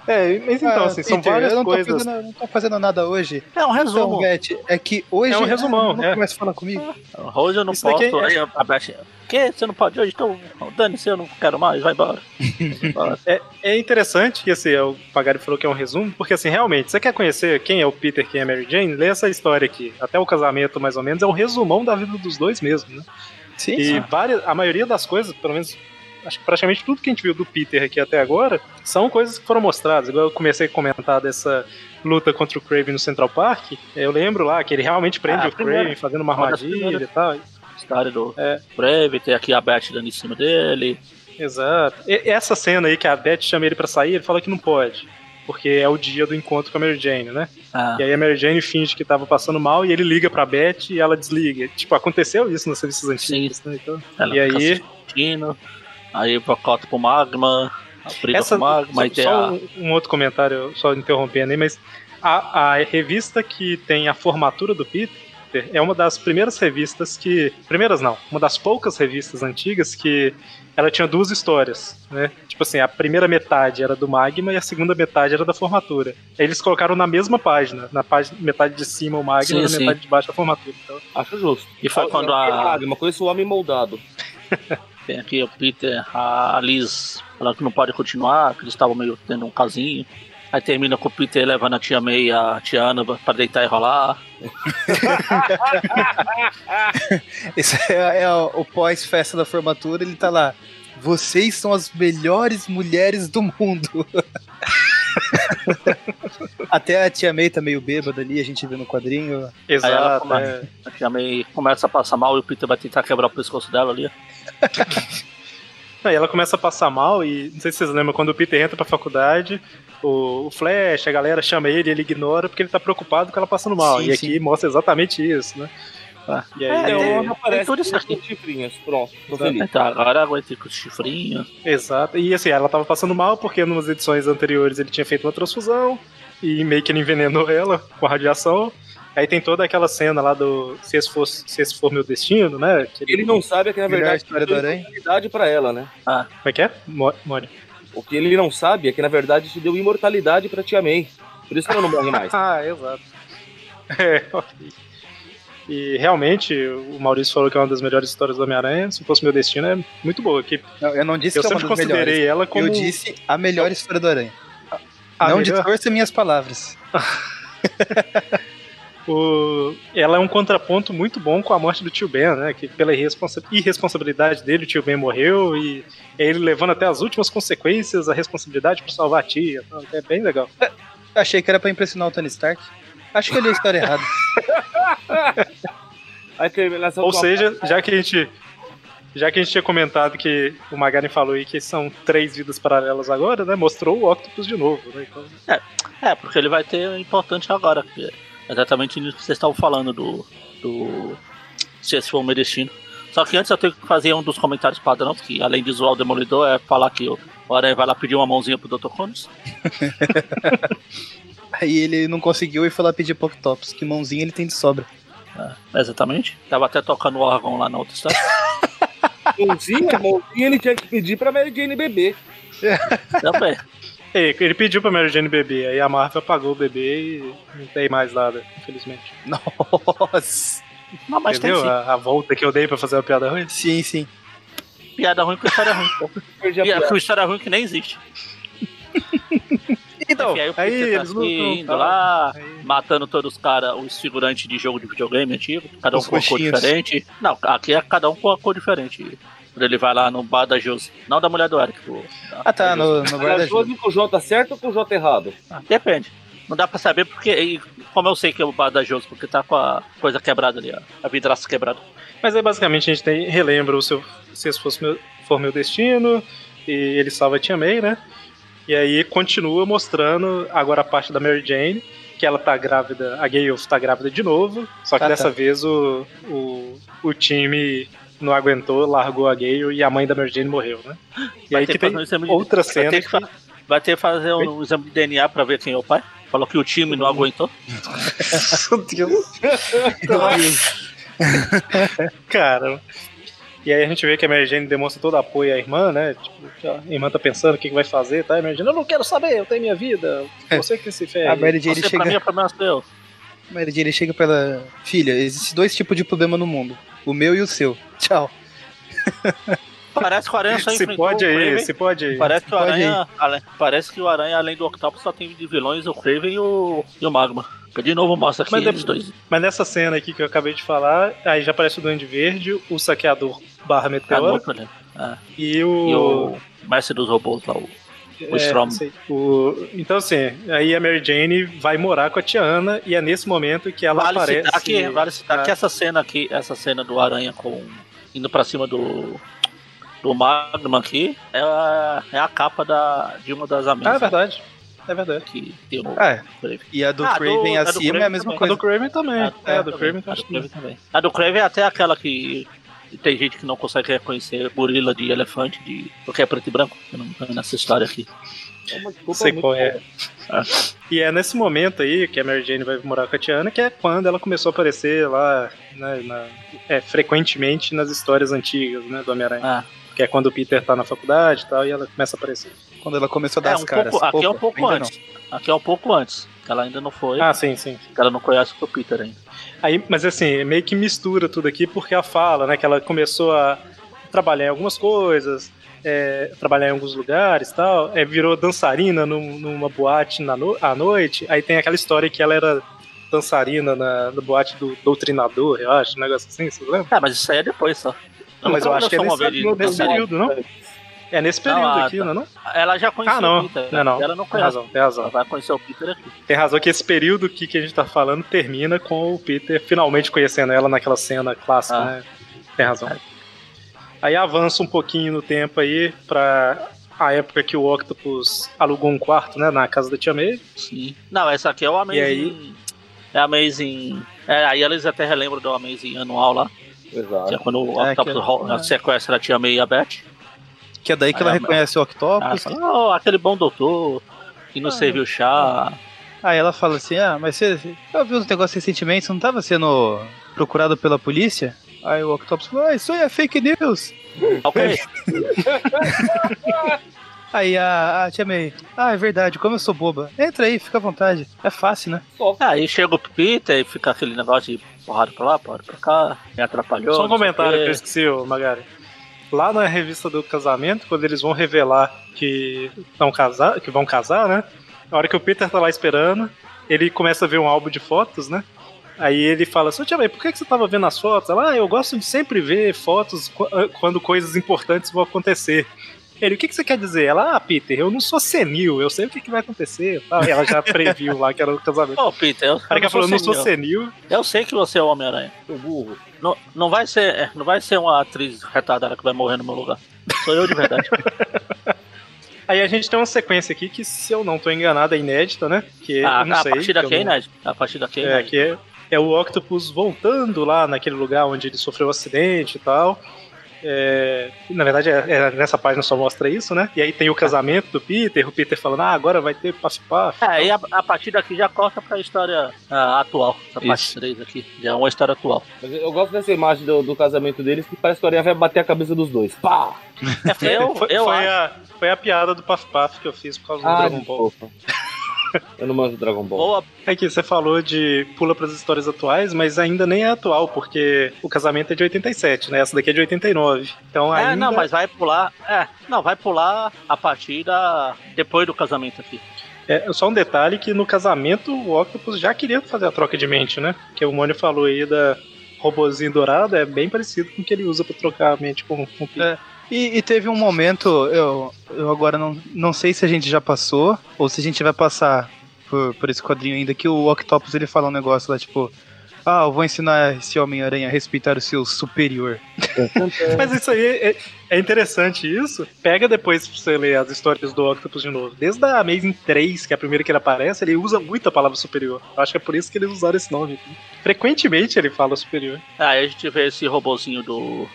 É, mas então, Ah, assim, são Peter, várias eu não tô, coisas. fazendo, não tô fazendo nada hoje. É um Então, resumo. Beth, é que hoje. É um resumão, não é. começa a falar comigo. Hoje eu não Isso daqui posso. é- Aí que? Você não pode hoje? Então, dane-se, eu não quero mais, vai embora. Vai embora. É interessante que assim, o Pagari falou que é um resumo, porque assim, realmente, você quer conhecer quem é o Peter, quem é a Mary Jane, lê essa história aqui. Até o casamento, mais ou menos, é um resumão da vida dos dois mesmo, né? Sim, E várias, a maioria das coisas, pelo menos, acho que praticamente tudo que a gente viu do Peter aqui até agora, são coisas que foram mostradas. Igual eu comecei a comentar dessa luta contra o Craven no Central Park, eu lembro lá que ele realmente prende Ah, o. Craven fazendo uma armadilha e tal. História do É. Brave, tem aqui a Beth dando em cima dele. Exato. E- essa cena aí que a Beth chama ele pra sair, ele fala que não pode. Porque é o dia do encontro com a Mary Jane, né? Ah, E aí a Mary Jane finge que tava passando mal e ele liga pra Beth e ela desliga. Tipo, aconteceu isso nas revistas antigas, né? Então, ela e aí, assistindo, aí procota pro Magma, a briga essa, com o Magma, só, só a... um, um outro comentário, só interrompendo aí, mas a, a revista que tem a formatura do Peter é uma das primeiras revistas que. Primeiras não, uma das poucas revistas antigas que ela tinha duas histórias, né? Tipo assim, a primeira metade era do Magma e a segunda metade era da formatura. Aí eles colocaram na mesma página, na página, metade de cima o Magma Sim, e na sim. metade de baixo a formatura. Então, Acho justo. E foi quando a... Uma coisa o homem moldado. Tem aqui o Peter, a Liz falando que não pode continuar, que eles estavam meio tendo um casinho. Aí termina com o Peter levando a tia May e a tia Ana pra deitar e rolar. Esse é, é o, o pós-festa da formatura, ele tá lá. Vocês são as melhores mulheres do mundo. Até a tia May tá meio bêbada ali, a gente vê no quadrinho. exato. é. A tia May começa a passar mal e o Peter vai tentar quebrar o pescoço dela ali. Aí ela começa a passar mal e não sei se vocês lembram, quando o Peter entra pra faculdade, o, o Flash, a galera chama ele, ele ignora porque ele tá preocupado com ela passando mal. Sim, e aqui sim. mostra exatamente isso, né? Ah. E É, aí, Então, tem- onde aparece tudo isso aqui. com chifrinhos. Pronto, tô feliz. Então, agora aguenta com os chifrinhos. exato. E assim, ela tava passando mal porque nas edições anteriores ele tinha feito uma transfusão e meio que ele envenenou ela com a radiação. Aí tem toda aquela cena lá do se esse for, se esse for meu destino, né? Que Ele não sabe é que na Melhor verdade história do deu Aranha. imortalidade pra ela, né? Como é que é? Mo- Mônica. O que ele não sabe é que na verdade isso deu imortalidade pra Tia May. Por isso que ela não morre mais. Ah, exato. É, ok. E realmente, o Maurício falou que é uma das melhores histórias do Homem-Aranha. Se fosse meu destino, é muito boa. Que Não, eu não disse eu que é uma sempre das considerei melhores. ela como Eu disse a melhor história do Aranha. a não melhor. distorça minhas palavras. O- Ela é um contraponto muito bom com a morte do tio Ben, né? Que pela irresponsa- irresponsabilidade dele, o tio Ben morreu e ele levando até as últimas consequências a responsabilidade por salvar a tia. Então, É bem legal. Achei que era pra impressionar o Tony Stark. Acho que eu li a história errada. Ou seja, já que a gente. Já que a gente tinha comentado que o Magaren falou aí que são três vidas paralelas agora, né? Mostrou o Octopus de novo, né? Então, É, porque ele vai ter importante agora. Exatamente nisso que vocês estavam falando do. do. Se esse for o meu destino. Só que antes eu tenho que fazer um dos comentários padrões, que além de zoar o Demolidor, é falar que o Aranha vai lá pedir uma mãozinha pro Dr. Connors. Aí ele não conseguiu e foi lá pedir pro Octopus. Que mãozinha ele tem de sobra. É, exatamente. Tava até tocando o órgão lá na outra história. mãozinha, mãozinha ele tinha que pedir pra Mary Jane beber. Também. Ei, ele pediu pra Mary Jane beber, aí a Marvel apagou o bebê e não tem mais nada, infelizmente. Nossa. Não, mas Entendeu? tem. A, a volta que eu dei pra fazer uma piada ruim? Sim, sim. Piada ruim com história ruim. Piada com história ruim que nem existe. Então, Enfim, aí aí tá eles assim, lutam, indo tal. lá, Aí- matando todos os caras, os figurantes de jogo de videogame antigo, cada um Os com uma cor diferente. Não, aqui é cada um com uma cor diferente. Quando ele vai lá no bar da Josi. Não da mulher do Eric. da- Ah, tá, da no, no Mas guarda Josi com o J certo ou com o J errado? Ah, Depende. Não dá pra saber porque. e como eu sei que é o bar da Josi, porque tá com a coisa quebrada ali, ó, a vidraça quebrada. Mas aí basicamente a gente tem, relembra o seu Se Esse Fosse meu, For Meu Destino, e ele salva a Tia May, né? E aí continua mostrando agora a parte da Mary Jane, que ela tá grávida, a Gale tá grávida de novo, só que Ah, dessa tá. vez o, o, o time não aguentou, largou a Gale e a mãe da Mary Jane morreu, né? E Vai aí ter que tem fazer um exame de- outra Vai cena ter que, fa- vai ter que fazer um, exame de DNA pra ver quem é o pai. Falou que o time não aguentou. Meu Deus. Cara. E aí a gente vê que a Mary Jane demonstra todo apoio à irmã, né? Tipo, a irmã tá pensando o que, que vai fazer, tá? E a Mary Jane, eu não quero saber, eu tenho minha vida. Você que se ferre. A Mary Jane Você, pra mim, chega, é problema seu. Mary Jane chega pra ela. Filha, existem dois tipos de problema no mundo: o meu e o seu. Tchau. Parece que o Aranha só Se enfrentou pode o aí, Kraven. se pode aí. Parece que o Pode Aranha. ale- Parece que o Aranha, além do Octopus, só tem de vilões o Kraven e o, e o Magma. De novo mostra aqui Mas dois. Mas nessa cena aqui que eu acabei de falar, aí já aparece o Duende Verde, o saqueador barra meteoro. Ah, e o. E o mestre dos robôs lá, o. o É, Strom. sei. O- Então, assim, aí a Mary Jane vai morar com a Tia Ana e é nesse momento que ela Vale aparece. citar, que, vale citar Ah. que essa cena aqui, essa cena do Aranha com. indo pra cima do. do Magma aqui, é a, é a capa da, de uma das Ah, é amigas verdade. É verdade. que tem o É, Kraven. e a do Ah, Craven a do acima é a Craven mesma também. A coisa. do Kraven também. A, É, a do também, Kraven a acho do que Kraven também. A do Kraven é até aquela que tem gente que não consegue reconhecer gorila de elefante, de, porque é preto e branco. Eu não tô nessa história aqui. É uma desculpa sei muito qual é. boa. E é nesse momento aí que a Mary Jane vai morar com a Tiana, que é quando ela começou a aparecer lá, né, na- é, frequentemente nas histórias antigas, né, do Homem-Aranha. Ah, Que é quando o Peter tá na faculdade e tal, e ela começa a aparecer. Quando ela começou a dar é as um caras. pouco, aqui é um pouco ainda antes. Aqui é um pouco antes. Que ela ainda não foi. Ah, sim, sim. Que ela não conhece o Peter ainda. Aí, mas assim, meio que mistura tudo aqui, porque ela fala, né, que ela começou a trabalhar em algumas coisas, é, trabalhar em alguns lugares e tal, é, virou dançarina num- numa boate na no- à noite, aí tem aquela história que ela era dançarina na, na boate do doutrinador, eu acho, um negócio assim, você lembra? Ah, mas isso aí é depois só. Não, mas eu acho que é nesse, vez de nesse período, não? É nesse período Não, ah, aqui, tá. não é não? Ela já conhecia Ah, não. o Peter. Não, não. Ela não Tem conhece. razão, tem Ela razão. vai conhecer o Peter aqui. Tem razão que esse período que, que a gente tá falando termina com o Peter finalmente conhecendo ela naquela cena clássica, Ah. né? Tem razão. Aí avança um pouquinho no tempo aí pra a época que o Octopus alugou um quarto, né, na casa da Tia May. Sim. Não, essa aqui é o Amazing. E aí? É Amazing. É, aí eles até relembram do Amazing anual lá. Que é Exato. quando o É, Octopus que- ro- é. sequestra a tia May e a Beth. Que é daí que Aí ela a- reconhece o Ah, Octopus. fala, oh, aquele bom doutor que não Ah. serviu chá. Aí ela fala assim: Ah, mas você, eu vi uns negócios recentemente, você não tava sendo procurado pela polícia? Aí o Octopus falou: Ah, isso aí é fake news. Ok. Aí a, a tia May: Ah, é verdade, como eu sou boba. Entra aí, fica à vontade. É fácil, né? Aí chega o Peter e fica aquele negócio de porrada pra lá, porrada pra cá. Me atrapalhou. Só um comentário que eu esqueci, Magari. Lá na revista do casamento, quando eles vão revelar que vão casar, que vão casar, né? Na hora que o Peter tá lá esperando, ele começa a ver um álbum de fotos, né? Aí ele fala assim, Tia May, por que que você tava vendo as fotos? Ela, ah, eu gosto de sempre ver fotos qu- quando coisas importantes vão acontecer. Ele, o que, que você quer dizer? Ela, ah, Peter, eu não sou senil, eu sei o que, que vai acontecer. E ela já previu lá que era o casamento. Ô, Peter, eu, Aí eu ela falou, não sou senil. Eu sei que você é o Homem-Aranha. Seu burro. Não, não, vai ser, é, não vai ser uma atriz retardada que vai morrer no meu lugar. Sou eu de verdade. Aí a gente tem uma sequência aqui que, se eu não tô enganado, é inédita, né? Que a, eu não a sei. partir que daqui eu é não- inédito. A partir daqui é É, inédito. que é, é o Octopus voltando lá naquele lugar onde ele sofreu o acidente e tal. É, na verdade, é, é nessa página só mostra isso, né? E aí tem o casamento do Peter, o Peter falando, ah, agora vai ter Puff. É, e a, a partir daqui já corta pra história ah, atual. Essa parte Isso. 3 aqui. Já é uma história atual. Mas eu gosto dessa imagem do, do casamento deles que parece que a Aranha vai bater a cabeça dos dois. Pá! É, eu, foi, eu foi acho. a, foi a piada do Puff que eu fiz por causa do Ah, Dragon Ball. Eu não manjo Dragon Ball. Boa, É que você falou de pula pras histórias atuais, mas ainda nem é atual, porque o casamento é de 87, né? Essa daqui é de 89. Então ainda... É, não, mas vai pular. É, não, vai pular a partir da. depois do casamento aqui. É só um detalhe que no casamento o Octopus já queria fazer a troca de mente, né? Que o Mônio falou aí da robozinho dourado, é bem parecido com o que ele usa pra trocar a mente com, com o Peter. É. E, e teve um momento, eu, eu agora não, não sei se a gente já passou, ou se a gente vai passar por, por esse quadrinho ainda, que o Octopus ele fala um negócio lá, tipo, ah, eu vou ensinar esse Homem-Aranha a respeitar o seu superior. Mas isso aí é, é interessante isso. Pega depois pra você ler as histórias do Octopus de novo. Desde a Amazing 3, que é a primeira que ele aparece, ele usa muito a palavra superior. Eu acho que é por isso que eles usaram esse nome. Frequentemente ele fala superior. Aí a gente vê esse robozinho do.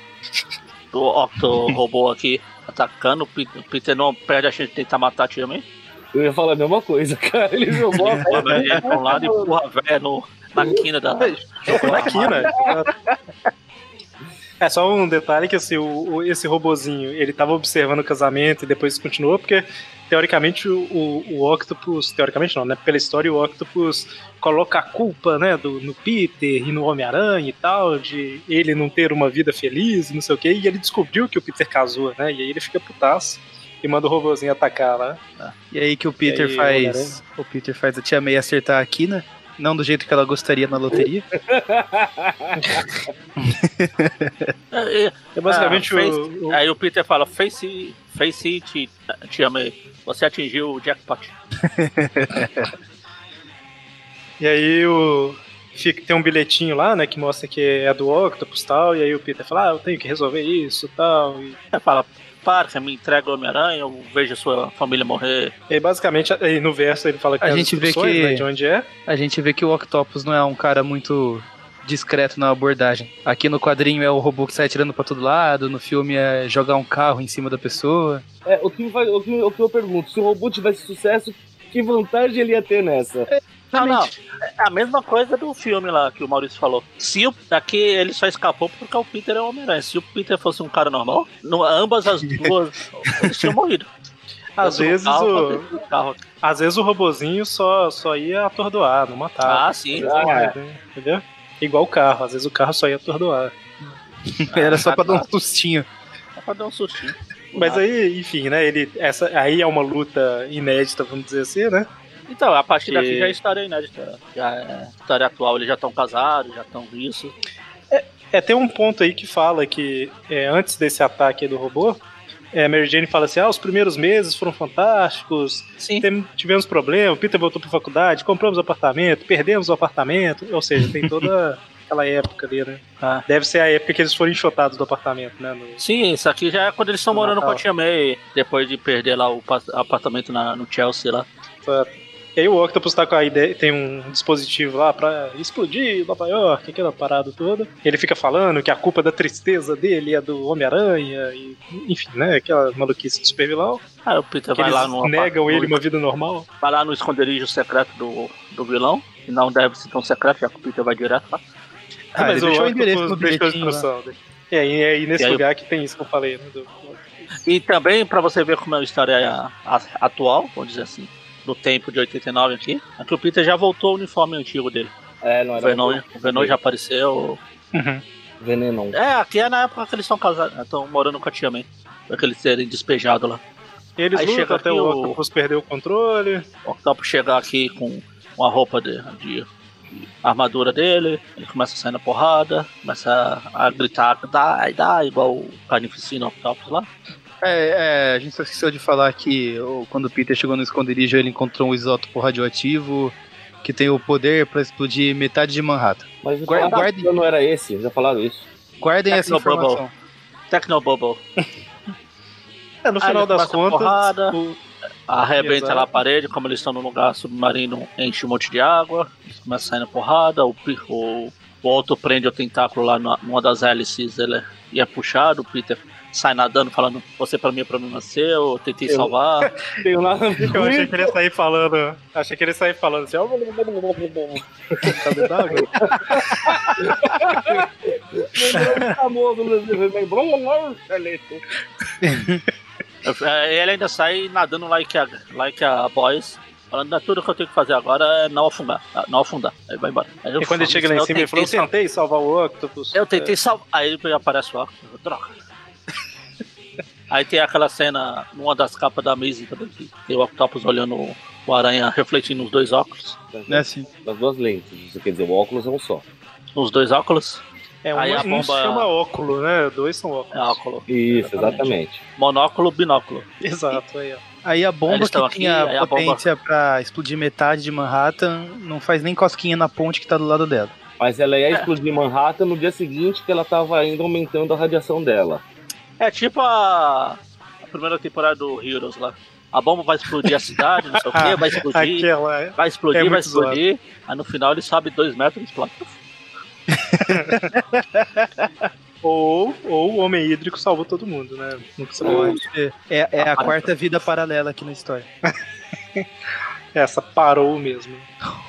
Do Octo robô aqui atacando. O Peter, não perde a chance de tentar matar a Tia May. Eu ia falar a mesma coisa, cara. Ele jogou a ele pra um lado e empurra a véia no, na quina da. Jogou na quina. É só um detalhe que assim, o, o- esse robozinho, ele tava observando o casamento e depois continuou, porque teoricamente o, o, o Octopus, teoricamente não, né? Pela história o Octopus coloca a culpa, né, do, no Peter e no Homem-Aranha e tal, de ele não ter uma vida feliz não sei o que, e ele descobriu que o Peter casou, né? E aí ele fica putaço e manda o robozinho atacar lá. E aí que o Peter aí, faz. O Peter faz a tia May acertar a quina, não do jeito que ela gostaria na loteria. É, é, É basicamente Ah, fez- o, o- Aí o Peter fala: Face, face it, Tia May. Você atingiu o jackpot. E aí o. Fica, tem um bilhetinho lá, né, que mostra que é do Octopus e tal, e aí o Peter fala, ah, eu tenho que resolver isso e tal. E, Aí fala: Parça, me entrega o Homem-Aranha, eu vejo a sua família morrer. e basicamente, aí no verso ele fala que A as gente vê que- né, de onde é. A gente vê que o Octopus não é um cara muito discreto na abordagem. Aqui no quadrinho é o robô que sai atirando pra todo lado, no filme é jogar um carro em cima da pessoa. É, o que, vai, o, que, o que eu pergunto, se o robô tivesse sucesso, que vantagem ele ia ter nessa? Não, não. É a mesma coisa do filme lá que o Maurício falou. Se o, aqui ele só escapou porque o Peter é o Homem-Aranha. Se o Peter fosse um cara normal, no- ambas as duas eles tinham morrido. Às vezes carro o, carro. às vezes o robozinho só, só ia atordoar, não matar. Ah, sim. Ah, Entendeu? Igual o carro, às vezes o carro só ia atordoar. Era só pra dar um sustinho. Só pra dar um sustinho. Mas aí, enfim, né, ele, essa, aí é uma luta inédita, vamos dizer assim, né? Então, a partir Que- daqui já é história inédita. Já é história atual, eles já estão casados, já estão isso. É, tem um ponto aí que fala que é, antes desse ataque do robô, é, a Mary Jane fala assim: ah, os primeiros meses foram fantásticos, tem- tivemos problema, o Peter voltou pra faculdade, compramos o apartamento, perdemos o apartamento, ou seja, tem toda aquela época ali, né? Ah. Deve ser a época que eles foram enxotados do apartamento, né? no- Sim, isso aqui já é quando eles estão morando com a Natal. Tia May, depois de perder lá o pa- apartamento na- no Chelsea lá. E aí o Octopus tá com a ideia, tem um dispositivo lá pra explodir Nova York, aquela parada toda. Ele fica falando que a culpa da tristeza dele é do Homem-Aranha, e, enfim, né? Aquela maluquice do super vilão. Aí o Peter Que vai eles lá no negam ele uma vida normal. vai lá no esconderijo secreto do, do vilão, que não deve ser tão secreto, já que o Peter vai direto lá. Ah, ele deixou o endereço no deixou a instrução. É, e aí nesse E aí- lugar que tem isso que eu falei, né? do- E também, pra você ver como é a história a- a- atual, vamos dizer assim, do tempo de 89 aqui, aqui o Peter já voltou ao uniforme antigo dele. É, não O era. Venom, o Venom já apareceu. Uhum. Venenon. É, aqui é na época que eles estão casados, estão morando com a tia May. Pra que eles serem despejados lá. Eles Aí lutam chega até o o- Octopus perder o controle. O Octopus chegar aqui com uma roupa de, de- de armadura dele, ele começa a sair na porrada, começa a, a gritar, dá, dá, igual o Carnificina Octopus lá. É, é, a gente só esqueceu de falar que quando o Peter chegou no esconderijo, ele encontrou um isótopo radioativo que tem o poder pra explodir metade de Manhattan. Mas o Guarda- guardem- não era esse, já falaram isso. Guardem essa informação. Tecnobubble. É, no final das começa a contas, porrada. o- Arrebenta Exato. lá a parede, como eles estão num lugar submarino, enche um monte de água, eles começam a sair na porrada, o, o, o Otto prende o tentáculo lá numa das hélices, ele é puxado, o Peter sai nadando, falando, você pra mim é problema seu, eu tentei Eu- salvar. Nada a ver eu achei que ele ia sair falando. Achei que ele ia sair falando assim, ó. Desenho. É, Ele ainda sai nadando like a, like a boys, falando, "Não, tudo que eu tenho que fazer agora é não afundar, não afundar. Aí vai embora. Aí eu E quando ele chega lá em "Eu cima, ele falou: Eu tentei salvar o Octopus. Eu tentei salvar. Aí aparece o óculos. Droga. Aí tem aquela cena numa das capas da Maze também, que tem o Octopus olhando o aranha refletindo nos dois óculos. Né, assim. Das duas lentes, isso quer dizer, o óculos é um só. Nos dois óculos. É, um, Aí a um bomba- se chama óculo, né? Dois são óculos. É óculo. Isso, exatamente. Monóculo, binóculo. Exato, aí, ó. Aí a bomba que aqui, tinha potência pra explodir metade de Manhattan não faz nem cosquinha na ponte que tá do lado dela. Mas ela ia explodir Manhattan no dia seguinte que ela tava ainda aumentando a radiação dela. É tipo a, a primeira temporada do Heroes lá. A bomba vai explodir a cidade, não sei o que, vai explodir. Aquela. é- Vai explodir, É vai muito zoado. explodir. Aí no final ele sobe dois metros e explode. Ou, ou o Homem Hídrico salvou todo mundo, né? Nunca se pode. É, é a quarta vida paralela aqui na história. Essa parou mesmo.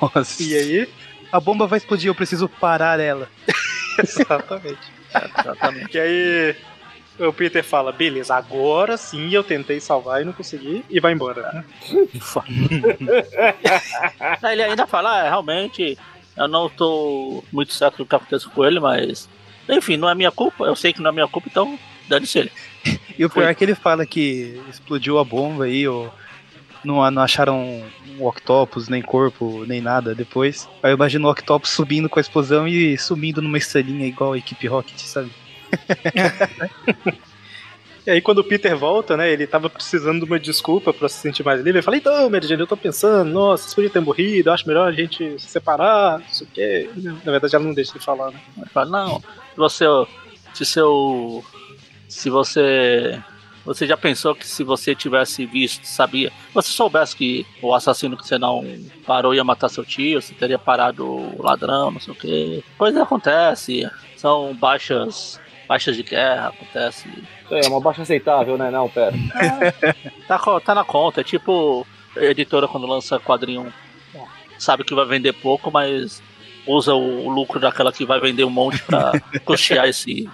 Nossa. E aí? A bomba vai explodir, eu preciso parar ela. Exatamente. Exatamente. E aí. O Peter fala, beleza, agora sim eu tentei salvar e não consegui, e vai embora. ele ainda fala, ah, realmente, eu não tô muito certo do que aconteceu com ele, mas. Enfim, não é minha culpa, eu sei que não é minha culpa, então dane-se ele. E o pior é que ele fala que explodiu a bomba aí, ou não, não acharam um octopus, nem corpo, nem nada depois. Aí eu imagino o octopus subindo com a explosão e sumindo numa estrelinha igual a equipe Rocket, sabe? E aí quando o Peter volta, né, ele tava precisando de uma desculpa pra se sentir mais livre. Ele fala, então, Mary Jane, eu tô pensando, nossa, vocês podiam ter morrido, eu acho melhor a gente se separar, não sei o quê. Na verdade, ela não deixa de falar, né? Ele fala, não, você. Se seu. Se você. Você já pensou que se você tivesse visto, sabia, você soubesse que o assassino que você não parou ia matar seu tio, você teria parado o ladrão, não sei o que. Coisa acontece, são baixas, baixas de guerra, acontece. Aí, é uma baixa aceitável, né? Não, pera. Tá, co- tá na conta, é tipo a editora quando lança quadrinho, sabe que vai vender pouco, mas usa o, o lucro daquela que vai vender um monte pra custear esse,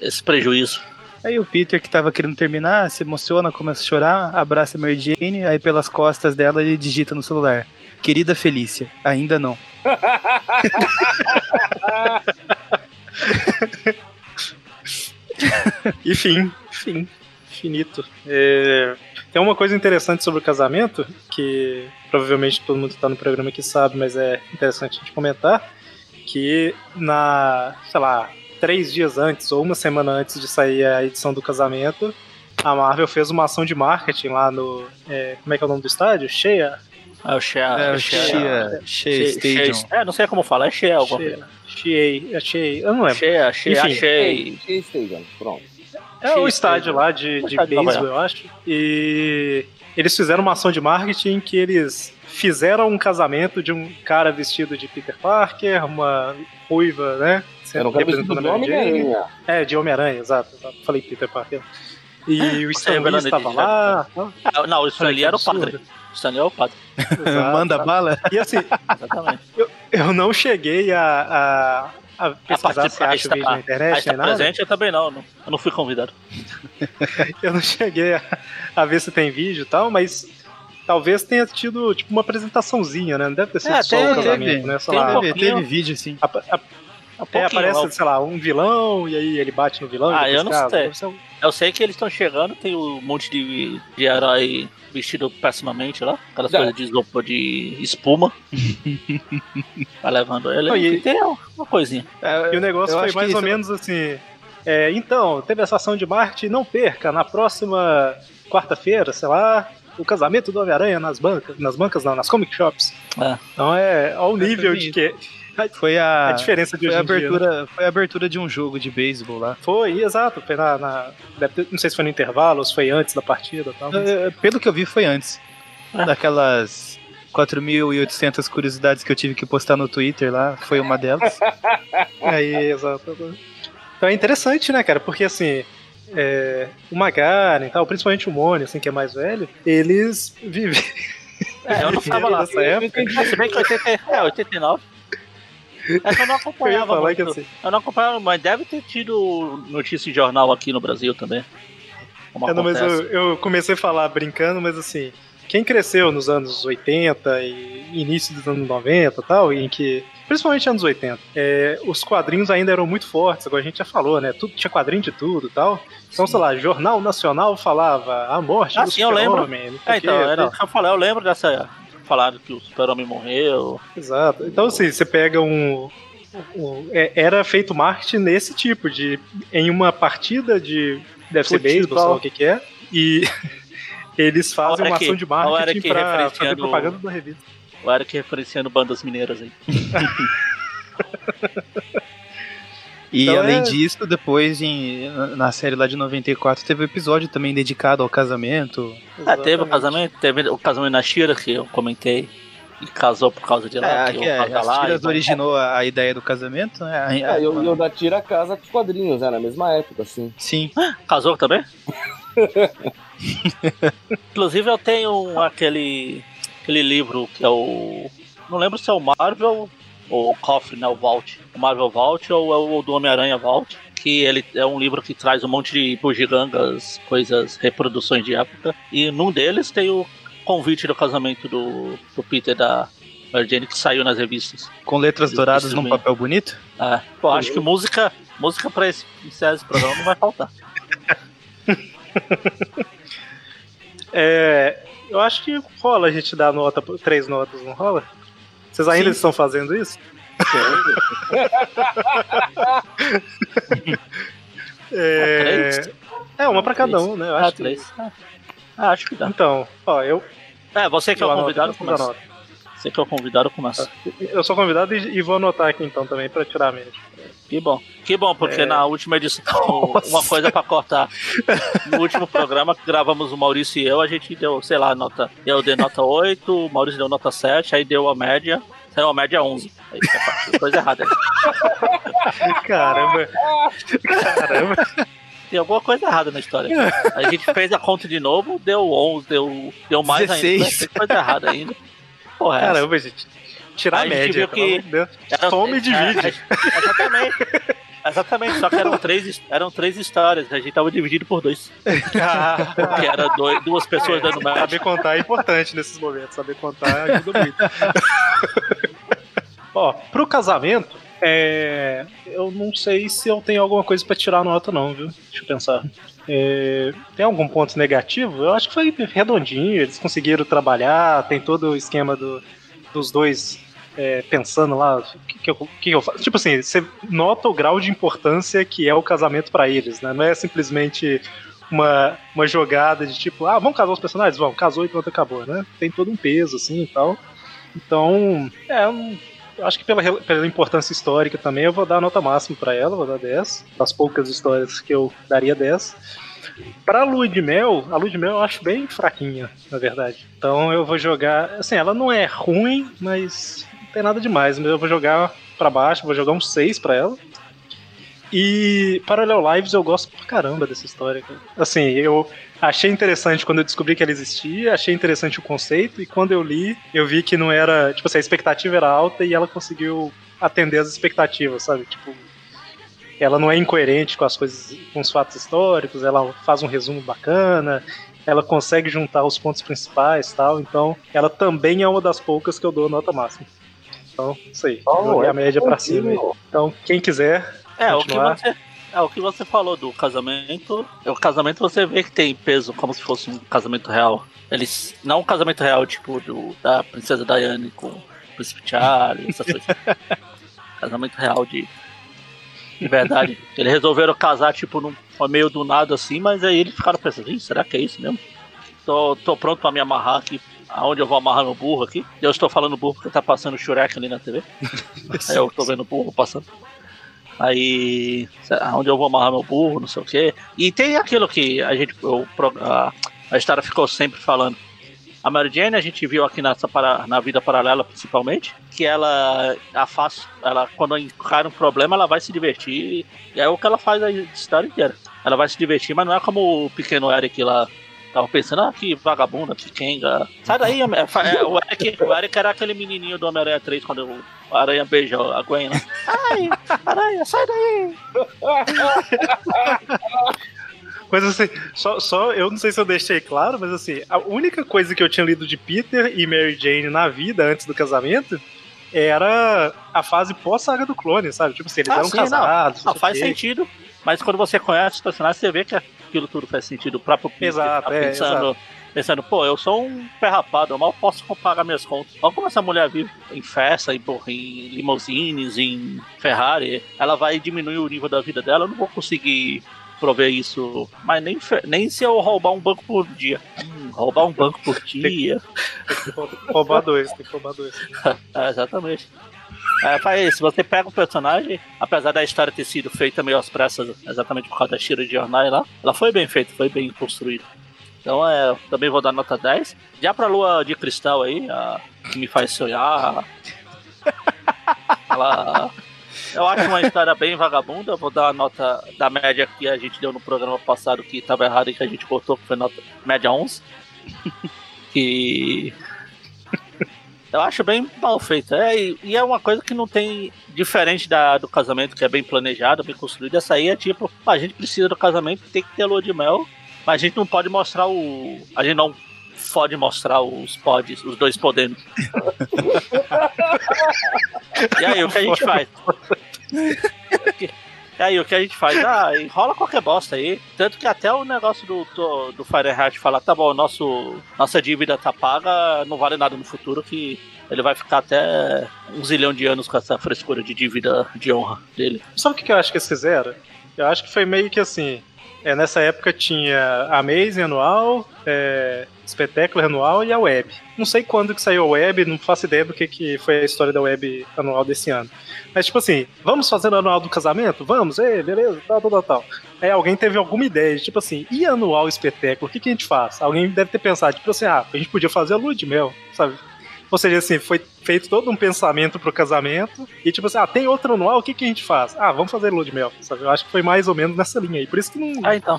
esse prejuízo. Aí o Peter, que tava querendo terminar, se emociona, começa a chorar, abraça a Mary Jane, aí pelas costas dela ele digita no celular. Querida Felícia, ainda não. Enfim, fim, finito. É, tem uma coisa interessante sobre o casamento, que provavelmente todo mundo que tá no programa aqui sabe, mas é interessante a gente comentar, que na, sei lá, três dias antes ou uma semana antes de sair a edição do casamento, a Marvel fez uma ação de marketing lá no. é, como é que é o nome do estádio? Cheia? É o Shea. É, o Shea- Shea, Shea Stadium. É, não sei como fala, é Shea alguma Cheia. coisa. É Shea, eu não lembro. Shea, Shea, Enfim. achei. Stadium, pronto. É o estádio Stadium. lá de, de beisebol, eu acho. E eles fizeram uma ação de marketing que eles fizeram um casamento de um cara vestido de Peter Parker, uma ruiva, né? Era um cara vestido representando de. Homem-Aranha. É, de Homem-Aranha, exato, exato. Falei Peter Parker. E o você Stan Lee revelando estava lá. Ah, não, o Stanley era o padre. O Stanley é o padre. Exato, Manda exato. bala? E assim, Exatamente. eu não cheguei a, a, a pesquisar se participar, acha o vídeo na a internet, nem nada. presente eu também não, não. Eu não fui convidado. Eu não cheguei a, a ver se tem vídeo e tal, mas talvez tenha tido tipo uma apresentaçãozinha, né? Não deve ter sido É, só tem- o casamento, teve. né? Tem um lá. Teve, teve vídeo, sim. a- a- é, pouquinho, aparece, sei lá, um vilão e aí ele bate no vilão. Ah, eu não casa. sei. Eu sei que eles estão chegando, tem um monte de, de herói vestido pessimamente lá. Aquelas coisas de isopor de espuma. Vai levando ele. Oh, e- tem uma coisinha. É, E o negócio Eu foi mais ou isso- menos assim. É, então, teve essa ação de Marte, não perca, na próxima quarta-feira, sei lá, o casamento do Homem-Aranha nas bancas, nas bancas não, nas comic shops. É. Então é ao nível de que Foi a, a diferença de foi hoje a em dia, né? abertura, foi a abertura de um jogo de beisebol lá. Foi, exato, foi na, na- não sei se foi no intervalo ou se foi antes da partida tal. mas- É, Pelo que eu vi, foi antes. Ah. Daquelas 4.800 curiosidades que eu tive que postar no Twitter lá, foi uma delas. Aí, exato. Então é interessante, né, cara? Porque assim, é, o Magaren e tal, principalmente o Mônio, assim, que é mais velho, eles vivem. É, eu não tava lá. nessa época. Se bem que 80, é, 89. É que eu não Eu acompanhava falar muito. assim. Eu não acompanhava, mas deve ter tido notícia em jornal aqui no Brasil também. É, não, mas eu, eu comecei a falar brincando, mas assim, quem cresceu nos anos 80 e início dos anos 90 e tal, em que. Principalmente anos 80, é, os quadrinhos ainda eram muito fortes, agora a gente já falou, né? Tudo, tinha quadrinho de tudo e tal. Então, sei lá, Jornal Nacional falava a morte Ah, do sim, eu lembro. Sei É, então, era eu falei, eu lembro dessa. Falaram que o Super-Homem morreu. Exato. Então, assim, você pega um. um- é, era feito marketing nesse tipo, de. Em uma partida de. Deve ser beisebol, sei lá o que, que é. E eles fazem uma que- ação de marketing pra fazer propaganda da revista. O Eric referenciando bandas mineiras aí. E Então além é- disso, depois em, na série lá de 94 teve um episódio também dedicado ao casamento. Ah, teve o casamento, teve o casamento na Shira, que eu comentei. E casou por causa de lá. É, que é, casal as lá, tiras então- originou a, a ideia do casamento, né? É, e o da Tira casa dos quadrinhos, né? Na mesma época, assim. Sim. Casou também? Inclusive eu tenho aquele, aquele livro que é o. Não lembro se é o Marvel o Cofre, né? O Vault. O Marvel Vault ou é o do Homem-Aranha Vault. Que ele é um livro que traz um monte de bugigangas, coisas, reproduções de época. E num deles tem o convite do casamento do, do Peter da Mary Jane que saiu nas revistas. Com letras douradas num mesmo. papel bonito. É, pô, acho que música, música pra esse, esse programa não vai faltar. É, eu acho que rola a gente dar nota, três notas, não rola? Vocês ainda Sim. estão fazendo isso? é, Três? é, uma pra cada um, né? Eu Ah, acho que- três. Ah, acho que dá. Então, ó, eu, É, você que é eu o anoto, convidado, começa. Você que é o convidado, começa. Eu sou convidado e, e vou anotar aqui então também pra tirar a mente. Que bom. Que bom, porque É. na última edição, uma coisa pra cortar. No último programa que gravamos o Maurício e eu, a gente deu, sei lá, nota. Eu dei nota 8, o Maurício deu nota 7, aí deu a média. Saiu a média 11. Aí, opa, coisa errada. Caramba! Caramba! Tem alguma coisa errada na história. A gente fez a conta de novo, deu 11, deu, deu mais 16. ainda. Tem coisa errada ainda. Porra, é essa? Caramba, gente. Tirar a a média, viu que-. Era- Tome e divide. é, exatamente. Exatamente, só que eram três, eram três histórias, a gente tava dividido por dois. Que era dois- duas pessoas dando match. Saber contar é importante nesses momentos. Saber contar ajuda muito. Ó, pro casamento, é, eu não sei se eu tenho alguma coisa pra tirar nota, não, viu? Deixa eu pensar. É, tem algum ponto negativo? Eu acho que foi redondinho, eles conseguiram trabalhar, tem todo o esquema do- dos dois é, pensando lá o que, que eu, que eu faço. Tipo assim, você nota o grau de importância que é o casamento pra eles, né? Não é simplesmente uma, uma jogada de tipo, ah, vamos casar os personagens? Vamos, casou e pronto, acabou, né? Tem todo um peso, assim e tal. Então, é, eu acho que pela, pela importância histórica também eu vou dar a nota máxima pra ela, vou dar 10. Das poucas histórias que eu daria 10. Pra Lua de Mel, a Lua de Mel eu acho bem fraquinha, na verdade. Então eu vou jogar. Assim, ela não é ruim, mas não tem nada demais. Mas eu vou jogar pra baixo, vou jogar um 6 pra ela. E Parallel Lives eu gosto pra caramba dessa história. cara. Assim, eu achei interessante quando eu descobri que ela existia, achei interessante o conceito, e quando eu li, eu vi que não era. Tipo assim, a expectativa era alta e ela conseguiu atender as expectativas, sabe? Tipo, ela não é incoerente com as coisas, com os fatos históricos, ela faz um resumo bacana, ela consegue juntar os pontos principais e tal, então ela também é uma das poucas que eu dou nota máxima. Então, isso aí, joguei a média pra cima. Então, quem quiser, É, o que, você, é, o que você falou do casamento. O casamento você vê que tem peso como se fosse um casamento real. Eles. Não um casamento real, tipo, do, da princesa Diane com o príncipe Charles, essas coisas. casamento real de. De verdade. Eles resolveram casar, tipo, num, meio do nada assim, mas aí eles ficaram pensando, "Ih, será que é isso mesmo? Tô, tô pronto pra me amarrar aqui. Aonde eu vou amarrar meu burro aqui? Eu estou falando burro porque tá passando o Shurek ali na TV. Aí eu tô vendo o burro passando. Aí, aonde eu vou amarrar meu burro, não sei o quê. E tem aquilo que a gente, pro- a, a história ficou sempre falando. A Mary Jane a gente viu aqui nessa para, na vida paralela principalmente, que ela a faz, ela quando encara um problema ela vai se divertir e é o que ela faz a história inteira. Ela vai se divertir, mas não é como o pequeno Eric lá tava pensando, ah, que vagabunda, que kenga. Sai daí, Homem- fa- é, o, Eric, o Eric era aquele menininho do Homem-Aranha 3 quando o Aranha beija a Gwen lá. Ai, Aranha, sai daí! Mas assim, só, só eu não sei se eu deixei claro, mas assim, a única coisa que eu tinha lido de Peter e Mary Jane na vida antes do casamento era a fase pós-saga do clone, sabe? Tipo assim, eles Ah, eram sim, não. casados. Não, sei faz quê. sentido, mas quando você conhece os personagens, você vê que aquilo tudo faz sentido. O próprio Exato, tá é, pensando, pensando, pô, eu sou um pé rapado, eu mal posso pagar minhas contas. Olha como essa mulher vive em festa, em, porra, em limousines, em Ferrari. Ela vai diminuir o nível da vida dela, eu não vou conseguir prover isso, mas nem, nem se eu roubar um banco por dia. Hum, roubar um banco por dia. Tem que roubar dois, tem que roubar dois. É, exatamente. É, faz, se você pega um personagem, apesar da história ter sido feita meio às pressas, exatamente por causa da Shira de Jornal lá, ela foi bem feita, foi bem construída. Então é, também vou dar nota 10. Já pra Lua de Cristal aí, a, que me faz sonhar. Ela. Eu acho uma história bem vagabunda. Vou dar a nota da média que a gente deu no programa passado, que estava errado e que a gente cortou, que foi nota média 11. que eu acho bem mal feito. É, e, e é uma coisa que não tem. Diferente da, do casamento, que é bem planejado, bem construído. Essa aí é tipo: a gente precisa do casamento, tem que ter lua de mel, mas a gente não pode mostrar o. A gente não pode mostrar os pods, os dois podendo. e aí, o que a gente faz? E aí, o que a gente faz? Ah, enrola qualquer bosta aí. Tanto que até o negócio do, do, do Fahrenheit falar, tá bom, nosso, nossa dívida tá paga, não vale nada no futuro, que ele vai ficar até um zilhão de anos com essa frescura de dívida de honra dele. Sabe o que que eu acho que eles fizeram? Eu acho que foi meio que assim. é, nessa época tinha a Amazing anual, é, Espetáculo anual e a Web. Não sei quando que saiu a Web, não faço ideia do que, que foi a história da Web anual desse ano. Mas tipo assim, vamos fazer o anual do casamento? Vamos, ei, beleza, tal, tal, tal, tal. Aí alguém teve alguma ideia, de, tipo assim, e anual espetáculo, o que, que a gente faz? Alguém deve ter pensado, tipo assim, ah, a gente podia fazer a lua de mel, sabe? Ou seja, assim, foi feito todo um pensamento pro casamento. E tipo assim, ah, tem outro anual, o que, que a gente faz? Ah, vamos fazer lua de mel, sabe? Eu acho que foi mais ou menos nessa linha aí. Por isso que não. Ah, então.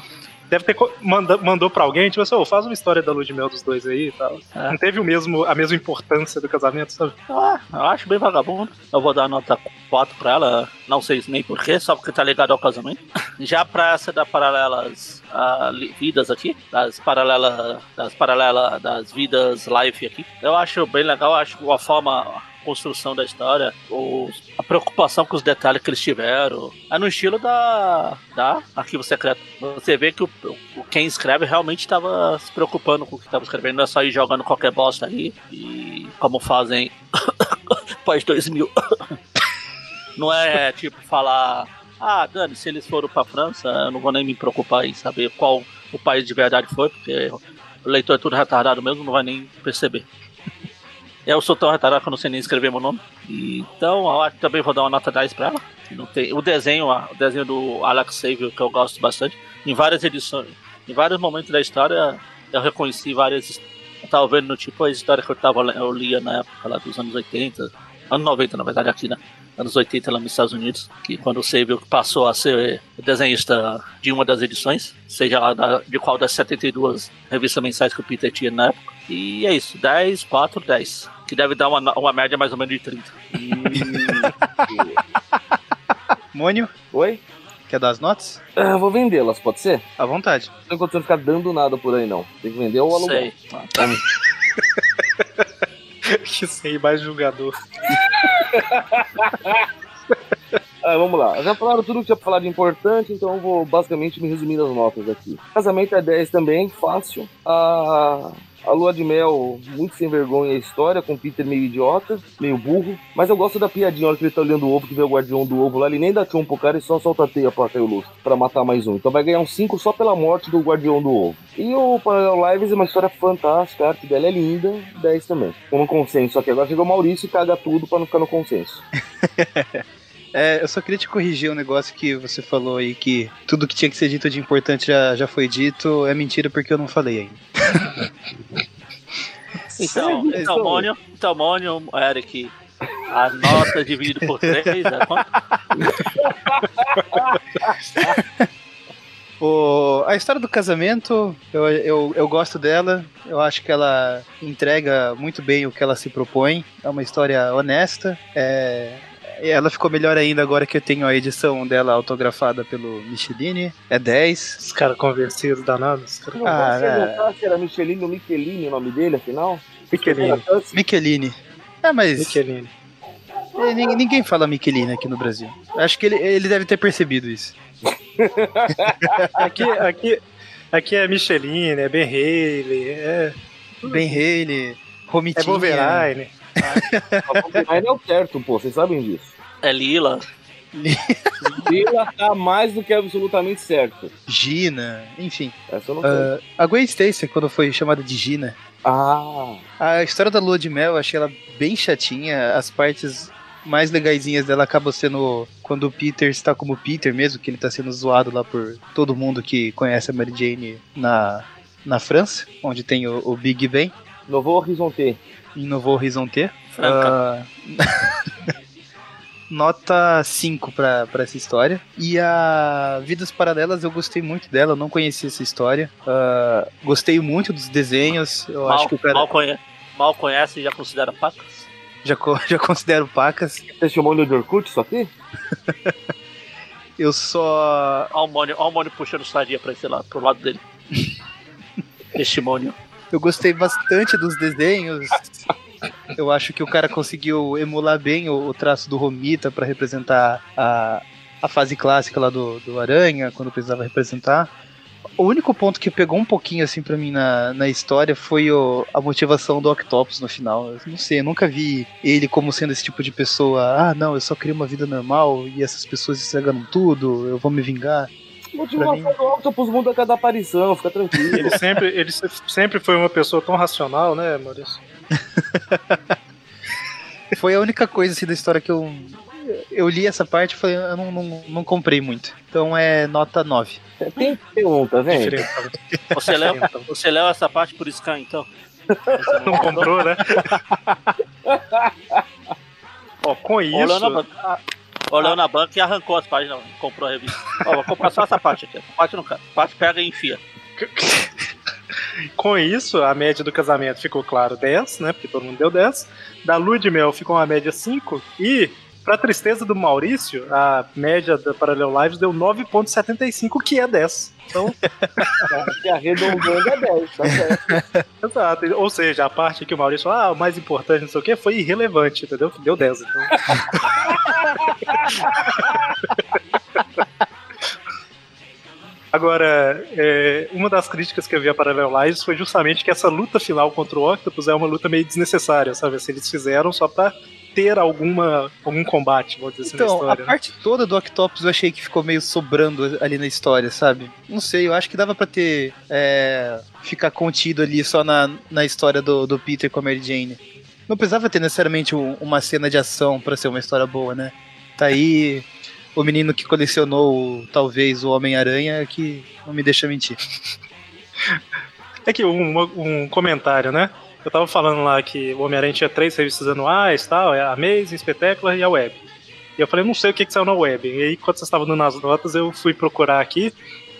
Deve ter manda, mandou pra alguém, tipo assim, ô, faz uma história da lua de mel dos dois aí e tal. É. Não teve o mesmo, a mesma importância do casamento, sabe? Ah, eu acho bem vagabundo. Eu vou dar nota 4 pra ela, não sei nem porquê, só porque tá ligado ao casamento. Já pra essa da paralelas vidas aqui, das paralelas, das paralelas das vidas live aqui, eu acho bem legal, acho a forma, construção da história, os- a preocupação com os detalhes que eles tiveram, é no estilo da, da Arquivo Secreto. Você vê que o, o quem escreve realmente estava se preocupando com o que estava escrevendo, não é só ir jogando qualquer bosta aí, e como fazem pós 2000. Não é tipo falar, ah, Dani, se eles foram pra França, eu não vou nem me preocupar em saber qual o país de verdade foi, porque o leitor é tudo retardado mesmo, não vai nem perceber. Eu sou tão retardado que eu não sei nem escrever meu nome. Então, eu também vou dar uma nota 10 pra ela. Não tem, o desenho, o desenho do Alex Savio, que eu gosto bastante, em várias edições, em vários momentos da história, eu reconheci várias. Eu tava vendo tipo a história que eu, tava, eu lia na época lá dos anos 80, anos 90, na verdade, aqui, né? Anos 80 lá nos Estados Unidos, que quando o Savio passou a ser desenhista de uma das edições, seja lá da- de qual das 72 revistas mensais que o Peter tinha na época. E é isso, 10, 4, 10. Que deve dar uma, uma média mais ou menos de 30. Mônio, Oi? quer dar as notas? Ah, eu vou vendê-las, pode ser? À vontade. Não tô encontrando ficar dando nada por aí, não. Tem que vender ou alugar. Sei. que sei, mais julgador. Ah, vamos lá. Já falaram tudo que tinha pra falar de importante, então eu vou basicamente me resumir as notas aqui. Casamento é 10 também, fácil. A A lua de mel, muito sem vergonha a história, com Peter meio idiota, meio burro. Mas eu gosto da piadinha, a hora que ele tá olhando o ovo, que vê o guardião do ovo lá, ele nem dá tchum pro cara e só solta a teia pra cair o lustre, pra matar mais um. Então vai ganhar um 5 só pela morte do guardião do ovo. E o Parallel Lives é uma história fantástica, a arte dela é linda, 10 também. Com um consenso, que agora chegou o Maurício e caga tudo pra não ficar no consenso. É, eu só queria te corrigir um negócio que você falou aí, que tudo que tinha que ser dito de importante já, já foi dito. É mentira porque eu não falei ainda. Então, Segue, então, Mônio, então, Mônio, Eric, a nota dividido por 3 é quanto? O, a história do casamento, eu, eu, eu gosto dela. Eu acho que ela entrega muito bem o que ela se propõe. É uma história honesta. É, ela ficou melhor ainda agora que eu tenho a edição dela autografada pelo Michelini. É 10. Os caras convencidos danados. Os caras... Não, Ah, você é. perguntar se era Michelin ou Michelini o nome dele, afinal? Michelini. Michelini. É, mas Michelini. é, nin- ninguém fala Michelini aqui no Brasil. Acho que ele, ele deve ter percebido isso. Aqui, aqui, aqui é Michelin, é Ben Haley, é, Ben Haley, é Romitinha. Wolverine. Ainda é o certo, pô, vocês sabem disso. É Lila. Lila tá mais do que absolutamente certo. Gina, enfim. Essa eu não. Ah, a Gwen Stacy, quando foi chamada de Gina, Ah, a história da lua de mel, eu achei ela bem chatinha. As partes mais legaisinhas dela acabam sendo quando o Peter está como Peter mesmo, que ele tá sendo zoado lá por todo mundo que conhece a Mary Jane na, na França, onde tem o, o Big Ben, Novo Horizonte. Em Novo Horizonte. Franca. Ah, Nota 5 pra, pra essa história. E a Vidas Paralelas eu gostei muito dela, eu não conhecia essa história. Ah, gostei muito dos desenhos. Eu mal, acho que o cara mal, conhe- mal conhece e já considera pacas. já, co- já considero pacas. Você chamou ele de Orkut isso aqui? Eu só. Olha o Mônio, olha o Mônio puxando sadia pra esse lado, pro lado dele. Este Mônio. Eu gostei bastante dos desenhos. Eu acho que o cara conseguiu emular bem o, o traço do Romita pra representar a, a fase clássica lá do, do Aranha, quando precisava representar. O único ponto que pegou um pouquinho assim pra mim na, na história foi o- a motivação do Octopus no final. Eu não sei, eu nunca vi ele como sendo esse tipo de pessoa. Ah, não, eu só queria uma vida normal e essas pessoas estragando tudo, eu vou me vingar. Motivação mim- do Octopus muda a cada aparição, fica tranquilo. Ele sempre, ele se- sempre foi uma pessoa tão racional, né, Maurício? Foi a única coisa assim da história que eu. Eu li essa parte e falei, eu não, não, não comprei muito. Então é nota 9. Tem que ter um, tá vendo? Diferente. Você leu, você leu essa parte por scan, então? Você Não comprou, né? Ó, com isso. Olhou na banca e arrancou as páginas, comprou a revista. Ó, vou comprar só essa parte aqui. Essa parte não parte pega e enfia. com isso, a média do casamento ficou, claro, 10, né? Porque todo mundo deu 10. Da lua de mel ficou uma média 5. E, pra tristeza do Maurício, a média da Parallel Lives deu 9,75, que é 10. Então, Se arredondando é 10, tá certo. exato. Ou seja, a parte que o Maurício falou, ah, o mais importante, não sei o que, foi irrelevante, entendeu? Deu 10. Então. Agora, é, uma das críticas que eu vi a Parallel Lives foi justamente que essa luta final contra o Octopus é uma luta meio desnecessária, sabe? Se eles fizeram só pra ter alguma, algum combate, vamos dizer assim, na Então, a história. né? parte toda do Octopus eu achei que ficou meio sobrando ali na história, sabe? Não sei, eu acho que dava pra ter. É, ficar contido ali só na, na história do, do Peter com a Mary Jane. Não precisava ter necessariamente um- uma cena de ação pra ser uma história boa, né? Tá aí o menino que colecionou talvez o Homem-Aranha que não me deixa mentir. É que um, um comentário, né? Eu tava falando lá que o Homem-Aranha tinha três revistas anuais, tal, é a Amazing, Spectacular e a Web. E eu falei, não sei o que, que saiu na Web. E aí, quando vocês estavam dando as notas, eu fui procurar aqui.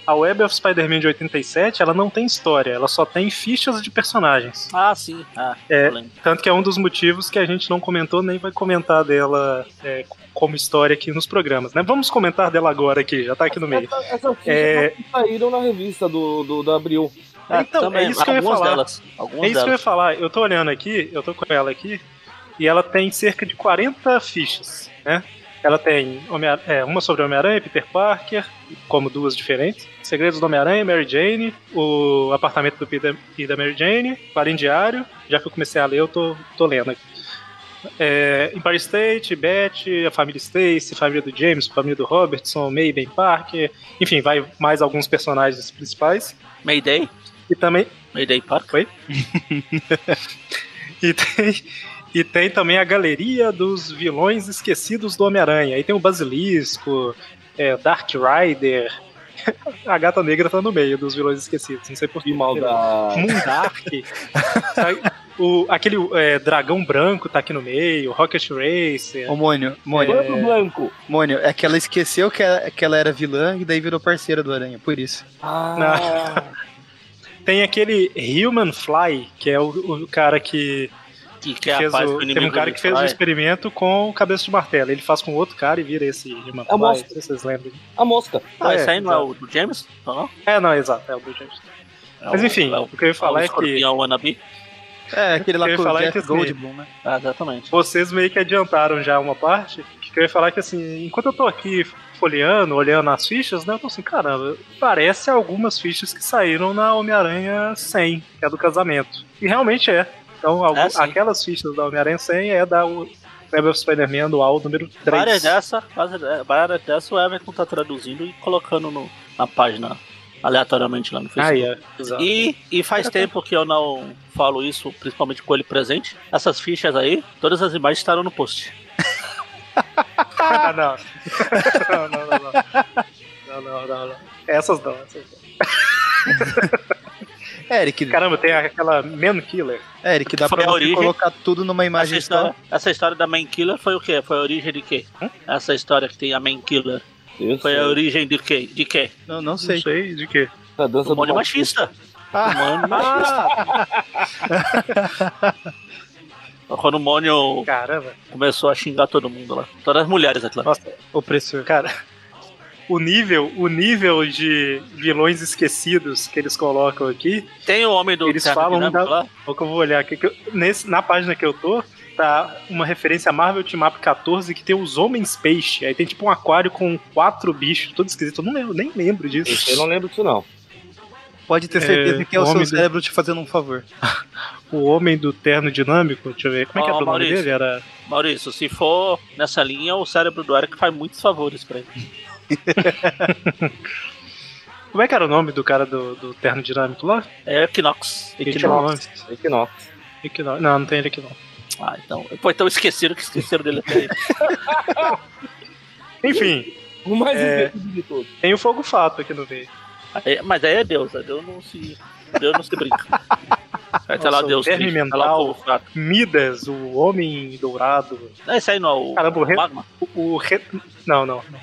A Web of Spider-Man de 87, ela não tem história, ela só tem fichas de personagens. Ah, sim. Ah, É. Tanto que é um dos motivos que a gente não comentou, nem vai comentar dela é, como história aqui nos programas, né? Vamos comentar dela agora aqui, já tá aqui no meio. Essa, essas fichas É. saíram na revista do, do, da Abril. Ah, Então, também, é isso que eu ia falar. delas. É isso que eu ia delas. falar. Eu tô olhando aqui, eu tô com ela aqui, e ela tem cerca de 40 fichas, né? Ela tem é, uma sobre Homem-Aranha, Peter Parker, como duas diferentes. Segredos do Homem-Aranha, Mary Jane, o apartamento do Peter e da Mary Jane, Clarim Diário. Já que eu comecei a ler, eu tô, tô lendo aqui. É, Empire State, Beth, a família Stacy, a família do James, a família do Robertson, May, Ben Parker. Enfim, vai mais alguns personagens principais. Mayday. E também Mayday Park. Foi? e, tem, e tem também a galeria dos vilões esquecidos do Homem-Aranha. Aí tem o Basilisco, é, Dark Rider. A gata negra tá no meio dos vilões esquecidos, não sei porquê. Que maldade. Moondark. sabe? o, aquele é, dragão branco tá aqui no meio, Rocket Racer. Ô, Mônio, Mônio, Branco, Blanco. Mônio, é que ela esqueceu que ela, que ela era vilã e daí virou parceira do Aranha, por isso. Ah, Tem aquele Human Fly, que é o, o cara que Que, que é a fez o, o tem um cara que fez um Ah, é. experimento com o cabeça de martelo. Ele faz com outro cara e vira esse Human É o Fly. monstro. Não sei se vocês lembram. a mosca. Ah, É, esse aí não é o do James? Não, não? É, não, exato, é o do James. É Mas o- enfim, é o que eu ia falar o é que wannabe. É, aquele lá Eu ia o falar Jeff que Goldblum, né? Ah, exatamente. vocês meio que adiantaram já uma parte. Que eu ia falar que assim, enquanto eu tô aqui folheando, olhando as fichas, né, eu tô assim, caramba, parece algumas fichas que saíram na Homem-Aranha 100, que é do casamento. E realmente é. Então, É, aquelas fichas da Homem-Aranha 100 é da Web of Spider-Man anual número 3. Várias dessa, várias- várias dessa o Everton tá traduzindo e colocando no- na página aleatoriamente lá no Ah, Facebook. é. Exato. E, e faz tempo que eu não falo isso, principalmente com ele presente. Essas fichas aí, todas as imagens estarão no post. Ah, não. não, não, não, não. Não, não, não, não. Essas não, essas não. É, Eric, Caramba, tem aquela Man Killer. é, Eric, dá Foi pra origem. colocar tudo numa Essa imagem história, só. essa história da Main Killer foi o quê? Foi a origem de quê? Essa história que tem a Main Killer. Eu Foi sei. a origem de quê? De quê? Não, não sei. Não sei de quê. A dança Do do machista. Ah. O Mônio machista. Quando o Mônio Caramba. começou a xingar todo mundo lá. Todas as mulheres, é claro. Nossa, Opressor. cara. O nível, o nível de vilões esquecidos que eles colocam aqui, Tem o homem do Eles falam da- lá. o que eu vou olhar aqui. que eu- nesse, na página que eu tô, tá uma referência a Marvel Team Up 14 que tem os Homens Peixe. Aí tem tipo um aquário com quatro bichos, tudo esquisito. Eu não lembro, nem lembro disso. Esse eu não lembro disso, não. Pode ter certeza É, que é o seu homem do- cérebro te fazendo um favor. O Homem do Terno Dinâmico, deixa eu ver. Como é que Ó, é o nome dele? Era. Maurício, se for nessa linha, o cérebro do Eric faz muitos favores pra ele. Como é que era o nome do cara do, do Terno Dinâmico lá? É Equinox. Equinox. Equinox. Equinox. Não, não tem ele aqui não. Ah, então. Pô, então esqueceram que esqueceram dele até aí. Enfim, O mais É. de todos. tem o Fogo Fato aqui no meio. Aí- Mas aí é Deus, né? Deus não se. Deus não se brinca. Vai ter lá Nossa, o Deus verme triste, tá lá o mental. Midas, o Homem Dourado. Não, esse aí não é o, Caramba, o o re- Magma. O re... Não, não, não.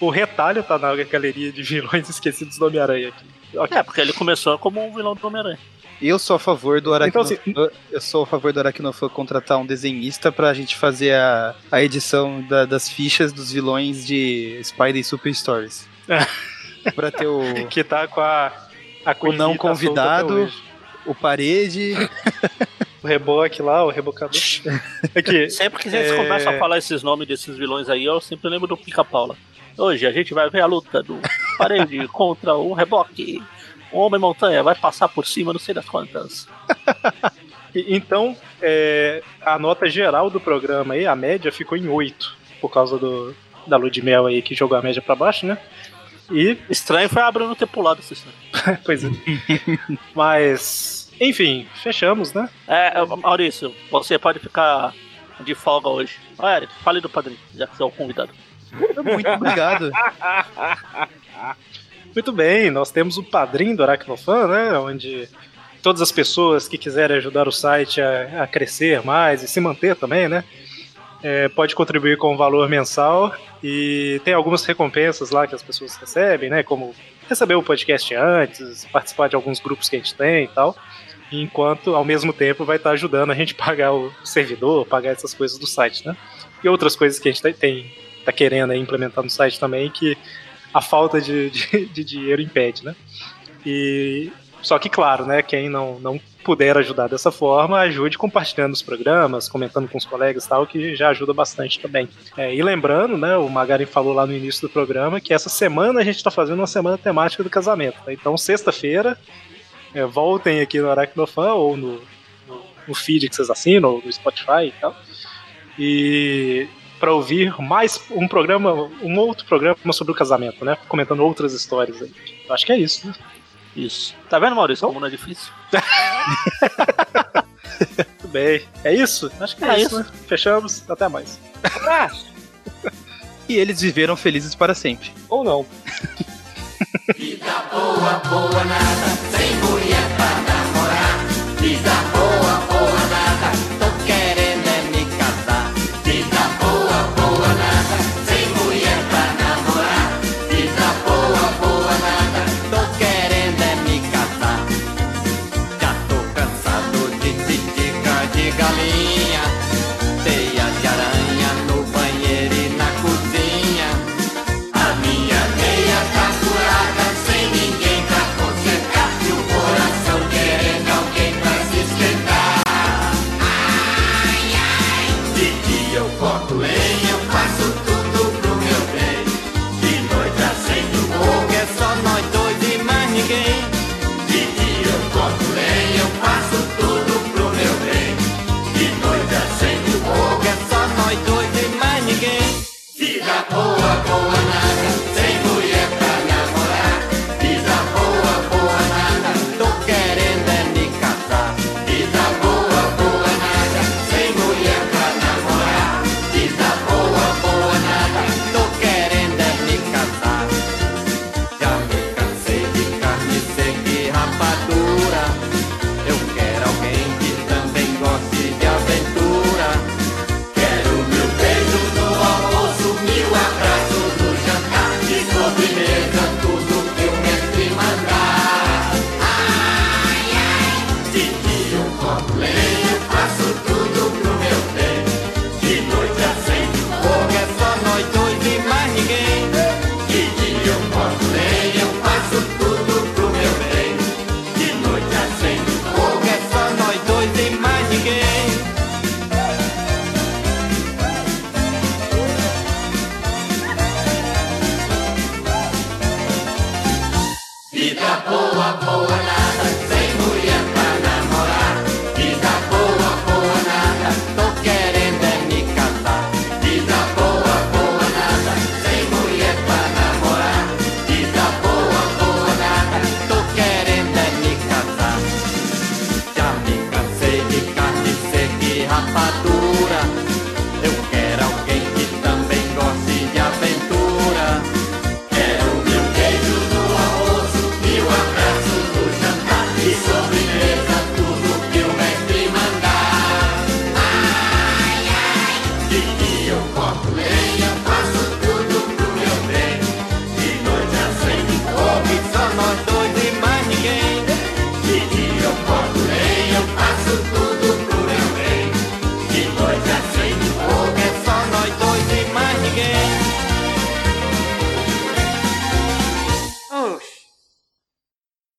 O retalho tá na galeria de vilões esquecidos do Homem-Aranha aqui. Ok. É, porque ele começou como um vilão do Homem-Aranha. Eu sou a favor do Então, Aracnofã. eu sou a favor do Aracnofã contratar um desenhista pra gente fazer a, a edição da- das fichas dos vilões de Spider Super Stories. pra ter o, Que tá com a. a o não tá convidado. O parede. O reboque lá, o rebocador. Aqui. Sempre que a gente É. começa a falar esses nomes desses vilões aí, eu sempre lembro do Pica-Paula. Hoje a gente vai ver a luta do Parede contra o Reboque. O Homem-Montanha vai passar por cima, não sei das quantas. Então, é, a nota geral do programa aí, a média ficou em 8. Por causa do, da lua de mel aí que jogou a média pra baixo, né? E Estranho foi a Bruno ter pulado essa história. Pois é. Mas, enfim, fechamos, né? É, Maurício, você pode ficar de folga hoje. Ó, Eric, fale do padrinho, já que você é o convidado. Muito obrigado. Muito bem, nós temos o padrinho do Aracnofan, né? Onde todas as pessoas que quiserem ajudar o site a, a crescer mais e se manter também, né? É, pode contribuir com um valor mensal e tem algumas recompensas lá que as pessoas recebem, né? Como receber o podcast antes, participar de alguns grupos que a gente tem e tal. Enquanto, ao mesmo tempo, vai estar ajudando a gente pagar o servidor, pagar essas coisas do site, né? E outras coisas que a gente tem, tá querendo implementar no site também, que a falta de, de, de dinheiro impede, né? E Só que, claro, né, quem não, não puder ajudar dessa forma, ajude compartilhando os programas, comentando com os colegas e tal, que já ajuda bastante também. É, e lembrando, né, o Magaren falou lá no início do programa que essa semana a gente está fazendo uma semana temática do casamento. né? Então, sexta-feira, é, voltem aqui no Aracnofan ou no, no, no feed que vocês assinam, ou no Spotify e tal. E para ouvir mais um programa, um outro programa sobre o casamento, né? Comentando outras histórias aí. Acho que é isso, né? Isso. Tá vendo, Maurício, como não é difícil? Tudo bem. É isso? Acho que é, É isso, isso. né? Fechamos. Até mais. E eles viveram felizes para sempre. Ou não. Tô